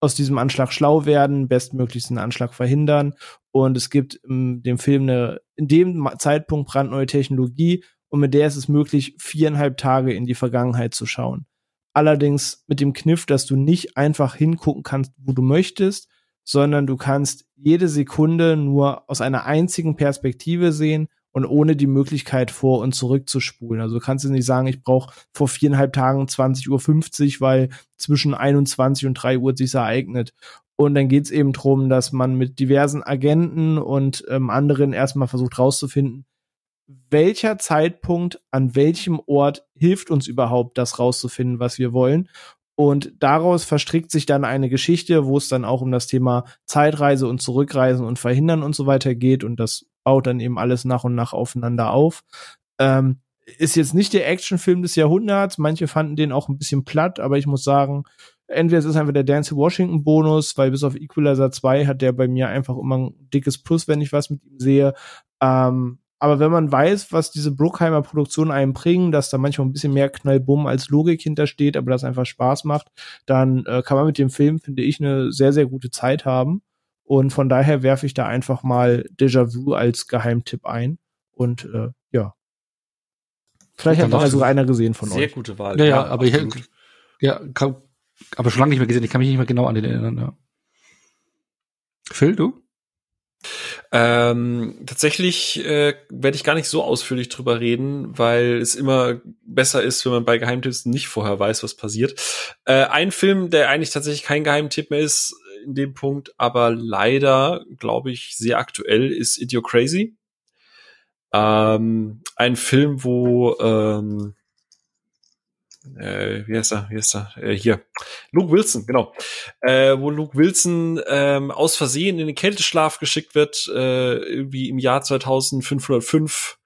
aus diesem Anschlag schlau werden, bestmöglichst einen Anschlag verhindern. Und es gibt in dem Film eine, in dem Zeitpunkt brandneue Technologie und mit der ist es möglich, viereinhalb Tage in die Vergangenheit zu schauen. Allerdings mit dem Kniff, dass du nicht einfach hingucken kannst, wo du möchtest, sondern du kannst jede Sekunde nur aus einer einzigen Perspektive sehen und ohne die Möglichkeit vor und zurück zu spulen. Also du kannst du nicht sagen, ich brauche vor viereinhalb Tagen 20.50 Uhr, weil zwischen 21 und 3 Uhr sich ereignet. Und dann geht es eben darum, dass man mit diversen Agenten und ähm, anderen erstmal versucht rauszufinden, welcher Zeitpunkt an welchem Ort hilft uns überhaupt, das rauszufinden, was wir wollen. Und daraus verstrickt sich dann eine Geschichte, wo es dann auch um das Thema Zeitreise und Zurückreisen und Verhindern und so weiter geht. Und das baut dann eben alles nach und nach aufeinander auf. Ähm, ist jetzt nicht der Actionfilm des Jahrhunderts. Manche fanden den auch ein bisschen platt, aber ich muss sagen, entweder es ist einfach der Dance Washington Bonus, weil bis auf Equalizer 2 hat der bei mir einfach immer ein dickes Plus, wenn ich was mit ihm sehe. Ähm, aber wenn man weiß, was diese Bruckheimer Produktionen einem bringen, dass da manchmal ein bisschen mehr Knallbumm als Logik hintersteht, aber das einfach Spaß macht, dann äh, kann man mit dem Film, finde ich, eine sehr, sehr gute Zeit haben. Und von daher werfe ich da einfach mal Déjà-vu als Geheimtipp ein. Und äh, ja. Vielleicht hat noch sogar einer gesehen von sehr euch. Sehr gute Wahl. Ja, ja, aber ich, ja, kann, aber schon lange nicht mehr gesehen. Ich kann mich nicht mehr genau an den erinnern. Ja. Phil, du? Ähm, tatsächlich äh, werde ich gar nicht so ausführlich drüber reden, weil es immer besser ist, wenn man bei Geheimtipps nicht vorher weiß, was passiert. Äh, ein Film, der eigentlich tatsächlich kein Geheimtipp mehr ist, in dem Punkt, aber leider, glaube ich, sehr aktuell ist Idiocrazy. Ähm, ein Film, wo ähm, äh, wie heißt er, wie heißt er, äh, hier, Luke Wilson, genau, äh, wo Luke Wilson ähm, aus Versehen in den Kälteschlaf geschickt wird, äh, irgendwie im Jahr 2505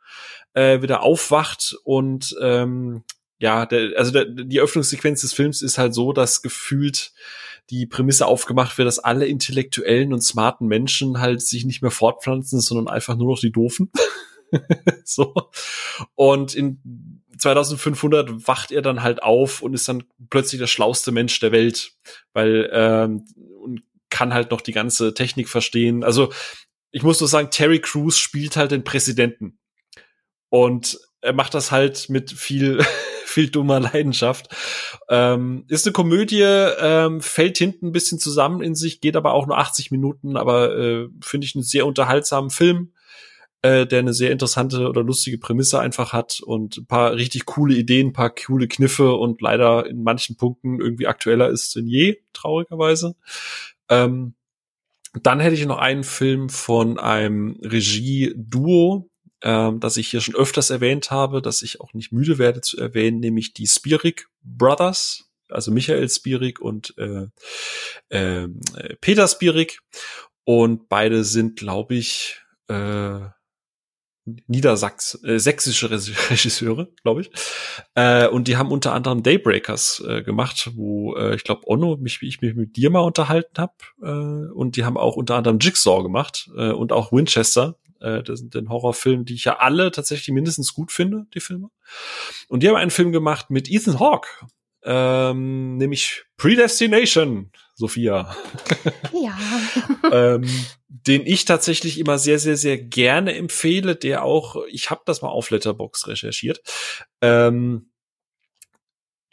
äh, wieder aufwacht und ähm, ja, der, also der, die Öffnungssequenz des Films ist halt so, dass gefühlt die Prämisse aufgemacht wird, dass alle intellektuellen und smarten Menschen halt sich nicht mehr fortpflanzen, sondern einfach nur noch die Doofen. [LAUGHS] so. Und in 2500 wacht er dann halt auf und ist dann plötzlich der schlauste Mensch der Welt, weil ähm, und kann halt noch die ganze Technik verstehen. Also ich muss nur sagen, Terry Crews spielt halt den Präsidenten und er macht das halt mit viel [LAUGHS] viel dummer Leidenschaft. Ähm, ist eine Komödie, ähm, fällt hinten ein bisschen zusammen in sich, geht aber auch nur 80 Minuten, aber äh, finde ich einen sehr unterhaltsamen Film, äh, der eine sehr interessante oder lustige Prämisse einfach hat und ein paar richtig coole Ideen, ein paar coole Kniffe und leider in manchen Punkten irgendwie aktueller ist denn je, traurigerweise. Ähm, dann hätte ich noch einen Film von einem Regie-Duo, ähm, das ich hier schon öfters erwähnt habe, dass ich auch nicht müde werde zu erwähnen, nämlich die Spirik Brothers, also Michael Spirik und äh, äh, Peter Spirik. Und beide sind, glaube ich, äh, Niedersachs, äh, sächsische [LAUGHS] Regisseure, glaube ich. Äh, und die haben unter anderem Daybreakers äh, gemacht, wo äh, ich glaube Onno mich, ich mich mit dir mal unterhalten habe. Äh, und die haben auch unter anderem Jigsaw gemacht äh, und auch Winchester. Äh, das sind den Horrorfilm, die ich ja alle tatsächlich mindestens gut finde, die Filme. Und die haben einen Film gemacht mit Ethan Hawke, ähm, nämlich Predestination, Sophia. Ja. [LAUGHS] ähm, den ich tatsächlich immer sehr, sehr, sehr gerne empfehle, der auch, ich habe das mal auf Letterbox recherchiert, ähm,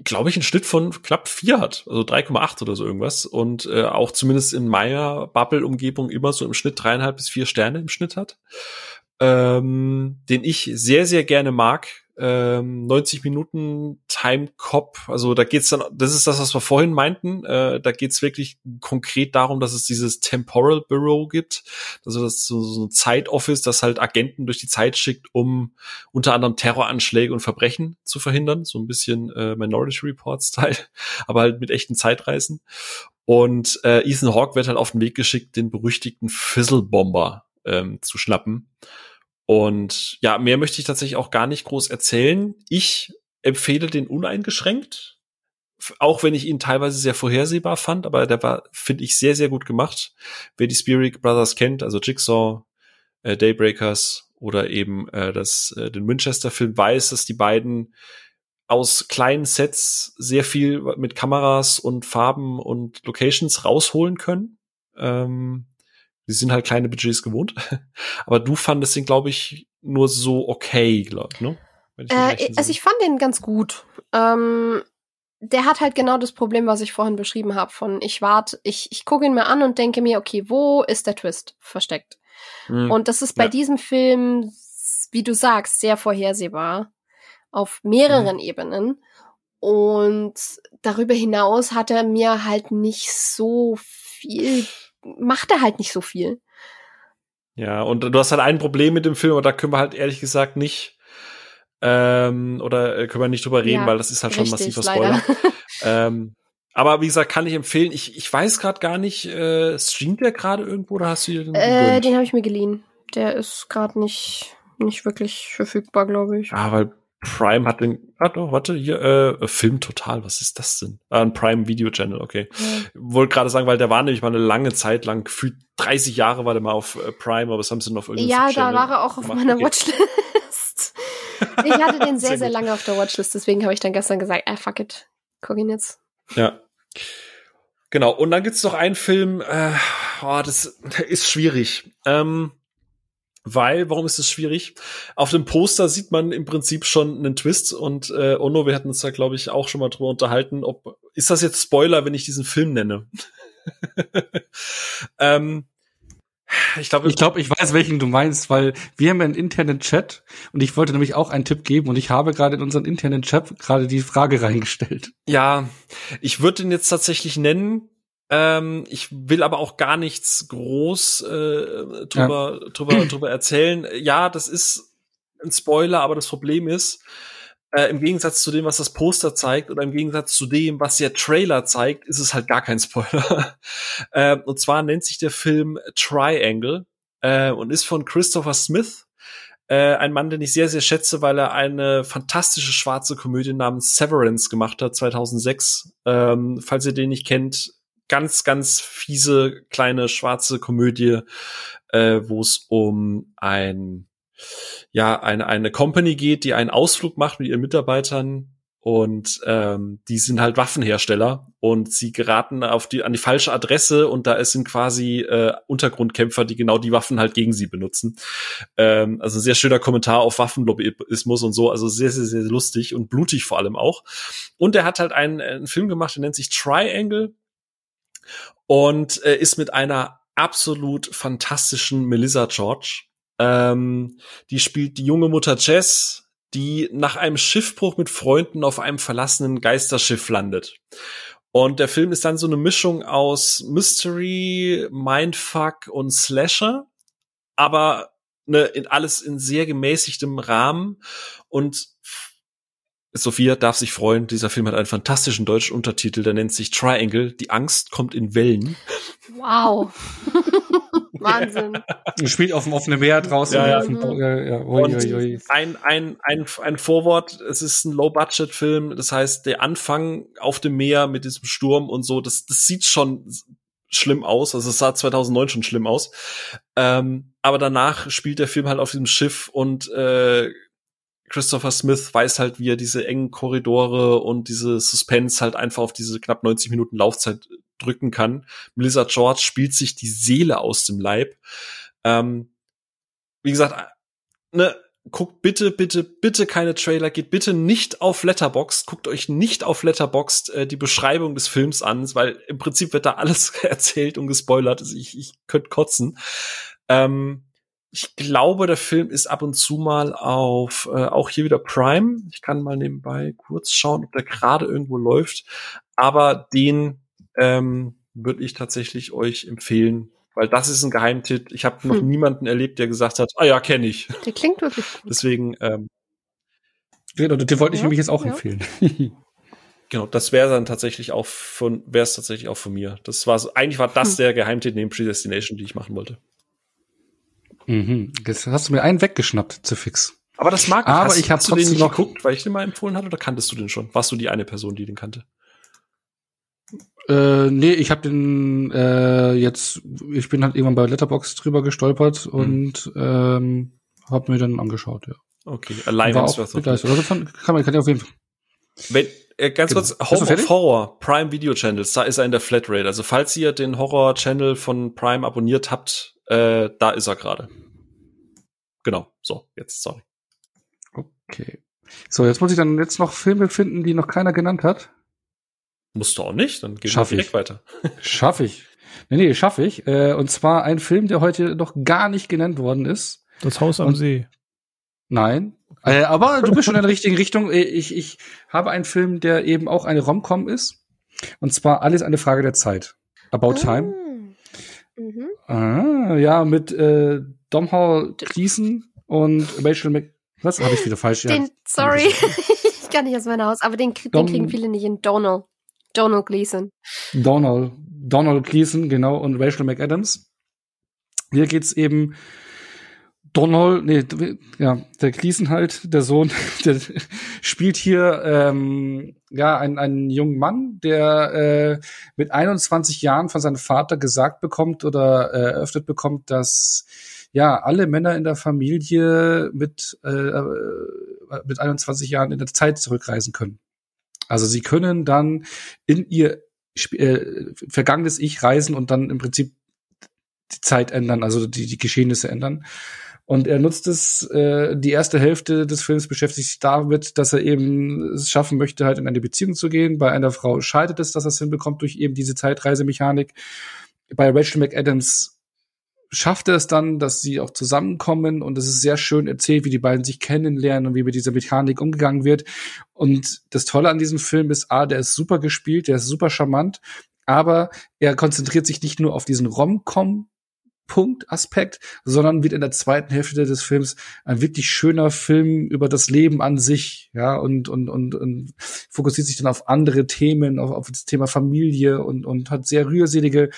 glaube ich, einen Schnitt von knapp vier hat, also 3,8 oder so irgendwas. Und äh, auch zumindest in meiner Bubble-Umgebung immer so im Schnitt dreieinhalb bis vier Sterne im Schnitt hat. Ähm, den ich sehr, sehr gerne mag ähm, 90 Minuten Time Cop. Also da geht's dann, das ist das, was wir vorhin meinten. Äh, da geht's wirklich konkret darum, dass es dieses Temporal Bureau gibt. Also das ist so, so ein Zeitoffice, das halt Agenten durch die Zeit schickt, um unter anderem Terroranschläge und Verbrechen zu verhindern. So ein bisschen äh, Minority Report Style, [LAUGHS] aber halt mit echten Zeitreisen. Und äh, Ethan Hawke wird halt auf den Weg geschickt, den berüchtigten Fizzle Bomber ähm, zu schnappen. Und ja, mehr möchte ich tatsächlich auch gar nicht groß erzählen. Ich empfehle den uneingeschränkt, auch wenn ich ihn teilweise sehr vorhersehbar fand, aber der war, finde ich, sehr, sehr gut gemacht. Wer die Spirit Brothers kennt, also Jigsaw, äh, Daybreakers oder eben äh, das, äh, den Winchester-Film, weiß, dass die beiden aus kleinen Sets sehr viel mit Kameras und Farben und Locations rausholen können. Ähm, die sind halt kleine Budgets gewohnt. [LAUGHS] Aber du fandest den, glaube ich, nur so okay, glaub, ne? Äh, also ich fand den ganz gut. Ähm, der hat halt genau das Problem, was ich vorhin beschrieben habe. Von ich warte, ich, ich gucke ihn mir an und denke mir, okay, wo ist der Twist versteckt? Mhm. Und das ist bei ja. diesem Film, wie du sagst, sehr vorhersehbar. Auf mehreren mhm. Ebenen. Und darüber hinaus hat er mir halt nicht so viel macht er halt nicht so viel. Ja, und du hast halt ein Problem mit dem Film, aber da können wir halt ehrlich gesagt nicht ähm, oder äh, können wir nicht drüber reden, ja, weil das ist halt schon richtig, massiver Spoiler. [LAUGHS] ähm, aber wie gesagt, kann ich empfehlen. Ich, ich weiß gerade gar nicht, äh, streamt der gerade irgendwo oder hast du den? Äh, den habe ich mir geliehen. Der ist gerade nicht nicht wirklich verfügbar, glaube ich. Ah, weil Prime hat den, ah doch, warte, hier, äh, Film Total, was ist das denn? Ah, ein Prime Video Channel, okay. Ja. Wollte gerade sagen, weil der war nämlich mal eine lange Zeit lang, gefühlt 30 Jahre war der mal auf äh, Prime, aber es haben sie noch irgendwie. Ja, da war er auch auf gemacht. meiner okay. Watchlist. [LAUGHS] ich hatte den sehr, sehr, sehr lange auf der Watchlist, deswegen habe ich dann gestern gesagt, ah, fuck it, guck ihn jetzt. Ja. Genau, und dann gibt's noch einen Film, äh, oh, das ist schwierig. Ähm, weil, warum ist das schwierig? Auf dem Poster sieht man im Prinzip schon einen Twist und äh, Ono, wir hatten uns da, glaube ich, auch schon mal drüber unterhalten, ob ist das jetzt Spoiler, wenn ich diesen Film nenne? [LAUGHS] ähm, ich glaube, ich, glaub, ich weiß, welchen du meinst, weil wir haben einen internen Chat und ich wollte nämlich auch einen Tipp geben und ich habe gerade in unseren internen Chat gerade die Frage reingestellt. Ja, ich würde ihn jetzt tatsächlich nennen, ähm, ich will aber auch gar nichts groß äh, drüber, ja. drüber, drüber erzählen. Ja, das ist ein Spoiler, aber das Problem ist, äh, im Gegensatz zu dem, was das Poster zeigt, oder im Gegensatz zu dem, was der Trailer zeigt, ist es halt gar kein Spoiler. [LAUGHS] äh, und zwar nennt sich der Film Triangle äh, und ist von Christopher Smith. Äh, ein Mann, den ich sehr, sehr schätze, weil er eine fantastische schwarze Komödie namens Severance gemacht hat, 2006. Ähm, falls ihr den nicht kennt, ganz, ganz fiese kleine schwarze Komödie, äh, wo es um ein ja eine eine Company geht, die einen Ausflug macht mit ihren Mitarbeitern und ähm, die sind halt Waffenhersteller und sie geraten auf die an die falsche Adresse und da sind quasi äh, Untergrundkämpfer, die genau die Waffen halt gegen sie benutzen. Ähm, also sehr schöner Kommentar auf Waffenlobbyismus und so, also sehr sehr sehr lustig und blutig vor allem auch. Und er hat halt einen, einen Film gemacht, der nennt sich Triangle und äh, ist mit einer absolut fantastischen Melissa George. Ähm, die spielt die junge Mutter Jess, die nach einem Schiffbruch mit Freunden auf einem verlassenen Geisterschiff landet. Und der Film ist dann so eine Mischung aus Mystery, Mindfuck und Slasher, aber ne, in alles in sehr gemäßigtem Rahmen und Sophia darf sich freuen, dieser Film hat einen fantastischen deutschen Untertitel, der nennt sich Triangle, die Angst kommt in Wellen. Wow. [LAUGHS] Wahnsinn. Ja. Spielt auf dem offenen Meer draußen. Ja, ja. Dem, ja, ja. Ui, ui, ui. Ein, ein, ein, ein Vorwort, es ist ein Low-Budget-Film, das heißt, der Anfang auf dem Meer mit diesem Sturm und so, das, das sieht schon schlimm aus. Also es sah 2009 schon schlimm aus. Ähm, aber danach spielt der Film halt auf diesem Schiff und äh, Christopher Smith weiß halt, wie er diese engen Korridore und diese Suspense halt einfach auf diese knapp 90 Minuten Laufzeit drücken kann. Melissa George spielt sich die Seele aus dem Leib. Ähm, wie gesagt, ne, guckt bitte, bitte, bitte keine Trailer, geht bitte nicht auf Letterboxd, guckt euch nicht auf Letterboxd äh, die Beschreibung des Films an, weil im Prinzip wird da alles [LAUGHS] erzählt und gespoilert. Also ich, ich könnte kotzen. Ähm, ich glaube, der Film ist ab und zu mal auf, äh, auch hier wieder Prime. Ich kann mal nebenbei kurz schauen, ob der gerade irgendwo läuft. Aber den ähm, würde ich tatsächlich euch empfehlen, weil das ist ein Geheimtipp. Ich habe noch hm. niemanden erlebt, der gesagt hat, ah ja, kenne ich. Der klingt wirklich gut. Deswegen. Ähm, genau, den wollte ich ja, nämlich jetzt auch ja. empfehlen. [LAUGHS] genau, das wäre dann tatsächlich auch von, wäre es tatsächlich auch von mir. Das war so, eigentlich war das hm. der Geheimtipp neben Predestination, die ich machen wollte. Mhm. Jetzt hast du mir einen weggeschnappt, zu fix. Aber das mag ich. Aber hast, ich habe trotzdem den noch geguckt, weil ich den mal empfohlen hatte, oder kanntest du den schon? Warst du die eine Person, die den kannte? Äh, nee, ich habe den äh, jetzt, ich bin halt irgendwann bei Letterbox drüber gestolpert mhm. und ähm, habe mir dann angeschaut, ja. Okay, allein war auch begeistert. Also kann, kann man kann ja auf jeden Fall. Wenn, äh, ganz genau. kurz, Home of Horror, Prime Video Channels, da ist er in der Flatrate. Also falls ihr den Horror Channel von Prime abonniert habt, äh, da ist er gerade. Genau, so, jetzt, sorry. Okay. So, jetzt muss ich dann jetzt noch Filme finden, die noch keiner genannt hat. Musst du auch nicht, dann gehen schaff wir direkt weiter. [LAUGHS] Schaff ich. Nee, nee, schaff ich. Äh, und zwar ein Film, der heute noch gar nicht genannt worden ist. Das Haus am und, See. Nein. Äh, aber du bist schon in der richtigen Richtung. Äh, ich, ich habe einen Film, der eben auch eine Rom-Com ist. Und zwar alles eine Frage der Zeit. About ah. Time. Mhm. Ah, ja, mit äh, Domhnall Gleeson und Rachel Mc... Was? Habe ich wieder falsch? Den, ja. sorry. [LAUGHS] ich kann nicht aus meinem Haus, aber den, den kriegen viele nicht in Donald. Donald Gleason. Donald, Donald Gleason, genau, und Rachel McAdams. Hier geht's eben Donald, nee, ja, der Gleason halt, der Sohn, [LAUGHS] der spielt hier ähm, ja einen, einen jungen Mann, der äh, mit 21 Jahren von seinem Vater gesagt bekommt oder äh, eröffnet bekommt, dass ja alle Männer in der Familie mit äh, mit 21 Jahren in der Zeit zurückreisen können. Also sie können dann in ihr äh, vergangenes Ich reisen und dann im Prinzip die Zeit ändern, also die, die Geschehnisse ändern. Und er nutzt es, äh, die erste Hälfte des Films beschäftigt sich damit, dass er eben es schaffen möchte, halt in eine Beziehung zu gehen. Bei einer Frau scheitert es, dass er es hinbekommt durch eben diese Zeitreisemechanik. Bei Rachel McAdams schafft er es dann, dass sie auch zusammenkommen und es ist sehr schön erzählt, wie die beiden sich kennenlernen und wie mit dieser Mechanik umgegangen wird. Und das Tolle an diesem Film ist, A, der ist super gespielt, der ist super charmant, aber er konzentriert sich nicht nur auf diesen Rom-Com Punkt, Aspekt, sondern wird in der zweiten Hälfte des Films ein wirklich schöner Film über das Leben an sich, ja, und, und, und, und fokussiert sich dann auf andere Themen, auf, auf das Thema Familie und, und hat sehr rührselige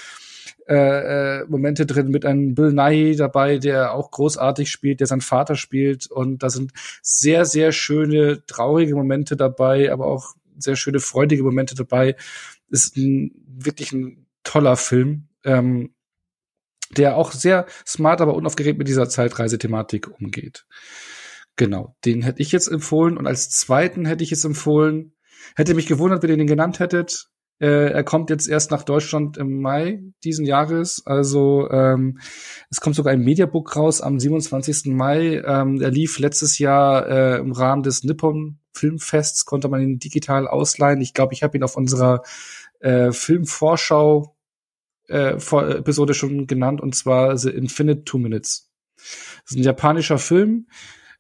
äh, äh, Momente drin mit einem Bill Nye dabei, der auch großartig spielt, der seinen Vater spielt. Und da sind sehr, sehr schöne, traurige Momente dabei, aber auch sehr schöne, freudige Momente dabei. Ist ein, wirklich ein toller Film. Ähm, der auch sehr smart, aber unaufgeregt mit dieser Zeitreisethematik umgeht. Genau, den hätte ich jetzt empfohlen und als zweiten hätte ich jetzt empfohlen, hätte mich gewundert, wenn ihr den genannt hättet, äh, er kommt jetzt erst nach Deutschland im Mai diesen Jahres. Also ähm, es kommt sogar ein Mediabook raus am 27. Mai. Ähm, er lief letztes Jahr äh, im Rahmen des Nippon Filmfests, konnte man ihn digital ausleihen. Ich glaube, ich habe ihn auf unserer äh, Filmvorschau äh, vor Episode schon genannt, und zwar The Infinite Two Minutes. Das ist ein japanischer Film.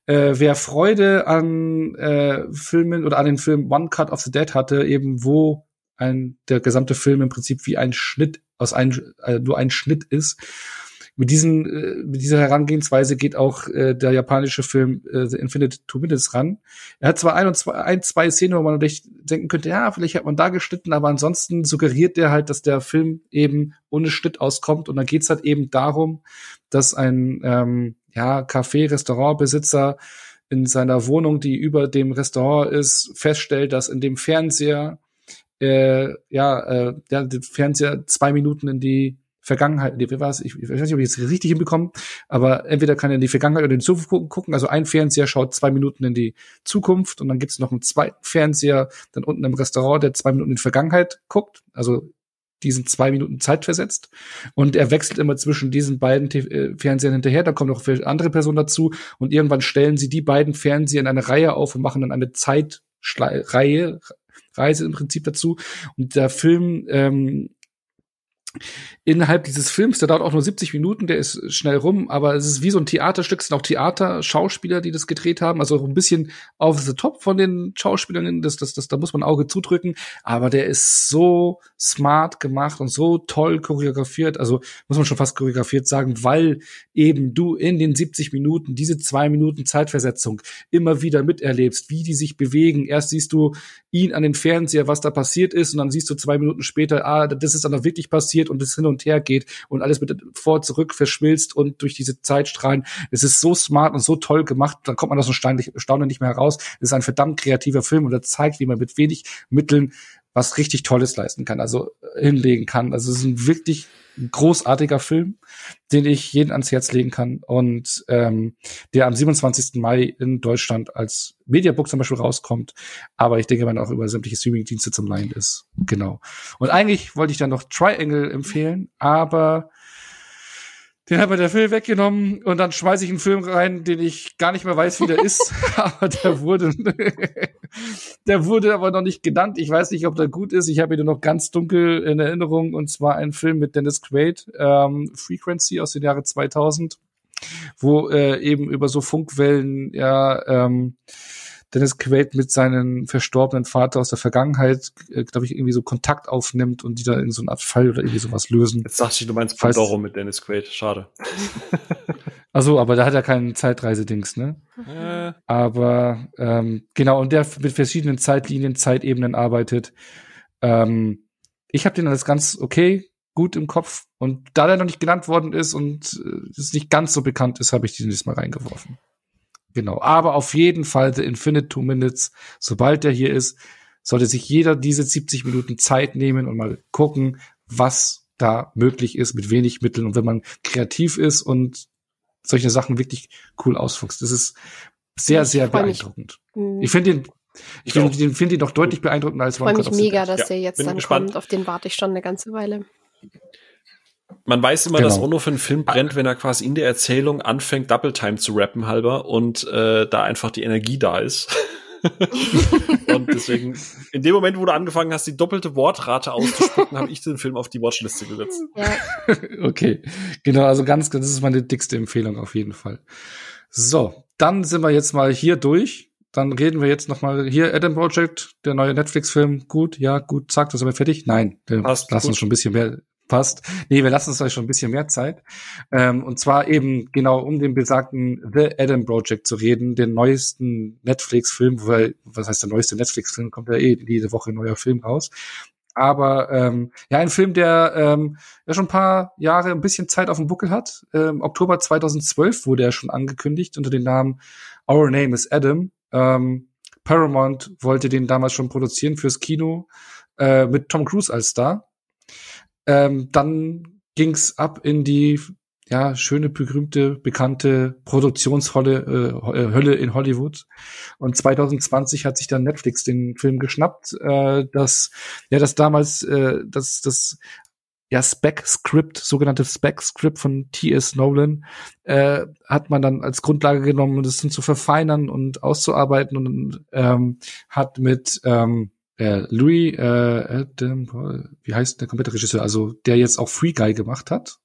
Äh, wer Freude an äh, Filmen oder an den Film One Cut of the Dead hatte, eben wo ein, der gesamte Film im Prinzip wie ein Schnitt aus ein, äh, nur ein Schnitt ist. Mit diesen, äh, mit dieser Herangehensweise geht auch äh, der japanische Film äh, The Infinite Two Minutes ran. Er hat zwar ein, und zwei, ein, zwei Szenen, wo man denken könnte, ja, vielleicht hat man da geschnitten, aber ansonsten suggeriert der halt, dass der Film eben ohne Schnitt auskommt. Und dann geht's halt eben darum, dass ein ähm, ja, Café-Restaurantbesitzer in seiner Wohnung, die über dem Restaurant ist, feststellt, dass in dem Fernseher äh, ja, äh, ja, den Fernseher zwei Minuten in die Vergangenheit, wie war es? Ich, ich weiß nicht, ob ich jetzt richtig hinbekomme, aber entweder kann er in die Vergangenheit oder in die Zukunft gucken. Also ein Fernseher schaut zwei Minuten in die Zukunft und dann gibt es noch einen zweiten Fernseher, dann unten im Restaurant, der zwei Minuten in die Vergangenheit guckt. Also diesen zwei Minuten Zeit versetzt. Und er wechselt immer zwischen diesen beiden T äh, Fernsehern hinterher. Da kommen noch andere Personen dazu. Und irgendwann stellen sie die beiden Fernseher in eine Reihe auf und machen dann eine Zeitreihe, Reise im Prinzip dazu. Und der Film ähm, innerhalb dieses Films, der dauert auch nur 70 Minuten, der ist schnell rum, aber es ist wie so ein Theaterstück, es sind auch Theaterschauspieler, die das gedreht haben, also auch ein bisschen over the top von den Schauspielern, das, das, das, da muss man Auge zudrücken, aber der ist so smart gemacht und so toll choreografiert, also muss man schon fast choreografiert sagen, weil eben du in den 70 Minuten diese zwei Minuten Zeitversetzung immer wieder miterlebst, wie die sich bewegen. Erst siehst du ihn an den Fernseher, was da passiert ist, und dann siehst du zwei Minuten später, ah, das ist dann noch wirklich passiert und es hin und her geht und alles mit vor, zurück verschmilzt und durch diese Zeitstrahlen. Es ist so smart und so toll gemacht, da kommt man aus dem Staunen nicht mehr heraus. Es ist ein verdammt kreativer Film und er zeigt, wie man mit wenig Mitteln was richtig Tolles leisten kann, also hinlegen kann. Also es ist ein wirklich großartiger Film, den ich jeden ans Herz legen kann und ähm, der am 27. Mai in Deutschland als Mediabook zum Beispiel rauskommt, aber ich denke, man auch über sämtliche Streaming-Dienste zum Leihen ist. Genau. Und eigentlich wollte ich dann noch Triangle empfehlen, aber den hat mir der Film weggenommen und dann schmeiße ich einen Film rein, den ich gar nicht mehr weiß, wie der ist. [LAUGHS] aber der wurde, der wurde aber noch nicht genannt. Ich weiß nicht, ob der gut ist. Ich habe ihn nur noch ganz dunkel in Erinnerung und zwar ein Film mit Dennis Quaid, ähm, Frequency aus den Jahre 2000, wo äh, eben über so Funkwellen ja ähm, Dennis Quaid mit seinem verstorbenen Vater aus der Vergangenheit, äh, glaube ich, irgendwie so Kontakt aufnimmt und die da in so eine Art Fall oder irgendwie sowas lösen. Jetzt dachte ich, du meinst Pandoro mit Dennis Quaid. Schade. [LAUGHS] [LAUGHS] Also, aber da hat er keinen Zeitreisedings, ne? Äh. Aber ähm, genau, und der mit verschiedenen Zeitlinien, Zeitebenen arbeitet. Ähm, ich habe den alles ganz okay, gut im Kopf. Und da der noch nicht genannt worden ist und äh, es nicht ganz so bekannt ist, habe ich den jetzt mal reingeworfen. Genau. Aber auf jeden Fall The Infinite Two Minutes, sobald der hier ist, sollte sich jeder diese 70 Minuten Zeit nehmen und mal gucken, was da möglich ist mit wenig Mitteln und wenn man kreativ ist und solche Sachen wirklich cool ausfuchst. Das ist sehr, ich sehr beeindruckend. Mich. Ich finde den ich, ich finde den, find den doch deutlich beeindruckender als Ich freue mich mega, dass ja, der jetzt dann gespannt. kommt. Auf den warte ich schon eine ganze Weile. Man weiß immer, genau. dass Ono für einen Film brennt, wenn er quasi in der Erzählung anfängt, Double Time zu rappen halber und äh, da einfach die Energie da ist. [LAUGHS] und deswegen, in dem Moment, wo du angefangen hast, die doppelte Wortrate auszuspucken, habe ich den Film auf die Watchliste gesetzt. [LAUGHS] Okay, genau, also ganz, das ist meine dickste Empfehlung auf jeden Fall. So, dann sind wir jetzt mal hier durch. Dann reden wir jetzt noch mal hier Adam Project, der neue Netflix-Film. Gut, ja, gut, zack, das sind wir fertig. Nein, lass uns schon ein bisschen mehr passt. Nee, wir lassen uns euch schon ein bisschen mehr Zeit. Ähm, und zwar eben genau um den besagten The Adam Project zu reden, den neuesten Netflix-Film, weil, was heißt der neueste Netflix-Film, kommt ja eh jede Woche ein neuer Film raus. Aber ähm, ja, ein Film, der ähm, ja schon ein paar Jahre ein bisschen Zeit auf dem Buckel hat. Ähm, Oktober 2012 wurde er schon angekündigt unter dem Namen Our Name is Adam. Ähm, Paramount wollte den damals schon produzieren fürs Kino äh, mit Tom Cruise als Star. Ähm, dann ging's ab in die ja schöne, berühmte, bekannte Produktionsholle äh, äh Hölle in Hollywood. Und 2020 hat sich dann Netflix den Film geschnappt, äh, das ja das damals äh, das das ja Spec-Script, sogenannte Spec-Script von T.S. Nolan, äh, hat man dann als Grundlage genommen, um das zu verfeinern und auszuarbeiten und ähm, hat mit ähm, äh, Louis äh, Adam, wie heißt der komplette Regisseur, also der jetzt auch Free Guy gemacht hat.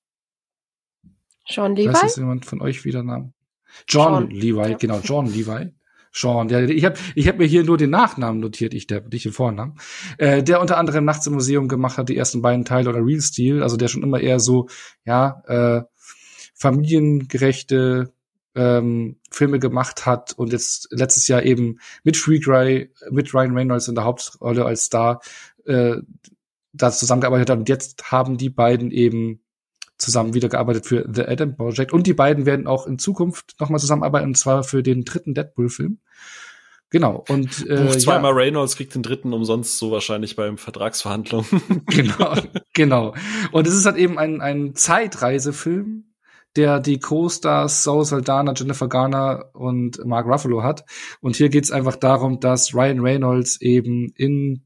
Sean Levi? Weiß jemand von euch wieder Namen? John, John. Levi, ja. genau, John [LAUGHS] Levi. Sean, der, ich habe ich hab mir hier nur den Nachnamen notiert, ich der, nicht den Vornamen. Äh, der unter anderem Nachts im Museum gemacht hat, die ersten beiden Teile oder Real Steel, also der schon immer eher so, ja, äh, familiengerechte ähm, Filme gemacht hat und jetzt letztes Jahr eben mit Free Guy, mit Ryan Reynolds in der Hauptrolle als Star äh, da zusammengearbeitet hat. Und jetzt haben die beiden eben zusammen wieder gearbeitet für The Adam Project. Und die beiden werden auch in Zukunft nochmal zusammenarbeiten, und zwar für den dritten Deadpool-Film. Genau. Und äh, Buch zweimal ja. Reynolds kriegt den dritten umsonst so wahrscheinlich beim Vertragsverhandlungen. [LAUGHS] genau, genau. Und es ist halt eben ein, ein Zeitreisefilm, der die Co-Stars Zoe Saldana, Jennifer Garner und Mark Ruffalo hat. Und hier geht's einfach darum, dass Ryan Reynolds eben in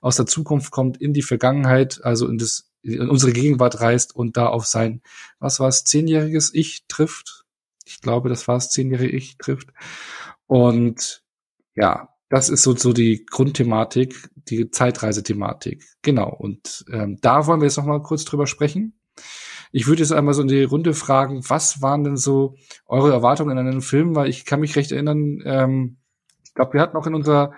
aus der Zukunft kommt, in die Vergangenheit, also in das in unsere Gegenwart reist und da auf sein, was war es, zehnjähriges Ich trifft. Ich glaube, das war es, zehnjährige Ich trifft. Und ja, das ist so, so die Grundthematik, die Zeitreisethematik. Genau. Und ähm, da wollen wir jetzt noch mal kurz drüber sprechen. Ich würde jetzt einmal so in die Runde fragen, was waren denn so eure Erwartungen in einem Film? Weil ich kann mich recht erinnern, ähm, ich glaube, wir hatten auch in unserer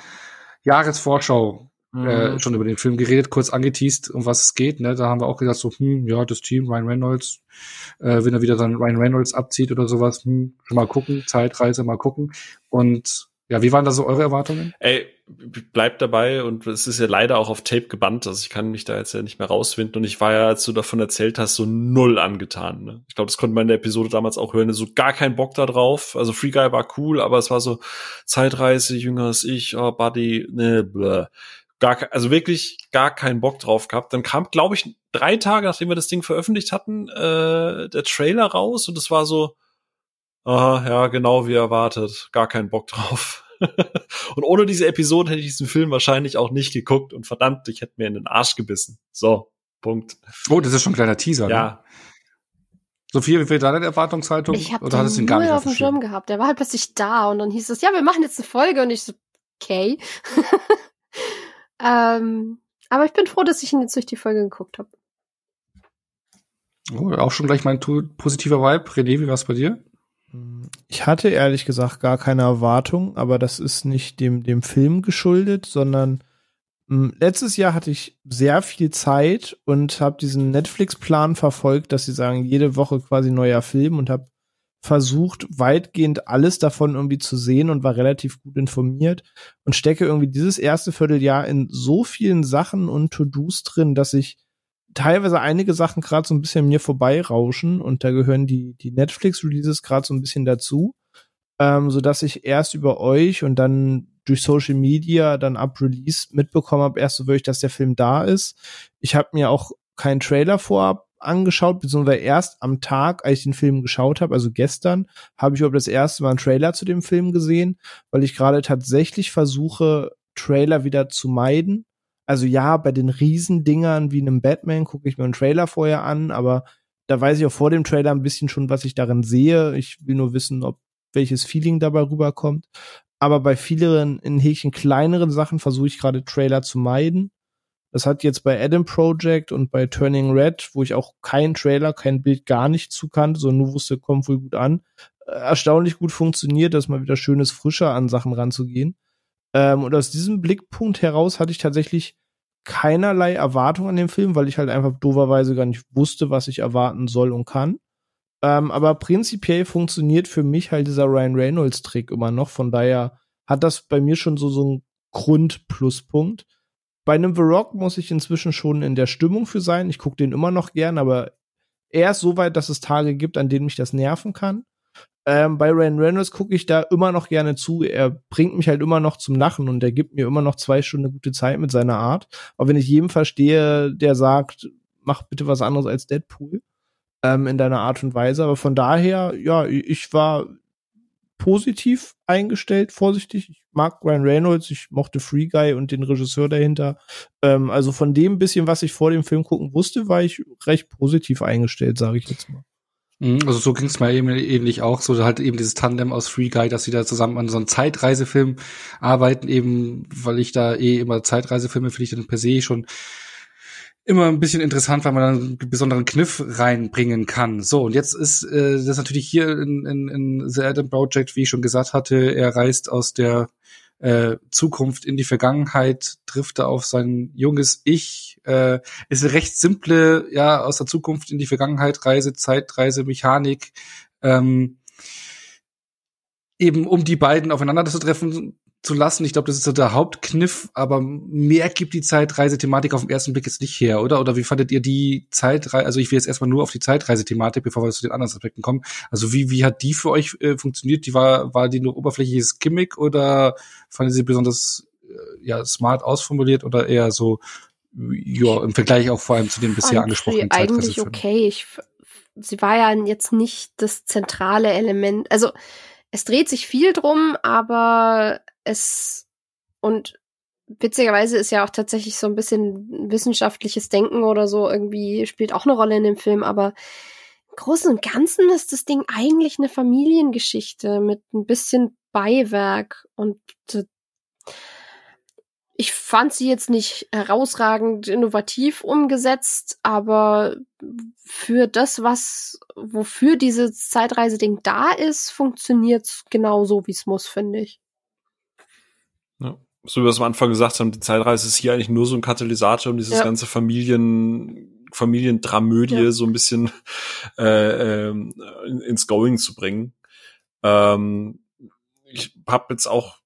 Jahresvorschau mhm. äh, schon über den Film geredet, kurz angeteased, um was es geht. Ne? Da haben wir auch gesagt, so, hm, ja, das Team, Ryan Reynolds, äh, wenn er wieder dann Ryan Reynolds abzieht oder sowas, hm, schon mal gucken, Zeitreise, mal gucken. Und ja, wie waren da so eure Erwartungen? Ey, bleibt dabei und es ist ja leider auch auf Tape gebannt, also ich kann mich da jetzt ja nicht mehr rausfinden und ich war ja, als du davon erzählt hast, so null angetan. Ne? Ich glaube, das konnte man in der Episode damals auch hören, so gar keinen Bock da drauf. Also Free Guy war cool, aber es war so Zeitreise, jünger als ich, oh, Buddy, ne, bläh. Gar, also wirklich gar keinen Bock drauf gehabt. Dann kam, glaube ich, drei Tage, nachdem wir das Ding veröffentlicht hatten, äh, der Trailer raus und es war so, aha, ja, genau wie erwartet, gar keinen Bock drauf. [LAUGHS] und ohne diese Episode hätte ich diesen Film wahrscheinlich auch nicht geguckt und verdammt, ich hätte mir in den Arsch gebissen. So, Punkt. Oh, das ist schon ein kleiner Teaser. Ja. Ne? Sophia, wie viel deine Erwartungshaltung? Ich habe den ihn gar nicht auf dem Schirm gehabt. Der war halt plötzlich da und dann hieß es, ja, wir machen jetzt eine Folge und ich so, okay. [LAUGHS] ähm, aber ich bin froh, dass ich ihn jetzt durch die Folge geguckt habe. Oh, auch schon gleich mein positiver Vibe. René, wie war's bei dir? Ich hatte ehrlich gesagt gar keine Erwartung, aber das ist nicht dem, dem Film geschuldet, sondern hm, letztes Jahr hatte ich sehr viel Zeit und habe diesen Netflix-Plan verfolgt, dass sie sagen, jede Woche quasi neuer Film und habe versucht, weitgehend alles davon irgendwie zu sehen und war relativ gut informiert und stecke irgendwie dieses erste Vierteljahr in so vielen Sachen und To-Dos drin, dass ich teilweise einige Sachen gerade so ein bisschen mir vorbeirauschen und da gehören die, die Netflix-Releases gerade so ein bisschen dazu, ähm, so dass ich erst über euch und dann durch Social Media dann ab Release mitbekommen habe, erst so wirklich, dass der Film da ist. Ich habe mir auch keinen Trailer vorab angeschaut, beziehungsweise erst am Tag, als ich den Film geschaut habe, also gestern, habe ich überhaupt das erste Mal einen Trailer zu dem Film gesehen, weil ich gerade tatsächlich versuche, Trailer wieder zu meiden also ja, bei den Riesendingern wie einem Batman gucke ich mir einen Trailer vorher an, aber da weiß ich auch vor dem Trailer ein bisschen schon, was ich darin sehe. Ich will nur wissen, ob welches Feeling dabei rüberkommt. Aber bei vielen in Häkchen kleineren Sachen versuche ich gerade Trailer zu meiden. Das hat jetzt bei Adam Project und bei Turning Red, wo ich auch kein Trailer, kein Bild gar nicht zukannte, sondern nur wusste, kommt wohl gut an, äh, erstaunlich gut funktioniert, dass mal wieder schönes frischer an Sachen ranzugehen. Ähm, und aus diesem Blickpunkt heraus hatte ich tatsächlich keinerlei Erwartung an den Film, weil ich halt einfach doverweise gar nicht wusste, was ich erwarten soll und kann. Ähm, aber prinzipiell funktioniert für mich halt dieser Ryan Reynolds Trick immer noch. Von daher hat das bei mir schon so, so einen Grundpluspunkt. Bei einem The Rock muss ich inzwischen schon in der Stimmung für sein. Ich gucke den immer noch gern, aber er ist so weit, dass es Tage gibt, an denen mich das nerven kann. Ähm, bei Ryan Reynolds gucke ich da immer noch gerne zu. Er bringt mich halt immer noch zum Lachen und er gibt mir immer noch zwei Stunden gute Zeit mit seiner Art. Auch wenn ich jedem verstehe, der sagt, mach bitte was anderes als Deadpool ähm, in deiner Art und Weise. Aber von daher, ja, ich war positiv eingestellt, vorsichtig. Ich mag Ryan Reynolds, ich mochte Free Guy und den Regisseur dahinter. Ähm, also von dem bisschen, was ich vor dem Film gucken wusste, war ich recht positiv eingestellt, sage ich jetzt mal. Mhm, also so ging es mir eben ähnlich auch, so halt eben dieses Tandem aus Free Guy, dass sie da zusammen an so einem Zeitreisefilm arbeiten, eben weil ich da eh immer Zeitreisefilme finde ich dann per se schon immer ein bisschen interessant, weil man dann einen besonderen Kniff reinbringen kann. So, und jetzt ist äh, das natürlich hier in, in, in The Adam Project, wie ich schon gesagt hatte, er reist aus der äh, Zukunft in die Vergangenheit, trifft er auf sein junges Ich, äh, ist eine recht simple, ja, aus der Zukunft in die Vergangenheit Reise, Zeitreise, Mechanik, ähm, eben um die beiden aufeinander zu treffen, zu lassen. Ich glaube, das ist so der Hauptkniff, aber mehr gibt die Zeitreise-Thematik auf den ersten Blick jetzt nicht her, oder? Oder wie fandet ihr die Zeitreise, also ich will jetzt erstmal nur auf die Zeitreise-Thematik, bevor wir zu den anderen Aspekten kommen. Also wie, wie hat die für euch äh, funktioniert? Die war, war die nur oberflächliches Gimmick oder fandet sie besonders äh, ja, smart ausformuliert oder eher so, ja, im Vergleich auch vor allem zu den bisher angesprochenen Eigentlich okay. Ich, sie war ja jetzt nicht das zentrale Element. Also es dreht sich viel drum, aber es und witzigerweise ist ja auch tatsächlich so ein bisschen wissenschaftliches Denken oder so irgendwie spielt auch eine Rolle in dem Film, aber im Großen und Ganzen ist das Ding eigentlich eine Familiengeschichte mit ein bisschen Beiwerk und ich fand sie jetzt nicht herausragend innovativ umgesetzt, aber für das, was, wofür dieses Zeitreise-Ding da ist, funktioniert es genau so, wie es muss, finde ich. So wie wir es am Anfang gesagt haben, die Zeitreise ist hier eigentlich nur so ein Katalysator, um dieses ja. ganze Familien, Familiendramödie ja. so ein bisschen äh, äh, ins Going zu bringen. Ähm, ich habe jetzt auch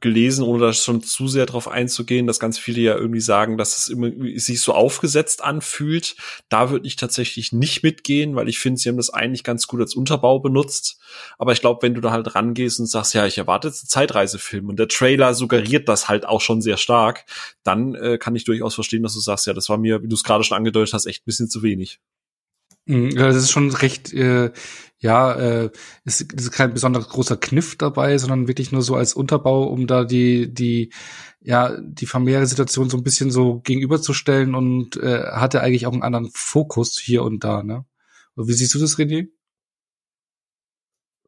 gelesen, ohne da schon zu sehr drauf einzugehen, dass ganz viele ja irgendwie sagen, dass es immer sich so aufgesetzt anfühlt. Da würde ich tatsächlich nicht mitgehen, weil ich finde, sie haben das eigentlich ganz gut als Unterbau benutzt. Aber ich glaube, wenn du da halt rangehst und sagst, ja, ich erwarte jetzt einen Zeitreisefilm und der Trailer suggeriert das halt auch schon sehr stark, dann äh, kann ich durchaus verstehen, dass du sagst, ja, das war mir, wie du es gerade schon angedeutet hast, echt ein bisschen zu wenig. Mhm, ja, das ist schon recht, äh, ja, äh, ist, ist kein besonders großer Kniff dabei, sondern wirklich nur so als Unterbau, um da die, die, ja, die familiäre Situation so ein bisschen so gegenüberzustellen und äh, hatte eigentlich auch einen anderen Fokus hier und da, ne? Und wie siehst du das, René?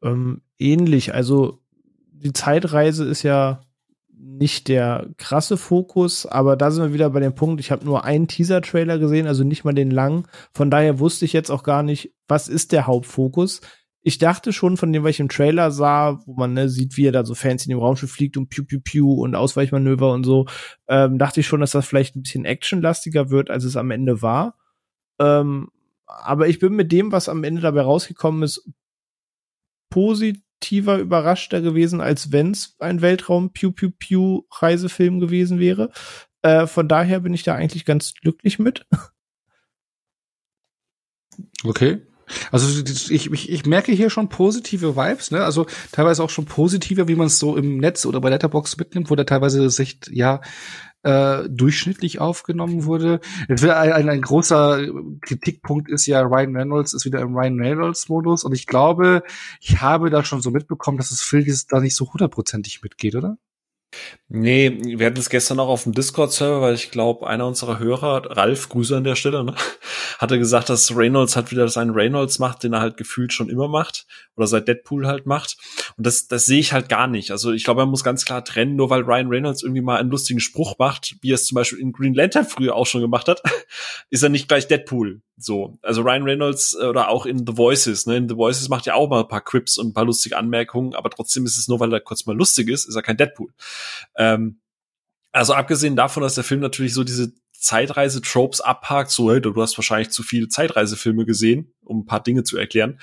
Ähm, ähnlich, also die Zeitreise ist ja nicht der krasse Fokus, aber da sind wir wieder bei dem Punkt, ich habe nur einen Teaser-Trailer gesehen, also nicht mal den langen. Von daher wusste ich jetzt auch gar nicht, was ist der Hauptfokus. Ich dachte schon von dem, was ich im Trailer sah, wo man ne, sieht, wie er da so fancy in dem Raumschiff fliegt und piu piu piu und Ausweichmanöver und so, ähm, dachte ich schon, dass das vielleicht ein bisschen actionlastiger wird, als es am Ende war. Ähm, aber ich bin mit dem, was am Ende dabei rausgekommen ist, positiv positiver überraschter gewesen, als wenn es ein Weltraum-Pew-Pew-Pew-Reisefilm gewesen wäre. Äh, von daher bin ich da eigentlich ganz glücklich mit. Okay. Also ich, ich, ich merke hier schon positive Vibes, ne? Also teilweise auch schon positiver, wie man es so im Netz oder bei Letterbox mitnimmt, wo der teilweise sich ja äh, durchschnittlich aufgenommen wurde. Ein, ein, großer Kritikpunkt ist ja, Ryan Reynolds ist wieder im Ryan Reynolds-Modus und ich glaube, ich habe da schon so mitbekommen, dass das Film da nicht so hundertprozentig mitgeht, oder? Nee, wir hatten es gestern auch auf dem Discord-Server, weil ich glaube, einer unserer Hörer, Ralf, Grüße an der Stelle, ne, [LAUGHS] hatte gesagt, dass Reynolds hat wieder seinen Reynolds macht, den er halt gefühlt schon immer macht oder seit Deadpool halt macht. Und das, das sehe ich halt gar nicht. Also ich glaube, man muss ganz klar trennen, nur weil Ryan Reynolds irgendwie mal einen lustigen Spruch macht, wie er es zum Beispiel in Green Lantern früher auch schon gemacht hat, [LAUGHS] ist er nicht gleich Deadpool. So, also Ryan Reynolds äh, oder auch in The Voices, ne, in The Voices macht ja auch mal ein paar Quips und ein paar lustige Anmerkungen, aber trotzdem ist es nur, weil er kurz mal lustig ist, ist er kein Deadpool. Ähm, also abgesehen davon, dass der Film natürlich so diese Zeitreise-Tropes abhakt, so, hey, du hast wahrscheinlich zu viele Zeitreisefilme gesehen, um ein paar Dinge zu erklären,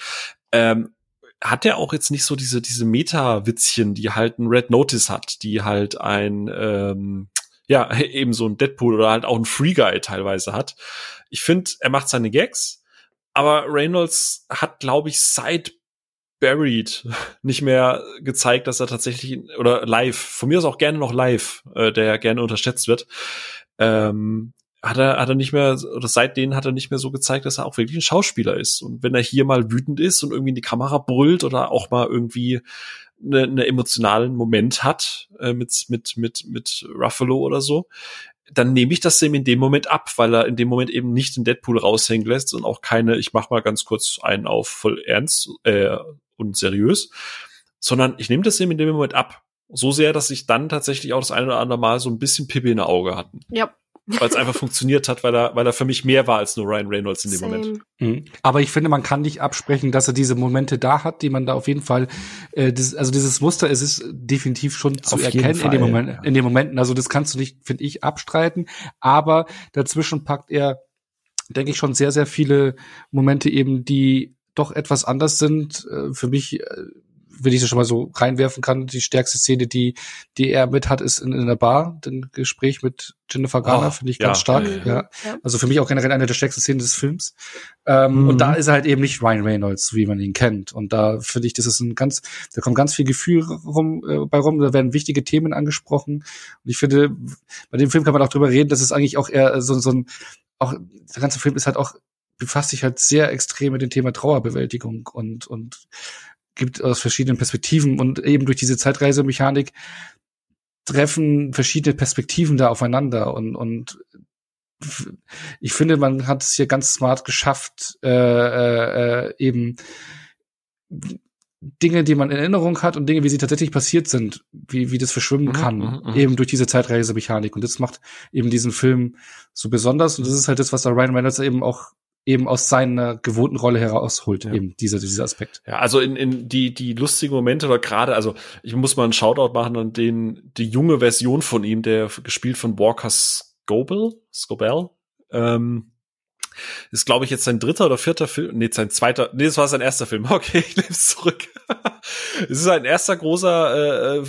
ähm, hat er auch jetzt nicht so diese, diese Meta-Witzchen, die halt ein Red Notice hat, die halt ein, ähm, ja, [LAUGHS] eben so ein Deadpool oder halt auch ein Free Guy teilweise hat. Ich finde, er macht seine Gags, aber Reynolds hat, glaube ich, seit Buried [LAUGHS] nicht mehr gezeigt, dass er tatsächlich oder live, von mir aus auch gerne noch live, äh, der ja gerne unterschätzt wird, ähm, hat er, hat er nicht mehr, oder seitdem hat er nicht mehr so gezeigt, dass er auch wirklich ein Schauspieler ist. Und wenn er hier mal wütend ist und irgendwie in die Kamera brüllt oder auch mal irgendwie einen eine emotionalen Moment hat äh, mit, mit, mit, mit Ruffalo oder so, dann nehme ich das ihm in dem Moment ab, weil er in dem Moment eben nicht den Deadpool raushängen lässt und auch keine, ich mach mal ganz kurz einen auf voll ernst äh, und seriös, sondern ich nehme das ihm in dem Moment ab. So sehr, dass ich dann tatsächlich auch das eine oder andere Mal so ein bisschen Pippi in der Auge hatten. Ja. Weil es einfach [LAUGHS] funktioniert hat, weil er, weil er für mich mehr war als nur Ryan Reynolds in dem Same. Moment. Mhm. Aber ich finde, man kann nicht absprechen, dass er diese Momente da hat, die man da auf jeden Fall, äh, das, also dieses Muster, es ist definitiv schon zu auf erkennen in, dem Moment, ja. in den Momenten. Also das kannst du nicht, finde ich, abstreiten. Aber dazwischen packt er, denke ich, schon sehr, sehr viele Momente eben, die doch etwas anders sind. Äh, für mich äh, wenn ich das schon mal so reinwerfen kann, die stärkste Szene, die, die er mit hat, ist in, in der Bar, den Gespräch mit Jennifer Garner, oh, finde ich ganz ja. stark. Mhm. Ja. Also für mich auch generell eine der stärksten Szenen des Films. Ähm, mhm. Und da ist er halt eben nicht Ryan Reynolds, wie man ihn kennt. Und da finde ich, das ist ein ganz, da kommt ganz viel Gefühl rum, äh, bei rum, da werden wichtige Themen angesprochen. Und ich finde, bei dem Film kann man auch drüber reden, dass es eigentlich auch eher so, so ein, auch, der ganze Film ist halt auch befasst sich halt sehr extrem mit dem Thema Trauerbewältigung und, und gibt aus verschiedenen Perspektiven und eben durch diese Zeitreisemechanik treffen verschiedene Perspektiven da aufeinander und, und ich finde, man hat es hier ganz smart geschafft, äh, äh, eben Dinge, die man in Erinnerung hat und Dinge, wie sie tatsächlich passiert sind, wie, wie das verschwimmen mhm, kann, mhm, mhm. eben durch diese Zeitreisemechanik. Und das macht eben diesen Film so besonders. Und das ist halt das, was der Ryan Reynolds eben auch eben aus seiner gewohnten Rolle herausholt, ja. eben dieser, dieser Aspekt. Ja, also in, in die, die lustigen Momente oder gerade, also ich muss mal einen Shoutout machen an den, die junge Version von ihm, der gespielt von Walker Scobell, Scobell, ähm, ist, glaube ich, jetzt sein dritter oder vierter Film. Nee, sein zweiter. Nee, das war sein erster Film. [LAUGHS] Okay, ich nehme es zurück. [LAUGHS] es ist ein erster großer, äh,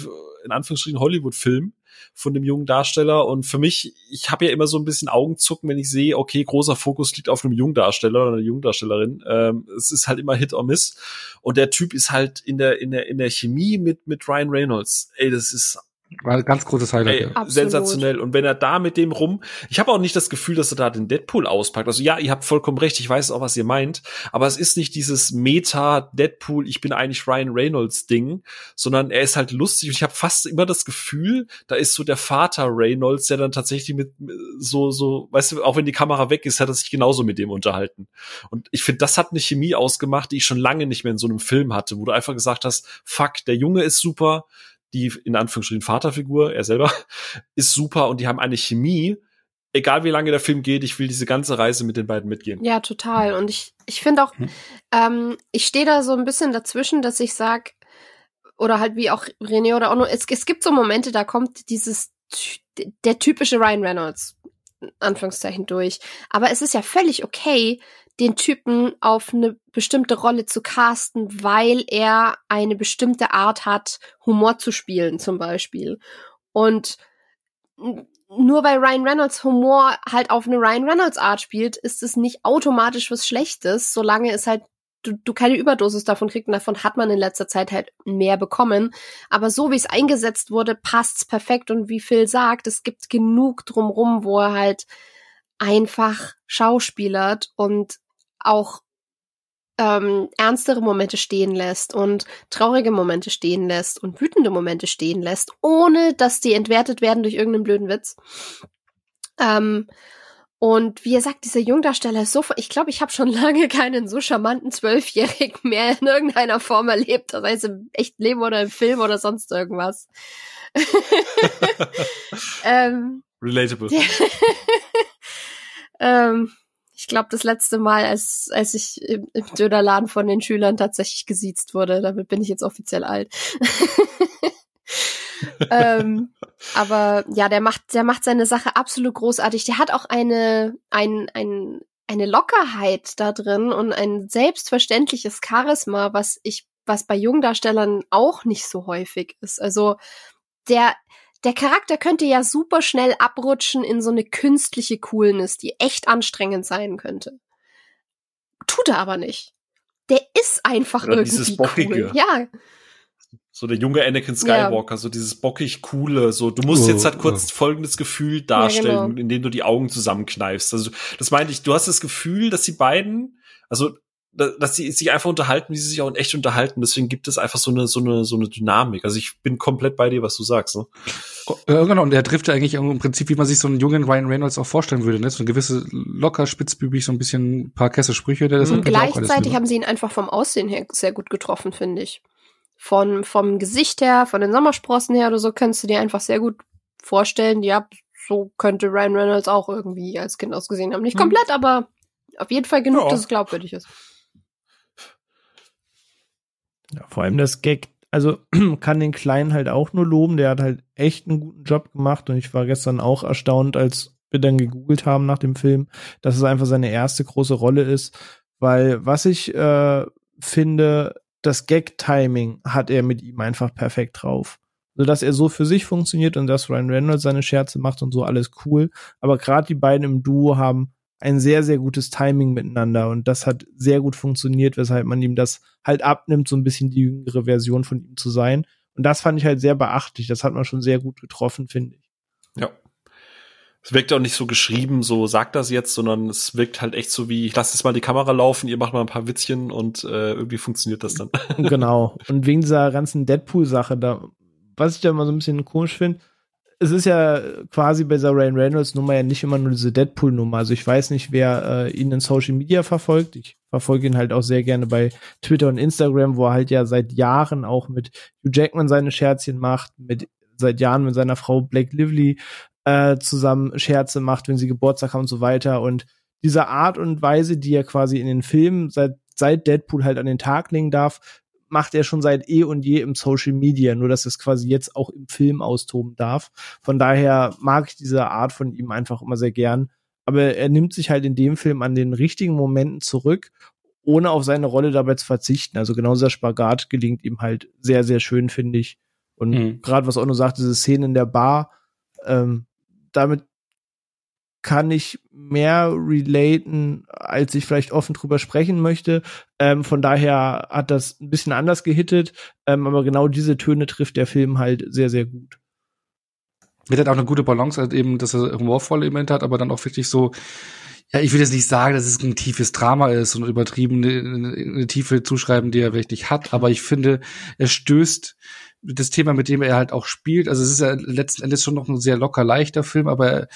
in Anführungsstrichen, Hollywood-Film von dem jungen Darsteller. Und für mich, ich habe ja immer so ein bisschen Augenzucken, wenn ich sehe, okay, großer Fokus liegt auf einem jungen Darsteller oder einer jungen Darstellerin. Ähm, es ist halt immer Hit or Miss. Und der Typ ist halt in der, in der, in der Chemie mit, mit Ryan Reynolds. Ey, das ist war ein ganz großes Highlight. Ey, ja. Sensationell. Und wenn er da mit dem rum, ich habe auch nicht das Gefühl, dass er da den Deadpool auspackt. Also ja, ihr habt vollkommen recht, ich weiß auch, was ihr meint, aber es ist nicht dieses Meta Deadpool, ich bin eigentlich Ryan Reynolds Ding, sondern er ist halt lustig und ich habe fast immer das Gefühl, da ist so der Vater Reynolds, der dann tatsächlich mit so so, weißt du, auch wenn die Kamera weg ist, hat er sich genauso mit dem unterhalten. Und ich finde, das hat eine Chemie ausgemacht, die ich schon lange nicht mehr in so einem Film hatte, wo du einfach gesagt hast, fuck, der Junge ist super, die in Anführungsstrichen Vaterfigur, er selber, [LAUGHS] ist super und die haben eine Chemie. Egal wie lange der Film geht, ich will diese ganze Reise mit den beiden mitgehen. Ja, total. Und ich, ich finde auch, hm. ähm, ich stehe da so ein bisschen dazwischen, dass ich sag, oder halt wie auch René oder auch nur, es, es gibt so Momente, da kommt dieses, der typische Ryan Reynolds, Anführungszeichen durch. Aber es ist ja völlig okay, den Typen auf eine bestimmte Rolle zu casten, weil er eine bestimmte Art hat, Humor zu spielen, zum Beispiel. Und nur weil Ryan Reynolds Humor halt auf eine Ryan Reynolds Art spielt, ist es nicht automatisch was Schlechtes, solange es halt du, du keine Überdosis davon kriegst und davon hat man in letzter Zeit halt mehr bekommen. Aber so wie es eingesetzt wurde, passt's perfekt und wie Phil sagt, es gibt genug drumrum, wo er halt einfach schauspielert und auch ähm, ernstere Momente stehen lässt und traurige Momente stehen lässt und wütende Momente stehen lässt, ohne dass die entwertet werden durch irgendeinen blöden Witz. Ähm, und wie er sagt, dieser Jungdarsteller ist so, ich glaube, ich habe schon [LAUGHS] lange keinen so charmanten Zwölfjährigen mehr in irgendeiner Form erlebt, sei es im echten Leben oder im Film oder sonst irgendwas. [LAUGHS] [LAUGHS] ähm, Relatable. ähm, glaube, das letzte Mal, als, als ich im, im Dönerladen von den Schülern tatsächlich gesiezt wurde, damit bin ich jetzt offiziell alt. [LAUGHS] ähm, aber ja, der macht, der macht seine Sache absolut großartig. Der hat auch eine, ein, ein, eine Lockerheit da drin und ein selbstverständliches Charisma, was ich, was bei Jungdarstellern auch nicht so häufig ist. Also der, der Charakter könnte ja super schnell abrutschen in so eine künstliche Coolness, die echt anstrengend sein könnte. Tut er aber nicht. Der ist einfach Oder irgendwie cool. Ja. So der junge Anakin Skywalker, ja. so dieses bockig coole, so du musst jetzt halt kurz folgendes Gefühl darstellen, ja, genau. indem du die Augen zusammenkneifst. Also das meinte ich, du hast das Gefühl, dass die beiden, also dass sie sich einfach unterhalten, wie sie sich auch in echt unterhalten. Deswegen gibt es einfach so eine, so eine, so eine Dynamik. Also ich bin komplett bei dir, was du sagst. Ne? Ja, genau. Und der trifft ja eigentlich im Prinzip, wie man sich so einen jungen Ryan Reynolds auch vorstellen würde. Ne? So ein gewisse locker, spitzbübig, so ein bisschen ein paar Kesselsprüche. Der das mhm. Gleichzeitig haben sie ihn einfach vom Aussehen her sehr gut getroffen, finde ich. Von, vom Gesicht her, von den Sommersprossen her oder so, kannst du dir einfach sehr gut vorstellen, ja, so könnte Ryan Reynolds auch irgendwie als Kind ausgesehen haben. Nicht mhm. komplett, aber auf jeden Fall genug, ja. dass es glaubwürdig ist. Ja, vor allem das Gag, also [CLEARS THROAT] kann den Kleinen halt auch nur loben, der hat halt echt einen guten Job gemacht und ich war gestern auch erstaunt, als wir dann gegoogelt haben nach dem Film, dass es einfach seine erste große Rolle ist, weil was ich äh, finde, das Gag-Timing hat er mit ihm einfach perfekt drauf. So dass er so für sich funktioniert und dass Ryan Reynolds seine Scherze macht und so alles cool. Aber gerade die beiden im Duo haben ein sehr, sehr gutes Timing miteinander und das hat sehr gut funktioniert, weshalb man ihm das halt abnimmt, so ein bisschen die jüngere Version von ihm zu sein. Und das fand ich halt sehr beachtlich. Das hat man schon sehr gut getroffen, finde ich. Ja. Es wirkt auch nicht so geschrieben, so sagt das jetzt, sondern es wirkt halt echt so wie, ich lasse jetzt mal die Kamera laufen, ihr macht mal ein paar Witzchen und äh, irgendwie funktioniert das dann. genau. [LAUGHS] Und wegen dieser ganzen Deadpool-Sache, da, was ich da immer so ein bisschen komisch finde, es ist ja quasi bei dieser Ryan Reynolds Nummer ja nicht immer nur diese Deadpool Nummer. Also ich weiß nicht, wer äh, ihn in Social Media verfolgt. Ich verfolge ihn halt auch sehr gerne bei Twitter und Instagram, wo er halt ja seit Jahren auch mit Hugh Jackman seine Scherzchen macht, mit seit Jahren mit seiner Frau Blake Lively äh, zusammen Scherze macht, wenn sie Geburtstag haben und so weiter. Und diese Art und Weise, die er quasi in den Filmen seit, seit Deadpool halt an den Tag legen darf, macht er schon seit eh und je im Social Media, nur dass es quasi jetzt auch im Film austoben darf. Von daher mag ich diese Art von ihm einfach immer sehr gern. Aber er nimmt sich halt in dem Film an den richtigen Momenten zurück, ohne auf seine Rolle dabei zu verzichten. Also genau dieser Spagat gelingt ihm halt sehr, sehr schön, finde ich. Und mhm. gerade was Ono sagt, diese Szene in der Bar, ähm, damit kann ich mehr relaten, als ich vielleicht offen drüber sprechen möchte. Ähm, von daher hat das ein bisschen anders gehittet, ähm, aber genau diese Töne trifft der Film halt sehr, sehr gut. Wird halt auch eine gute Balance, halt eben, dass er humorvolle Elemente hat, aber dann auch wirklich so, ja, ich will jetzt nicht sagen, dass es ein tiefes Drama ist und übertrieben eine, tiefe Zuschreiben, die er wirklich hat, aber ich finde, er stößt das Thema, mit dem er halt auch spielt. Also es ist ja letzten Endes schon noch ein sehr locker leichter Film, aber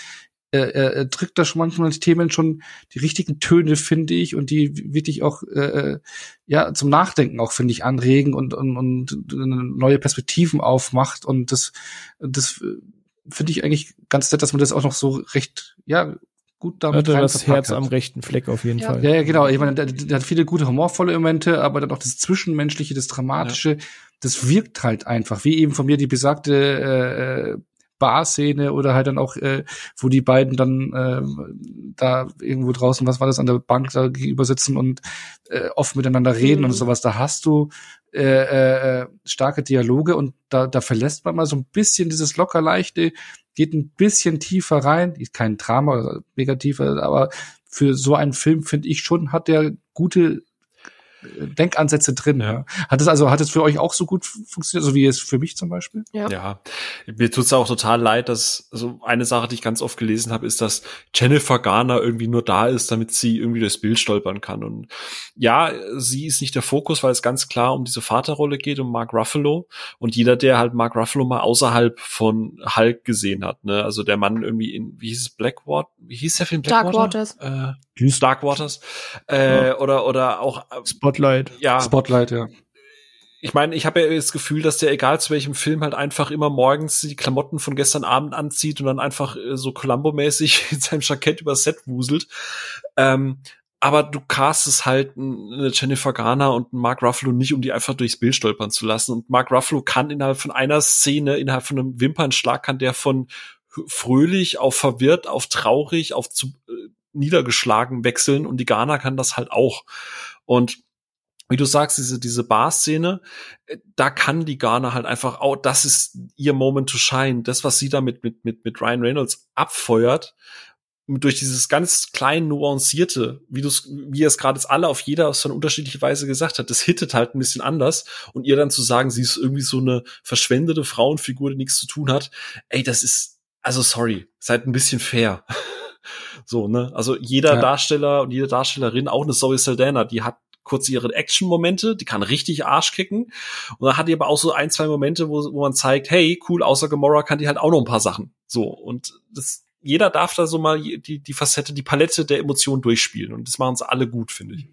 er, er, er drückt da schon manchmal die Themen schon die richtigen Töne, finde ich, und die wirklich auch äh, äh, ja zum Nachdenken auch, finde ich, anregen und, und, und neue Perspektiven aufmacht. Und das, das finde ich eigentlich ganz nett, dass man das auch noch so recht, ja, gut damit Hatte das Herz hat. am rechten Fleck auf jeden ja. Fall. Ja, ja, genau. Ich meine, der, der, hat viele gute humorvolle Elemente, aber dann auch das Zwischenmenschliche, das Dramatische, ja. das wirkt halt einfach. Wie eben von mir die besagte äh, äh Bar-Szene oder halt dann auch, äh, wo die beiden dann äh, da irgendwo draußen, was war das, an der Bank da gegenüber sitzen und äh, oft miteinander reden mhm. und sowas. Da hast du äh, äh, starke Dialoge und da, da verlässt man mal so ein bisschen dieses locker leichte, geht ein bisschen tiefer rein, ist kein Drama, mega tiefer, aber für so einen Film finde ich schon, hat der gute Denkansätze drin. Ja. Hat es also, hat es für euch auch so gut funktioniert, so wie es für mich zum Beispiel? Ja. ja. Mir tut's auch total leid, dass so eine Sache, die ich ganz oft gelesen habe, ist, dass Jennifer Garner irgendwie nur da ist, damit sie irgendwie durchs Bild stolpern kann. Und ja, sie ist nicht der Fokus, weil es ganz klar um diese Vaterrolle geht, um Mark Ruffalo. Und jeder, der halt Mark Ruffalo mal außerhalb von Hulk gesehen hat, ne, also der Mann irgendwie in, wie hieß es, Blackwater, wie hieß der Film Blackwater? Dark Waters. Äh, Dark Waters. Äh, ja. oder, oder auch äh, Spotlight. Ja. Spotlight, ja. Ich meine, ich habe ja das Gefühl, dass der egal zu welchem Film halt einfach immer morgens die Klamotten von gestern Abend anzieht und dann einfach äh, so Columbo-mäßig [LAUGHS] in seinem Jackett übers Set wuselt. Ähm, aber du castest halt eine Jennifer Garner und einen Mark Ruffalo nicht, um die einfach durchs Bild stolpern zu lassen. Und Mark Ruffalo kann innerhalb von einer Szene, innerhalb von einem Wimpernschlag, kann der von fröhlich auf verwirrt, auf traurig, auf zu, äh, niedergeschlagen wechseln und die Ghana kann das halt auch. Und wie du sagst, diese, diese Bar-Szene, äh, da kann die Ghana halt einfach auch, das ist ihr Moment to shine. Das, was sie da mit, mit, mit, mit Ryan Reynolds abfeuert, durch dieses ganz klein nuancierte, wie du es, wie es gerade alle auf jeder so eine unterschiedliche Weise gesagt hat, das hittet halt ein bisschen anders und ihr dann zu sagen, sie ist irgendwie so eine verschwendete Frauenfigur, die nichts zu tun hat, ey, das ist, also sorry, seid ein bisschen fair. [LAUGHS] So, ne? Also jeder ja. Darsteller und jede Darstellerin, auch eine Zoe Saldana, die hat kurz ihre Action-Momente, die kann richtig Arsch kicken. Und dann hat die aber auch so ein, zwei Momente, wo, wo man zeigt, hey, cool, außer Gamora kann die halt auch noch ein paar Sachen. So, und das, jeder darf da so mal die, die Facette, die Palette der Emotionen durchspielen. Und das machen sie alle gut, finde ich.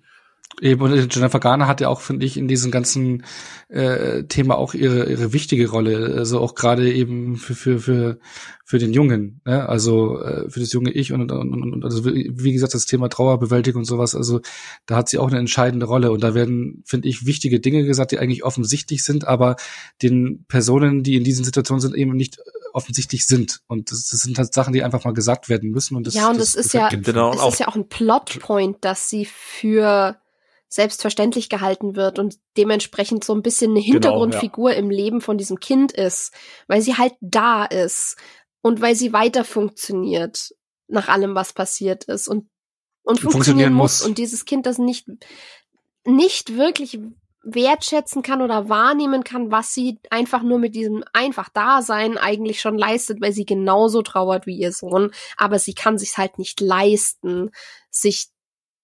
Eben, und Jennifer Garner hat ja auch, finde ich, in diesem ganzen äh, Thema auch ihre, ihre wichtige Rolle. Also auch gerade eben für, für, für, für den Jungen, ne? also äh, für das junge Ich und, und, und also wie gesagt, das Thema Trauerbewältigung und sowas, also da hat sie auch eine entscheidende Rolle. Und da werden, finde ich, wichtige Dinge gesagt, die eigentlich offensichtlich sind, aber den Personen, die in diesen Situationen sind, eben nicht offensichtlich sind. Und das, das sind halt Sachen, die einfach mal gesagt werden müssen. Und das, ja, und das, das ist ja, es ist ja auch ein Plotpoint, dass sie für selbstverständlich gehalten wird und dementsprechend so ein bisschen eine Hintergrundfigur genau, ja. im Leben von diesem Kind ist, weil sie halt da ist und weil sie weiter funktioniert nach allem, was passiert ist und, und funktionieren, funktionieren muss. Und dieses Kind das nicht, nicht wirklich wertschätzen kann oder wahrnehmen kann, was sie einfach nur mit diesem einfach Dasein eigentlich schon leistet, weil sie genauso trauert wie ihr Sohn, aber sie kann sich halt nicht leisten, sich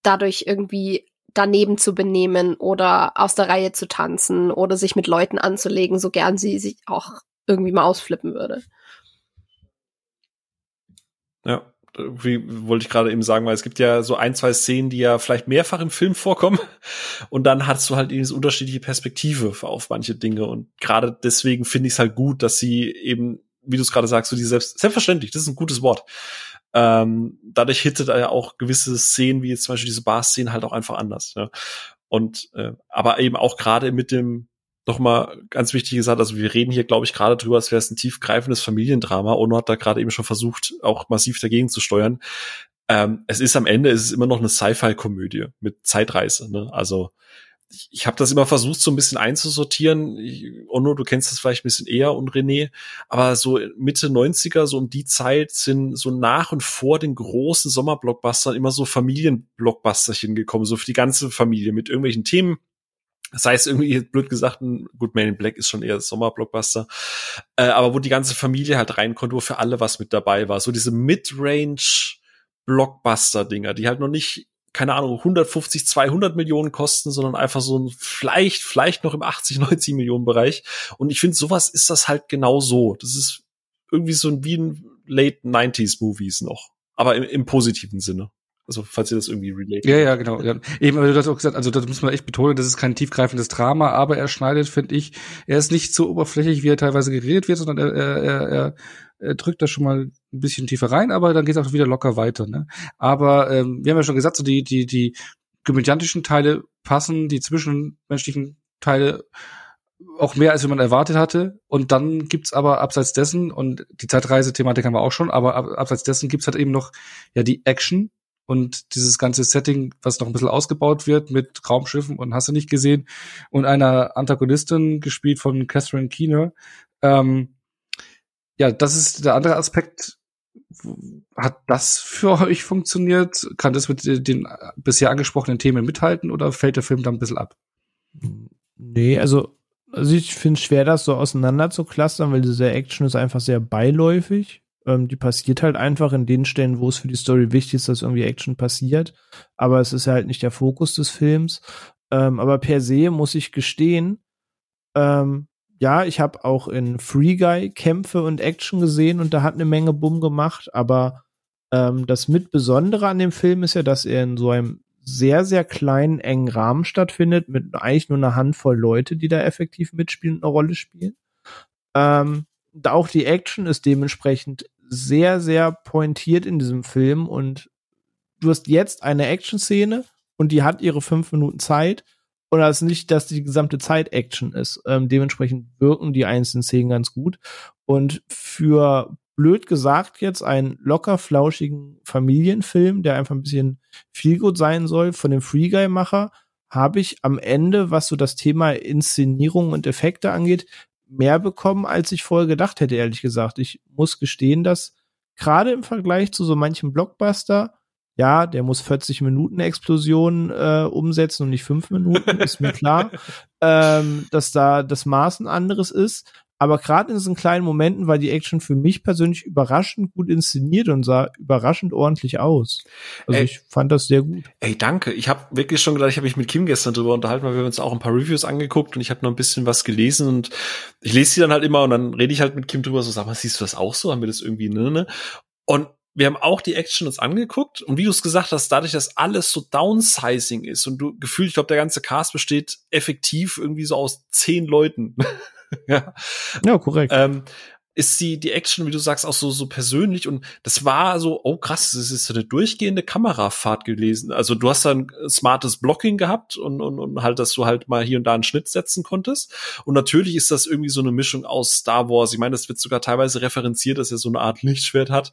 dadurch irgendwie daneben zu benehmen oder aus der Reihe zu tanzen oder sich mit Leuten anzulegen, so gern sie sich auch irgendwie mal ausflippen würde. Ja, wie wollte ich gerade eben sagen, weil es gibt ja so ein, zwei Szenen, die ja vielleicht mehrfach im Film vorkommen und dann hast du halt diese unterschiedliche Perspektive auf manche Dinge und gerade deswegen finde ich es halt gut, dass sie eben, wie du es gerade sagst, so die selbst, selbstverständlich, das ist ein gutes Wort. Ähm, dadurch hittet er ja auch gewisse Szenen, wie jetzt zum Beispiel diese Bar-Szenen halt auch einfach anders. Ja. Und äh, aber eben auch gerade mit dem nochmal ganz wichtig gesagt, also wir reden hier, glaube ich, gerade drüber, als wäre es ein tiefgreifendes Familiendrama. Ono hat da gerade eben schon versucht, auch massiv dagegen zu steuern. Ähm, es ist am Ende, es ist immer noch eine Sci-Fi-Komödie mit Zeitreise. Ne? Also ich, ich habe das immer versucht, so ein bisschen einzusortieren. Ich, du kennst das vielleicht ein bisschen eher und René, aber so Mitte 90er, so um die Zeit sind so nach und vor den großen Sommerblockbustern immer so Familienblockbusterchen gekommen, so für die ganze Familie mit irgendwelchen Themen das heißt irgendwie, blöd gesagt, ein gut, Man in Black ist schon eher Sommerblockbuster, äh, aber wo die ganze Familie halt rein konnte, wo für alle was mit dabei war. So diese Mid-Range Blockbuster-Dinger, die halt noch nicht, keine Ahnung, 150, 200 Millionen kosten, sondern einfach so ein, vielleicht, vielleicht noch im 80, 90 Millionen Bereich. Und ich finde, sowas ist das halt genau so. Das ist irgendwie so wie ein Late 90s Movies noch. Aber im, im positiven Sinne. Also, falls ihr das irgendwie relate. Ja, ja, genau. Ja. Eben, aber du hast auch gesagt, also das muss man echt betonen, das ist kein tiefgreifendes Drama, aber er schneidet, finde ich, er ist nicht so oberflächlich, wie er teilweise geredet wird, sondern er, er, er, er drückt da schon mal ein bisschen tiefer rein, aber dann geht es auch wieder locker weiter. Ne? Aber ähm, wir haben ja schon gesagt, so die, die, die komödiantischen Teile passen, die zwischenmenschlichen Teile auch mehr, als man erwartet hatte. Und dann gibt's aber abseits dessen, und die Zeitreise-Thematik haben wir auch schon, aber abseits dessen gibt's halt eben noch ja die Action, und dieses ganze Setting, was noch ein bisschen ausgebaut wird mit Raumschiffen und hast du nicht gesehen und einer Antagonistin gespielt von Catherine Keener. Ähm, ja, das ist der andere Aspekt. Hat das für euch funktioniert? Kann das mit den bisher angesprochenen Themen mithalten oder fällt der Film dann ein bisschen ab? Nee, also, also ich finde es schwer, das so auseinander zu clustern, weil diese Action ist einfach sehr beiläufig. Ähm, die passiert halt einfach in den Stellen, wo es für die Story wichtig ist, dass irgendwie Action passiert. Aber es ist halt nicht der Fokus des Films. Ähm, aber per se muss ich gestehen, ähm, ja, ich habe auch in Free Guy Kämpfe und Action gesehen und da hat eine Menge Bumm gemacht, aber ähm, das mit Besondere an dem Film ist ja, dass er in so einem sehr, sehr kleinen, engen Rahmen stattfindet, mit eigentlich nur einer Handvoll Leute, die da effektiv mitspielen und eine Rolle spielen. Ähm, auch die Action ist dementsprechend sehr, sehr pointiert in diesem Film und du hast jetzt eine Action-Szene und die hat ihre fünf Minuten Zeit und das ist nicht, dass die gesamte Zeit Action ist. Ähm, dementsprechend wirken die einzelnen Szenen ganz gut und für blöd gesagt jetzt einen locker flauschigen Familienfilm, der einfach ein bisschen viel gut sein soll von dem Free Guy Macher, habe ich am Ende, was so das Thema Inszenierung und Effekte angeht, mehr bekommen, als ich vorher gedacht hätte, ehrlich gesagt. Ich muss gestehen, dass gerade im Vergleich zu so manchem Blockbuster, ja, der muss 40 Minuten Explosionen äh, umsetzen und nicht fünf Minuten, ist mir klar, [LAUGHS] ähm, dass da das Maß ein anderes ist. Aber gerade in diesen kleinen Momenten war die Action für mich persönlich überraschend gut inszeniert und sah überraschend ordentlich aus. Also ey, ich fand das sehr gut. Ey, danke. Ich habe wirklich schon gedacht, ich habe mich mit Kim gestern drüber unterhalten, weil wir uns auch ein paar Reviews angeguckt und ich habe noch ein bisschen was gelesen und ich lese sie dann halt immer und dann rede ich halt mit Kim drüber, so sag mal, siehst du das auch so? Haben wir das irgendwie, ne, ne? Und wir haben auch die Action uns angeguckt und wie du es gesagt hast, dadurch, dass alles so Downsizing ist und du gefühlt, ich glaube, der ganze Cast besteht effektiv irgendwie so aus zehn Leuten. [LAUGHS] [LAUGHS] ja. ja, korrekt. Ähm, ist die, die Action, wie du sagst, auch so, so persönlich und das war so, oh krass, das ist so eine durchgehende Kamerafahrt gewesen. Also du hast dann smartes Blocking gehabt und, und, und halt, dass du halt mal hier und da einen Schnitt setzen konntest. Und natürlich ist das irgendwie so eine Mischung aus Star Wars. Ich meine, das wird sogar teilweise referenziert, dass er so eine Art Lichtschwert hat.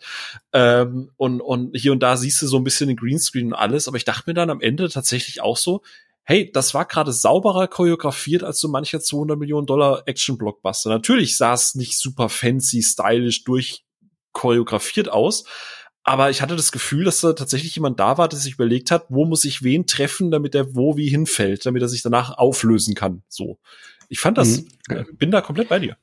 Ähm, und, und hier und da siehst du so ein bisschen den Greenscreen und alles. Aber ich dachte mir dann am Ende tatsächlich auch so, hey, das war gerade sauberer choreografiert als so mancher 200 Millionen Dollar Action-Blockbuster. Natürlich sah es nicht super fancy, stylisch durch choreografiert aus, aber ich hatte das Gefühl, dass da tatsächlich jemand da war, der sich überlegt hat, wo muss ich wen treffen, damit er wo wie hinfällt, damit er sich danach auflösen kann. So. Ich fand das, mhm. äh, bin da komplett bei dir.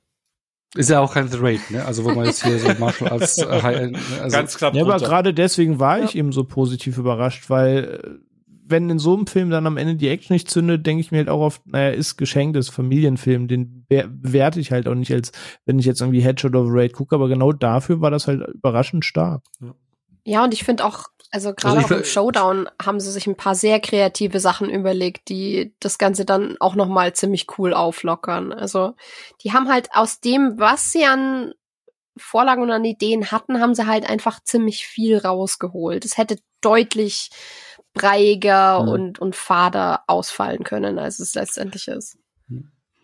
Ist ja auch kein The Raid, ne? Also wo man jetzt hier so [LAUGHS] Martial Arts äh, High, also ganz knapp. Ja, aber gerade deswegen war ich eben so positiv überrascht, weil äh, wenn in so einem Film dann am Ende die Action nicht zündet, denke ich mir halt auch oft, naja, ist geschenkt, ist Familienfilm, den bewerte ich halt auch nicht als, wenn ich jetzt irgendwie Headshot of Raid gucke, aber genau dafür war das halt überraschend stark. Ja. Ja, und ich finde auch, also gerade Also auch im Showdown haben sie sich ein paar sehr kreative Sachen überlegt, die das Ganze dann auch noch mal ziemlich cool auflockern. Also die haben halt aus dem, was sie an Vorlagen und an Ideen hatten, haben sie halt einfach ziemlich viel rausgeholt. Es hätte deutlich breiiger Mhm. und, und fader ausfallen können, als es letztendlich ist.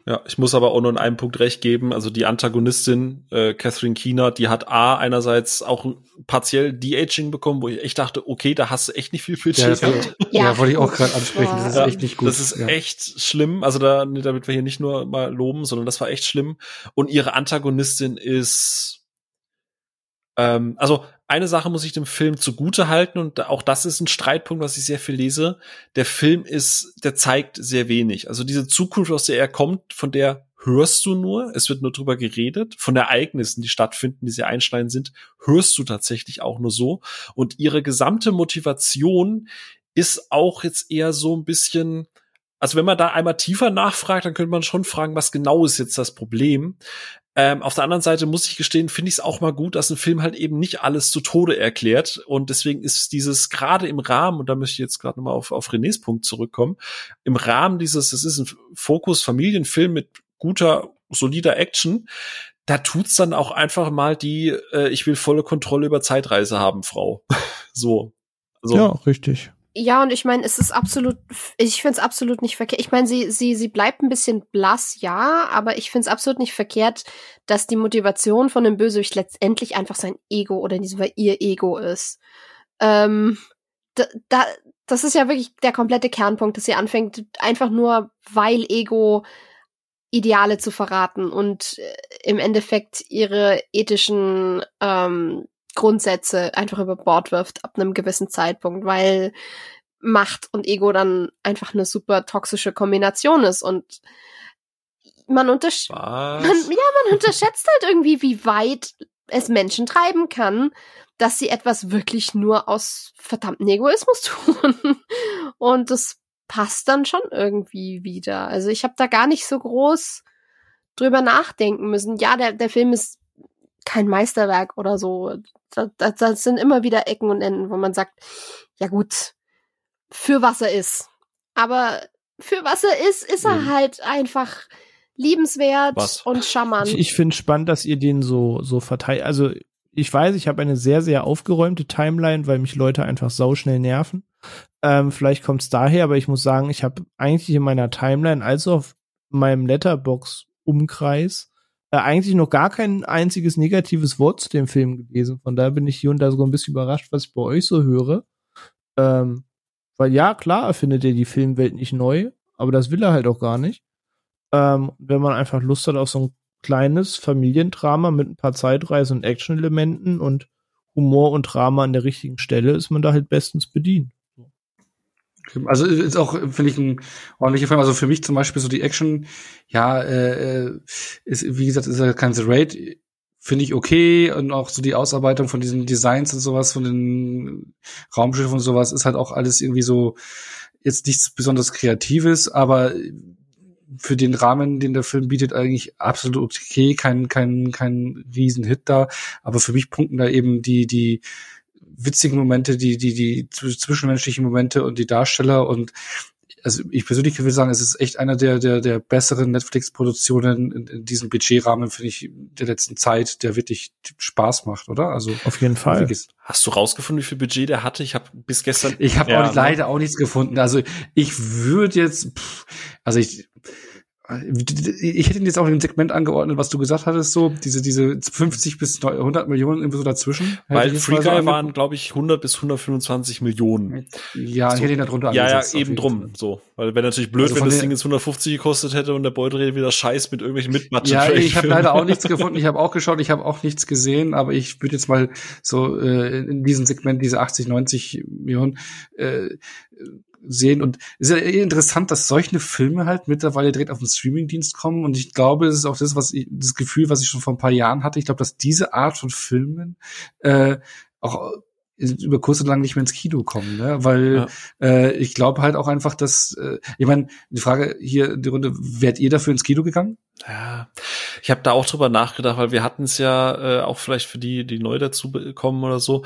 Ja, ich muss aber auch nur in einem Punkt recht geben. Also die Antagonistin, äh, Catherine Keener, die hat A, einerseits auch partiell De-Aging bekommen, wo ich echt dachte, okay, da hast du echt nicht viel Budget Ja, das gehabt. war- ja, wollte ich auch gerade ansprechen. Das ist war- echt nicht gut. Das ist ja. echt schlimm. Also da, damit wir hier nicht nur mal loben, sondern das war echt schlimm. Und ihre Antagonistin ist, ähm, also eine Sache muss ich dem Film zugute halten und auch das ist ein Streitpunkt, was ich sehr viel lese. Der Film ist, der zeigt sehr wenig. Also diese Zukunft, aus der er kommt, von der hörst du nur, es wird nur drüber geredet, von Ereignissen, die stattfinden, die sehr einschneidend sind, hörst du tatsächlich auch nur so. Und ihre gesamte Motivation ist auch jetzt eher so ein bisschen, also wenn man da einmal tiefer nachfragt, dann könnte man schon fragen, was genau ist jetzt das Problem. Ähm, auf der anderen Seite muss ich gestehen, finde ich es auch mal gut, dass ein Film halt eben nicht alles zu Tode erklärt. Und deswegen ist dieses gerade im Rahmen, und da möchte ich jetzt gerade nochmal auf, auf Renés Punkt zurückkommen, im Rahmen dieses, es ist ein Fokus-Familienfilm mit guter, solider Action, da tut's dann auch einfach mal die, äh, ich will volle Kontrolle über Zeitreise haben, Frau. [LAUGHS] so. Also, Ja, richtig. Ja, und ich meine, es ist absolut, ich finde es absolut nicht verkehrt. Ich meine, sie, sie, sie bleibt ein bisschen blass, ja, aber ich finde es absolut nicht verkehrt, dass die Motivation von dem Bösewicht letztendlich einfach sein Ego oder in diesem Fall ihr Ego ist. Ähm, da, da, das ist ja wirklich der komplette Kernpunkt, dass sie anfängt, einfach nur weil Ego Ideale zu verraten und äh, im Endeffekt ihre ethischen ähm, Grundsätze einfach über Bord wirft ab einem gewissen Zeitpunkt, weil Macht und Ego dann einfach eine super toxische Kombination ist und man, untersch man, ja, man unterschätzt halt irgendwie, wie weit es Menschen treiben kann, dass sie etwas wirklich nur aus verdammten Egoismus [LAUGHS] tun. Und das passt dann schon irgendwie wieder. Also ich habe da gar nicht so groß drüber nachdenken müssen. Ja, der, der Film ist kein Meisterwerk oder so. Da, da, das sind immer wieder Ecken und Enden, wo man sagt, ja gut, für was er ist. Aber für was er ist, ist er Mhm. halt einfach liebenswert Was? und charmant. Ich, ich finde spannend, dass ihr den so, so verteilt. Also, ich weiß, ich habe eine sehr, sehr aufgeräumte Timeline, weil mich Leute einfach sauschnell nerven. Ähm, vielleicht kommt es daher, aber ich muss sagen, ich habe eigentlich in meiner Timeline als auch auf meinem Letterbox-Umkreis äh, eigentlich noch gar kein einziges negatives Wort zu dem Film gelesen. Von daher bin ich hier und da sogar ein bisschen überrascht, was ich bei euch so höre. Ähm, weil ja, klar erfindet er die Filmwelt nicht neu, aber das will er halt auch gar nicht. Ähm, wenn man einfach Lust hat auf so ein kleines Familiendrama mit ein paar Zeitreise- und Action-Elementen und Humor und Drama an der richtigen Stelle, ist man da halt bestens bedient. Also ist auch, finde ich, ein ordentlicher Film. Also für mich zum Beispiel so die Action, ja, äh, äh, ist, wie gesagt, ist ja kein The Raid, finde ich okay. Und auch so die Ausarbeitung von diesen Designs und sowas, von den Raumschiffen und sowas, ist halt auch alles irgendwie so jetzt nichts besonders Kreatives, aber für den Rahmen, den der Film bietet, eigentlich absolut okay, kein, kein, kein Riesenhit da. Aber für mich punkten da eben die, die witzigen Momente, die, die, die zw- zwischenmenschlichen Momente und die Darsteller und also ich persönlich will sagen, es ist echt einer der, der, der besseren Netflix-Produktionen in, in diesem Budgetrahmen, finde ich, der letzten Zeit, der wirklich Spaß macht, oder? Also, Auf jeden Fall. Hast du rausgefunden, wie viel Budget der hatte? Ich habe bis gestern. Ich habe Ja, auch leider auch nichts gefunden. Also ich würde jetzt, pff, also ich, ich hätte ihn jetzt auch in dem Segment angeordnet, was du gesagt hattest, so diese diese 50 bis 100 Millionen irgendwie so dazwischen. Ich Weil Free so Guy waren, glaube ich, 100 bis 125 Millionen. ja, ich so- hätte ihn da drunter Ja, ja, eben drum. Fall. So. Weil wäre natürlich blöd, Also wenn das Ding jetzt 150 gekostet hätte und der Beutel wieder Scheiß mit irgendwelchen Mitmatchen. Ja, ich habe [LAUGHS] leider auch nichts gefunden. Ich habe auch geschaut, ich habe auch nichts gesehen, aber ich würde jetzt mal so äh, in diesem Segment diese 80, 90 Millionen äh, sehen. Und es ist ja eh interessant, dass solche Filme halt mittlerweile direkt auf den Streamingdienst kommen. Und ich glaube, das ist auch das, was ich, das Gefühl, was ich schon vor ein paar Jahren hatte. Ich glaube, dass diese Art von Filmen äh, auch über kurz oder lang nicht mehr ins Kino kommen, ne? Weil Ja. äh, ich glaube halt auch einfach, dass äh, ich meine, die Frage hier in die Runde, wärt ihr dafür ins Kino gegangen? Ja. Ich habe da auch drüber nachgedacht, weil wir hatten es ja äh, auch vielleicht für die, die neu dazu kommen oder so.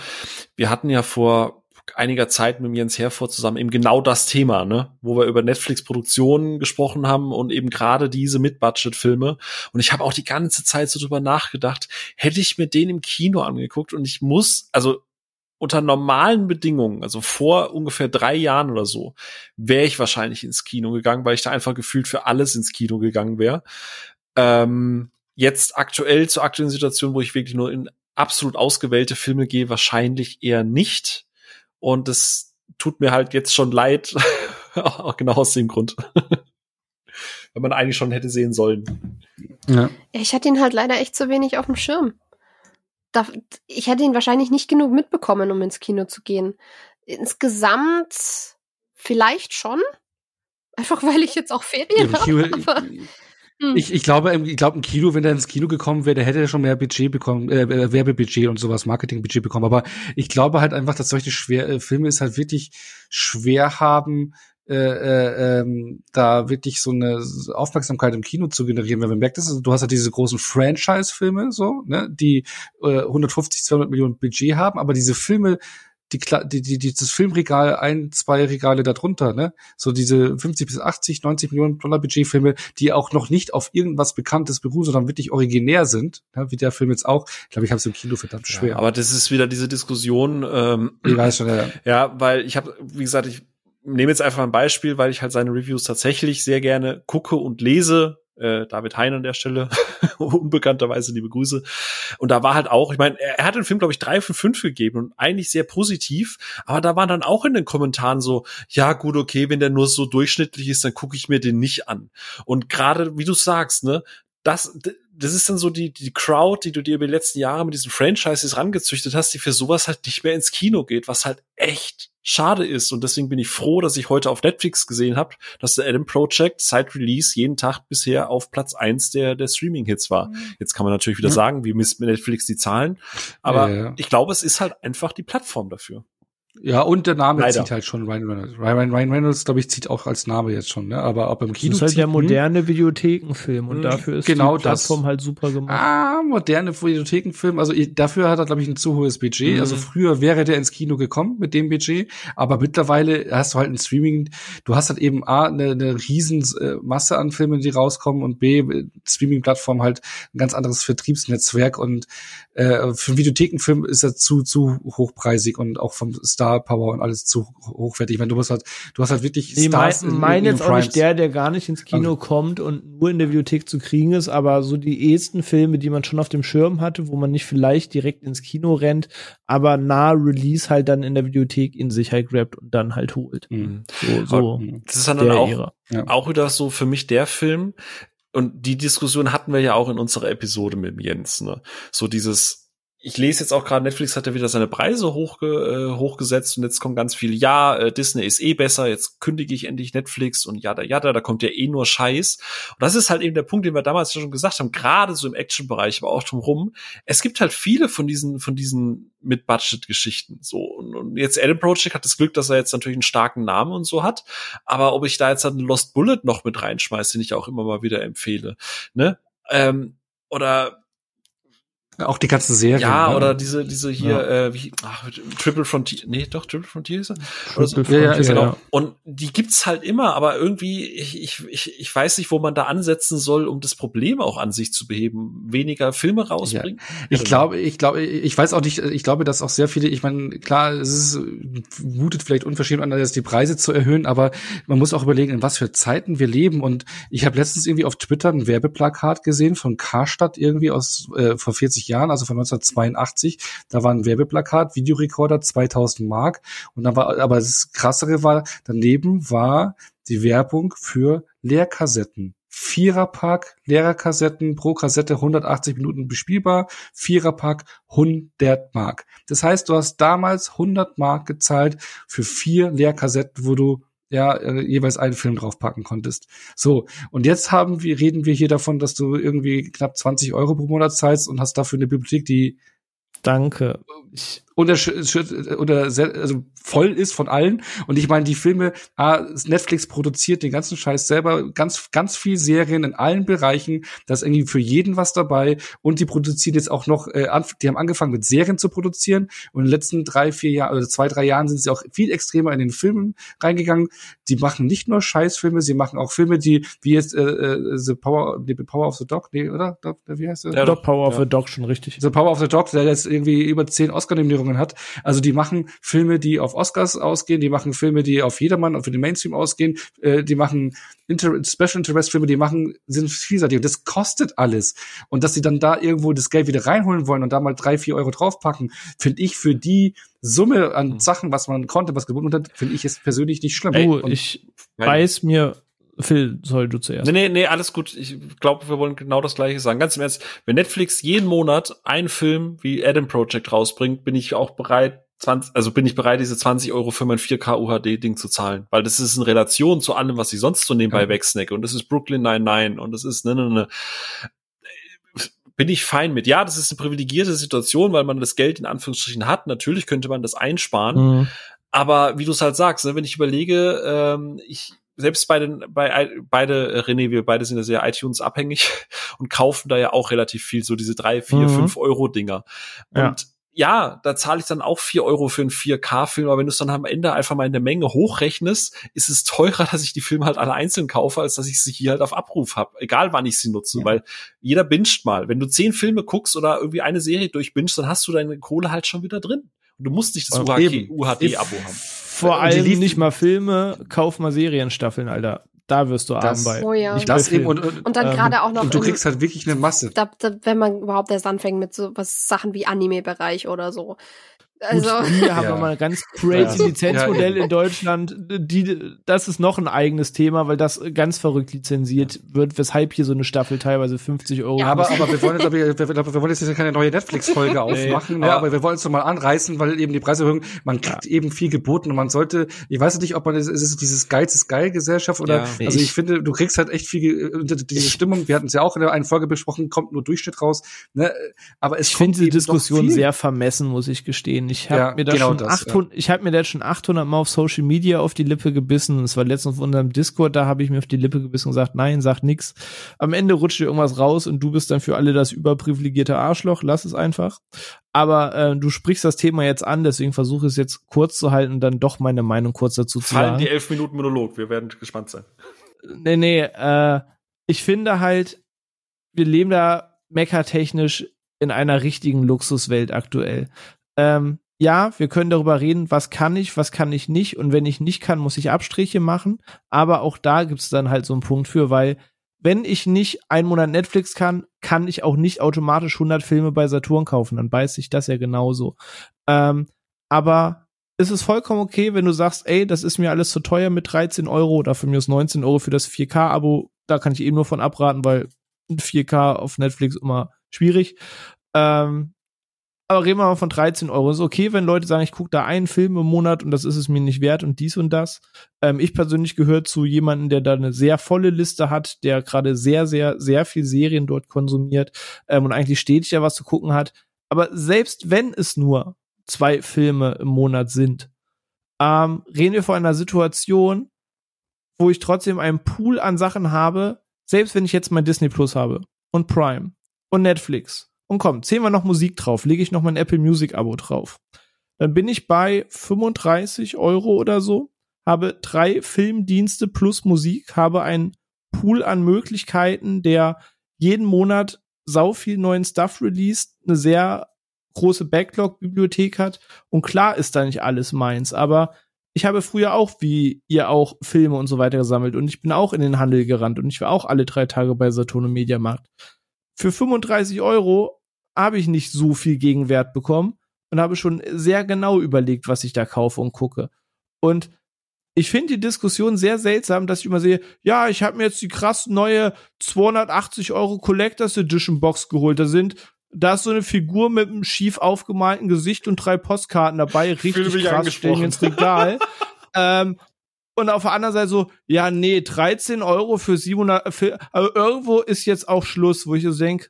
Wir hatten ja vor einiger Zeit mit Jens Herford zusammen eben genau das Thema, ne, wo wir über Netflix-Produktionen gesprochen haben und eben gerade diese Mid-Budget-Filme. Und ich habe auch die ganze Zeit so drüber nachgedacht, hätte ich mir den im Kino angeguckt und ich muss, also unter normalen Bedingungen, also vor ungefähr drei Jahren oder so, wäre ich wahrscheinlich ins Kino gegangen, weil ich da einfach gefühlt für alles ins Kino gegangen wäre. Ähm, jetzt aktuell zur aktuellen Situation, wo ich wirklich nur in absolut ausgewählte Filme gehe, wahrscheinlich eher nicht. Und es tut mir halt jetzt schon leid, [LAUGHS] auch genau aus dem Grund. [LAUGHS] Wenn man eigentlich schon hätte sehen sollen. Ja. Ich hatte ihn halt leider echt zu wenig auf dem Schirm. Da, ich hätte ihn wahrscheinlich nicht genug mitbekommen, um ins Kino zu gehen. Insgesamt vielleicht schon. Einfach weil ich jetzt auch Ferien ja, habe. Hm. Ich, ich glaube, ich glaube, ein Kino, wenn der ins Kino gekommen wäre, der hätte schon mehr Budget bekommen, äh, äh, Werbebudget und sowas, Marketingbudget bekommen. Aber ich glaube halt einfach, dass solche schwer, äh, Filme es halt wirklich schwer haben, äh, äh, ähm, da wirklich so eine Aufmerksamkeit im Kino zu generieren. Wenn man merkt, dass du hast halt diese großen Franchise-Filme, so, ne, die äh, 150, 200 Millionen Budget haben, aber diese Filme die, die, die, dieses Filmregal ein, zwei Regale darunter, ne? So diese 50 bis 80, 90 Millionen Dollar Budgetfilme, die auch noch nicht auf irgendwas Bekanntes beruhen, sondern wirklich originär sind, ne? wie der Film jetzt auch. Ich glaube, ich habe es im Kino verdammt schwer. Ja, aber das ist wieder diese Diskussion. Ähm, ich weiß schon, ja. Ja, [CLEARS THROAT] weil ich habe, wie gesagt, ich nehme jetzt einfach ein Beispiel, weil ich halt seine Reviews tatsächlich sehr gerne gucke und lese äh, David Hein an der Stelle, [LAUGHS] unbekannterweise liebe Grüße. Und da war halt auch, ich meine, er, hat den Film, glaube ich, drei von fünf gegeben und eigentlich sehr positiv, aber da waren dann auch in den Kommentaren so, ja gut, okay, wenn der nur so durchschnittlich ist, dann gucke ich mir den nicht an. Und gerade, wie du sagst, ne, das, das ist dann so die, die Crowd, die du dir über die letzten Jahre mit diesen Franchises rangezüchtet hast, die für sowas halt nicht mehr ins Kino geht, was halt echt schade ist. Und deswegen bin ich froh, dass ich heute auf Netflix gesehen habe, dass der Adam Project seit Release jeden Tag bisher auf Platz eins der, der Streaming-Hits war. Mhm. Jetzt kann man natürlich wieder mhm. sagen, wie misst Netflix die Zahlen. Aber ja, ja. ich glaube, es ist halt einfach die Plattform dafür. Ja, und der Name Leider. zieht halt schon Ryan Reynolds. Ryan, Ryan Reynolds, glaube ich, zieht auch als Name jetzt schon, ne? Aber ob im Kino. Das ist halt der moderne Videothekenfilm und hm, dafür ist genau die Plattform das. halt super gemacht. Ah, moderne Videothekenfilm. Also dafür hat er, glaube ich, ein zu hohes Budget. Mhm. Also früher wäre der ins Kino gekommen mit dem Budget, aber mittlerweile hast du halt ein Streaming, du hast halt eben A, eine, eine riesen äh, Masse an Filmen, die rauskommen und B, Streaming-Plattform halt ein ganz anderes Vertriebsnetzwerk und äh, für einen Videothekenfilm ist er zu, zu hochpreisig und auch vom Star Power und alles zu hochwertig. Ich meine, du musst halt, du hast halt wirklich nee, Stars mein, in, mein in jetzt auch nicht der, der gar nicht ins Kino okay. kommt und nur in der Videothek zu kriegen ist, aber so die ehesten Filme, die man schon auf dem Schirm hatte, wo man nicht vielleicht direkt ins Kino rennt, aber nah Release halt dann in der Videothek in sich halt grabt und dann halt holt. Mhm. So, so das ist dann, auch, ja. auch wieder so für mich der Film, und die Diskussion hatten wir ja auch in unserer Episode mit Jens, ne? So dieses, ich lese jetzt auch gerade, Netflix hat ja wieder seine Preise hochge äh, hochgesetzt und jetzt kommt ganz viel, ja, äh, Disney ist eh besser, jetzt kündige ich endlich Netflix und ja, ja, da kommt ja eh nur Scheiß. Und das ist halt eben der Punkt, den wir damals schon gesagt haben, gerade so im Action-Bereich, aber auch drumherum. Es gibt halt viele von diesen, von diesen mit Budget-Geschichten. So und, und jetzt Adam Project hat das Glück, dass er jetzt natürlich einen starken Namen und so hat. Aber ob ich da jetzt einen Lost Bullet noch mit reinschmeiße, den ich auch immer mal wieder empfehle, ne? Ähm, oder auch die ganzen Serien. Ja, ne? oder diese, diese hier, ja. äh, wie, ach, Triple Frontier, nee, doch, Triple Frontier ist er. Triple so. Frontier, ja, ja, genau. Ja. Und die gibt's halt immer, aber irgendwie, ich, ich, ich, ich weiß nicht, wo man da ansetzen soll, um das Problem auch an sich zu beheben. Weniger Filme rausbringen. Ich glaube, ich glaube, ich weiß auch nicht, ich glaube, dass auch sehr viele, ich meine, klar, es ist, mutet vielleicht unverschämt an, jetzt die Preise zu erhöhen, aber man muss auch überlegen, in was für Zeiten wir leben. Und ich habe letztens irgendwie auf Twitter ein Werbeplakat gesehen von Karstadt irgendwie aus, äh, vor 40 Jahren, also von 1982. Da war ein Werbeplakat, Videorekorder 2000 Mark. Und dann war, aber das Krassere war, daneben war die Werbung für Leerkassetten. Viererpack Lehrerkassetten pro Kassette 180 Minuten bespielbar, Viererpack 100 Mark. Das heißt, du hast damals 100 Mark gezahlt für vier Leerkassetten, wo du ja äh, jeweils einen Film draufpacken konntest. So, und jetzt haben wir, reden wir hier davon, dass du irgendwie knapp 20 Euro pro Monat zahlst und hast dafür eine Bibliothek, die Danke. Ich, unter, oder sehr, also voll ist von allen. Und ich meine, die Filme, ah, Netflix produziert den ganzen Scheiß selber, ganz, ganz viel Serien in allen Bereichen. Da ist irgendwie für jeden was dabei. Und die produzieren jetzt auch noch, äh, die haben angefangen mit Serien zu produzieren. Und in den letzten drei, vier Jahren, oder zwei, drei Jahren sind sie auch viel extremer in den Filmen reingegangen. Die machen nicht nur Scheißfilme, sie machen auch Filme, die, wie jetzt äh, äh The Power, The Power of the Dog, nee, oder? Wie heißt der? Ja, doch, Power ja. of the Dog schon richtig. The Power of the Dog, der jetzt irgendwie über zehn Oscar-Nominierungen hat. Also die machen Filme, die auf Oscars ausgehen, die machen Filme, die auf jedermann und für den Mainstream ausgehen, äh, die machen Inter Special Interest Filme, die machen, sind vielseitig. Und das kostet alles. Und dass sie dann da irgendwo das Geld wieder reinholen wollen und da mal drei, vier Euro draufpacken, finde ich für die Summe an. Sachen, was man konnte, was gebunden hat, finde ich es persönlich nicht schlimm. Oh, ich weiß mir Phil, soll du zuerst. Nee, nee, nee, alles gut. Ich glaube, wir wollen genau das Gleiche sagen. Ganz im Ernst, wenn Netflix jeden Monat einen Film wie Adam Project rausbringt, bin ich auch bereit, 20, also bin ich bereit, diese 20 Euro für mein 4K UHD-Ding zu zahlen. Weil das ist in Relation zu allem, was ich sonst so nebenbei ja. wegsnacke. Und das ist Brooklyn 99 und das ist, ne, ne, ne. Bin ich fein mit. Ja, das ist eine privilegierte Situation, weil man das Geld in Anführungsstrichen hat. Natürlich könnte man das einsparen. Mhm. Aber wie du es halt sagst, ne, wenn ich überlege, ähm, ich, selbst bei den, bei beide, äh, René, wir beide sind ja sehr iTunes abhängig [LAUGHS] und kaufen da ja auch relativ viel, so diese drei, vier, mhm. fünf Euro Dinger. Und ja ja, da zahle ich dann auch vier Euro für einen 4K-Film, aber wenn du es dann am Ende einfach mal in der Menge hochrechnest, ist es teurer, [LAUGHS] dass ich die Filme halt alle einzeln kaufe, als dass ich sie hier halt auf Abruf habe, egal wann ich sie nutze, ja. weil jeder binscht mal. Wenn du zehn Filme guckst oder irgendwie eine Serie durchbingst, dann hast du deine Kohle halt schon wieder drin. Und du musst nicht das UHD-Abo haben. Vor allem nicht mal Filme, kauf mal Serienstaffeln, Alter. Da wirst du das, arm bei. Oh ja. Ich das eben und, und, und dann ähm, gerade auch noch. Und du kriegst halt wirklich eine Masse. Da, da, wenn man überhaupt erst anfängt mit so was Sachen wie Anime-Bereich oder so. Also wir haben [LAUGHS] ja. mal ein ganz crazy ja. Lizenzmodell ja. in Deutschland. Die, das ist noch ein eigenes Thema, weil das ganz verrückt lizenziert wird, weshalb hier so eine Staffel teilweise 50 Euro. Ja, aber, aber wir wollen jetzt, [LAUGHS] aber, wir, wir wollen jetzt keine neue Netflix-Folge aufmachen, nee, ne, aber wir wollen es doch mal anreißen, weil eben die Preiserhöhung, man kriegt eben viel geboten und man sollte, ich weiß nicht, ob man, ist es dieses Geiz ist geil Gesellschaft oder, also ich, ich, finde, du kriegst halt echt viel, diese Stimmung, wir hatten es ja auch in der einen Folge besprochen, kommt nur Durchschnitt raus, ne, aber es ich finde die Diskussion sehr vermessen, muss ich gestehen. Ich habe ja, mir da genau schon das, 800, ja. ich habe mir da schon 800 Mal auf Social Media auf die Lippe gebissen. Es war letztens auf unserem Discord, da habe ich mir auf die Lippe gebissen und gesagt, nein, sag nix. Am Ende rutscht dir irgendwas raus und du bist dann für alle das überprivilegierte Arschloch. Lass es einfach. Aber äh, du sprichst das Thema jetzt an, deswegen versuche es jetzt kurz zu halten und dann doch meine Meinung kurz dazu zu Fallen sagen. die elf Minuten Monolog. Wir werden gespannt sein. Nee, nee, äh, ich finde halt, wir leben da meckertechnisch in einer richtigen Luxuswelt aktuell. Ähm, ja, wir können darüber reden, was kann ich, was kann ich nicht. Und wenn ich nicht kann, muss ich Abstriche machen. Aber auch da gibt es dann halt so einen Punkt für, weil wenn ich nicht einen Monat Netflix kann, kann ich auch nicht automatisch 100 Filme bei Saturn kaufen. Dann beißt sich das ja genauso. Ähm, aber es ist vollkommen okay, wenn du sagst, ey, das ist mir alles zu teuer mit 13 Euro oder für mir ist 19 Euro für das 4K-Abo. Da kann ich eben nur von abraten, weil 4K auf Netflix immer schwierig. Ähm, aber reden wir mal von 13 Euro. Ist okay, wenn Leute sagen, ich gucke da einen Film im Monat und das ist es mir nicht wert und dies und das. Ähm, ich persönlich gehöre zu jemandem, der da eine sehr volle Liste hat, der gerade sehr, sehr, sehr viel Serien dort konsumiert ähm, und eigentlich stetig ja was zu gucken hat. Aber selbst wenn es nur zwei Filme im Monat sind, ähm, reden wir von einer Situation, wo ich trotzdem einen Pool an Sachen habe, selbst wenn ich jetzt mein Disney Plus habe und Prime und Netflix und komm, wir noch Musik drauf, lege ich noch mein Apple Music Abo drauf. Dann bin ich bei 35 Euro oder so, habe drei Filmdienste plus Musik, habe einen Pool an Möglichkeiten, der jeden Monat sau viel neuen Stuff released, eine sehr große Backlog-Bibliothek hat. Und klar ist da nicht alles meins, aber ich habe früher auch, wie ihr auch, Filme und so weiter gesammelt und ich bin auch in den Handel gerannt und ich war auch alle drei Tage bei Saturn und Mediamarkt. Für 35 Euro habe ich nicht so viel Gegenwert bekommen und habe schon sehr genau überlegt, was ich da kaufe und gucke. Und ich finde die Diskussion sehr seltsam, dass ich immer sehe, ja, ich habe mir jetzt die krass neue 280 Euro Collectors Edition Box geholt. Da sind, da ist so eine Figur mit einem schief aufgemalten Gesicht und drei Postkarten dabei. Richtig krass, stehen ins Regal. [LAUGHS] ähm, und auf der anderen Seite so, ja, nee, 13 Euro für 700, für, also irgendwo ist jetzt auch Schluss, wo ich so denke,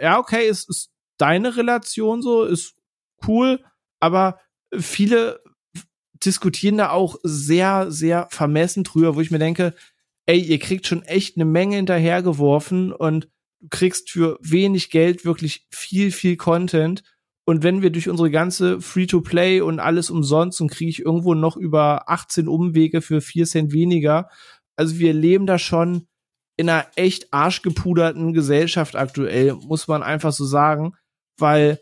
ja, okay, ist, ist deine Relation so, ist cool. aber viele diskutieren da auch sehr, sehr vermessen drüber, wo ich mir denke, ey, ihr kriegt schon echt eine Menge hinterhergeworfen und du kriegst für wenig Geld wirklich viel, viel Content. Und wenn wir durch unsere ganze Free-to-Play und alles umsonst und kriege ich irgendwo noch über 18 Umwege für 4 Cent weniger. Also wir leben da schon in einer echt arschgepuderten Gesellschaft aktuell, muss man einfach so sagen, weil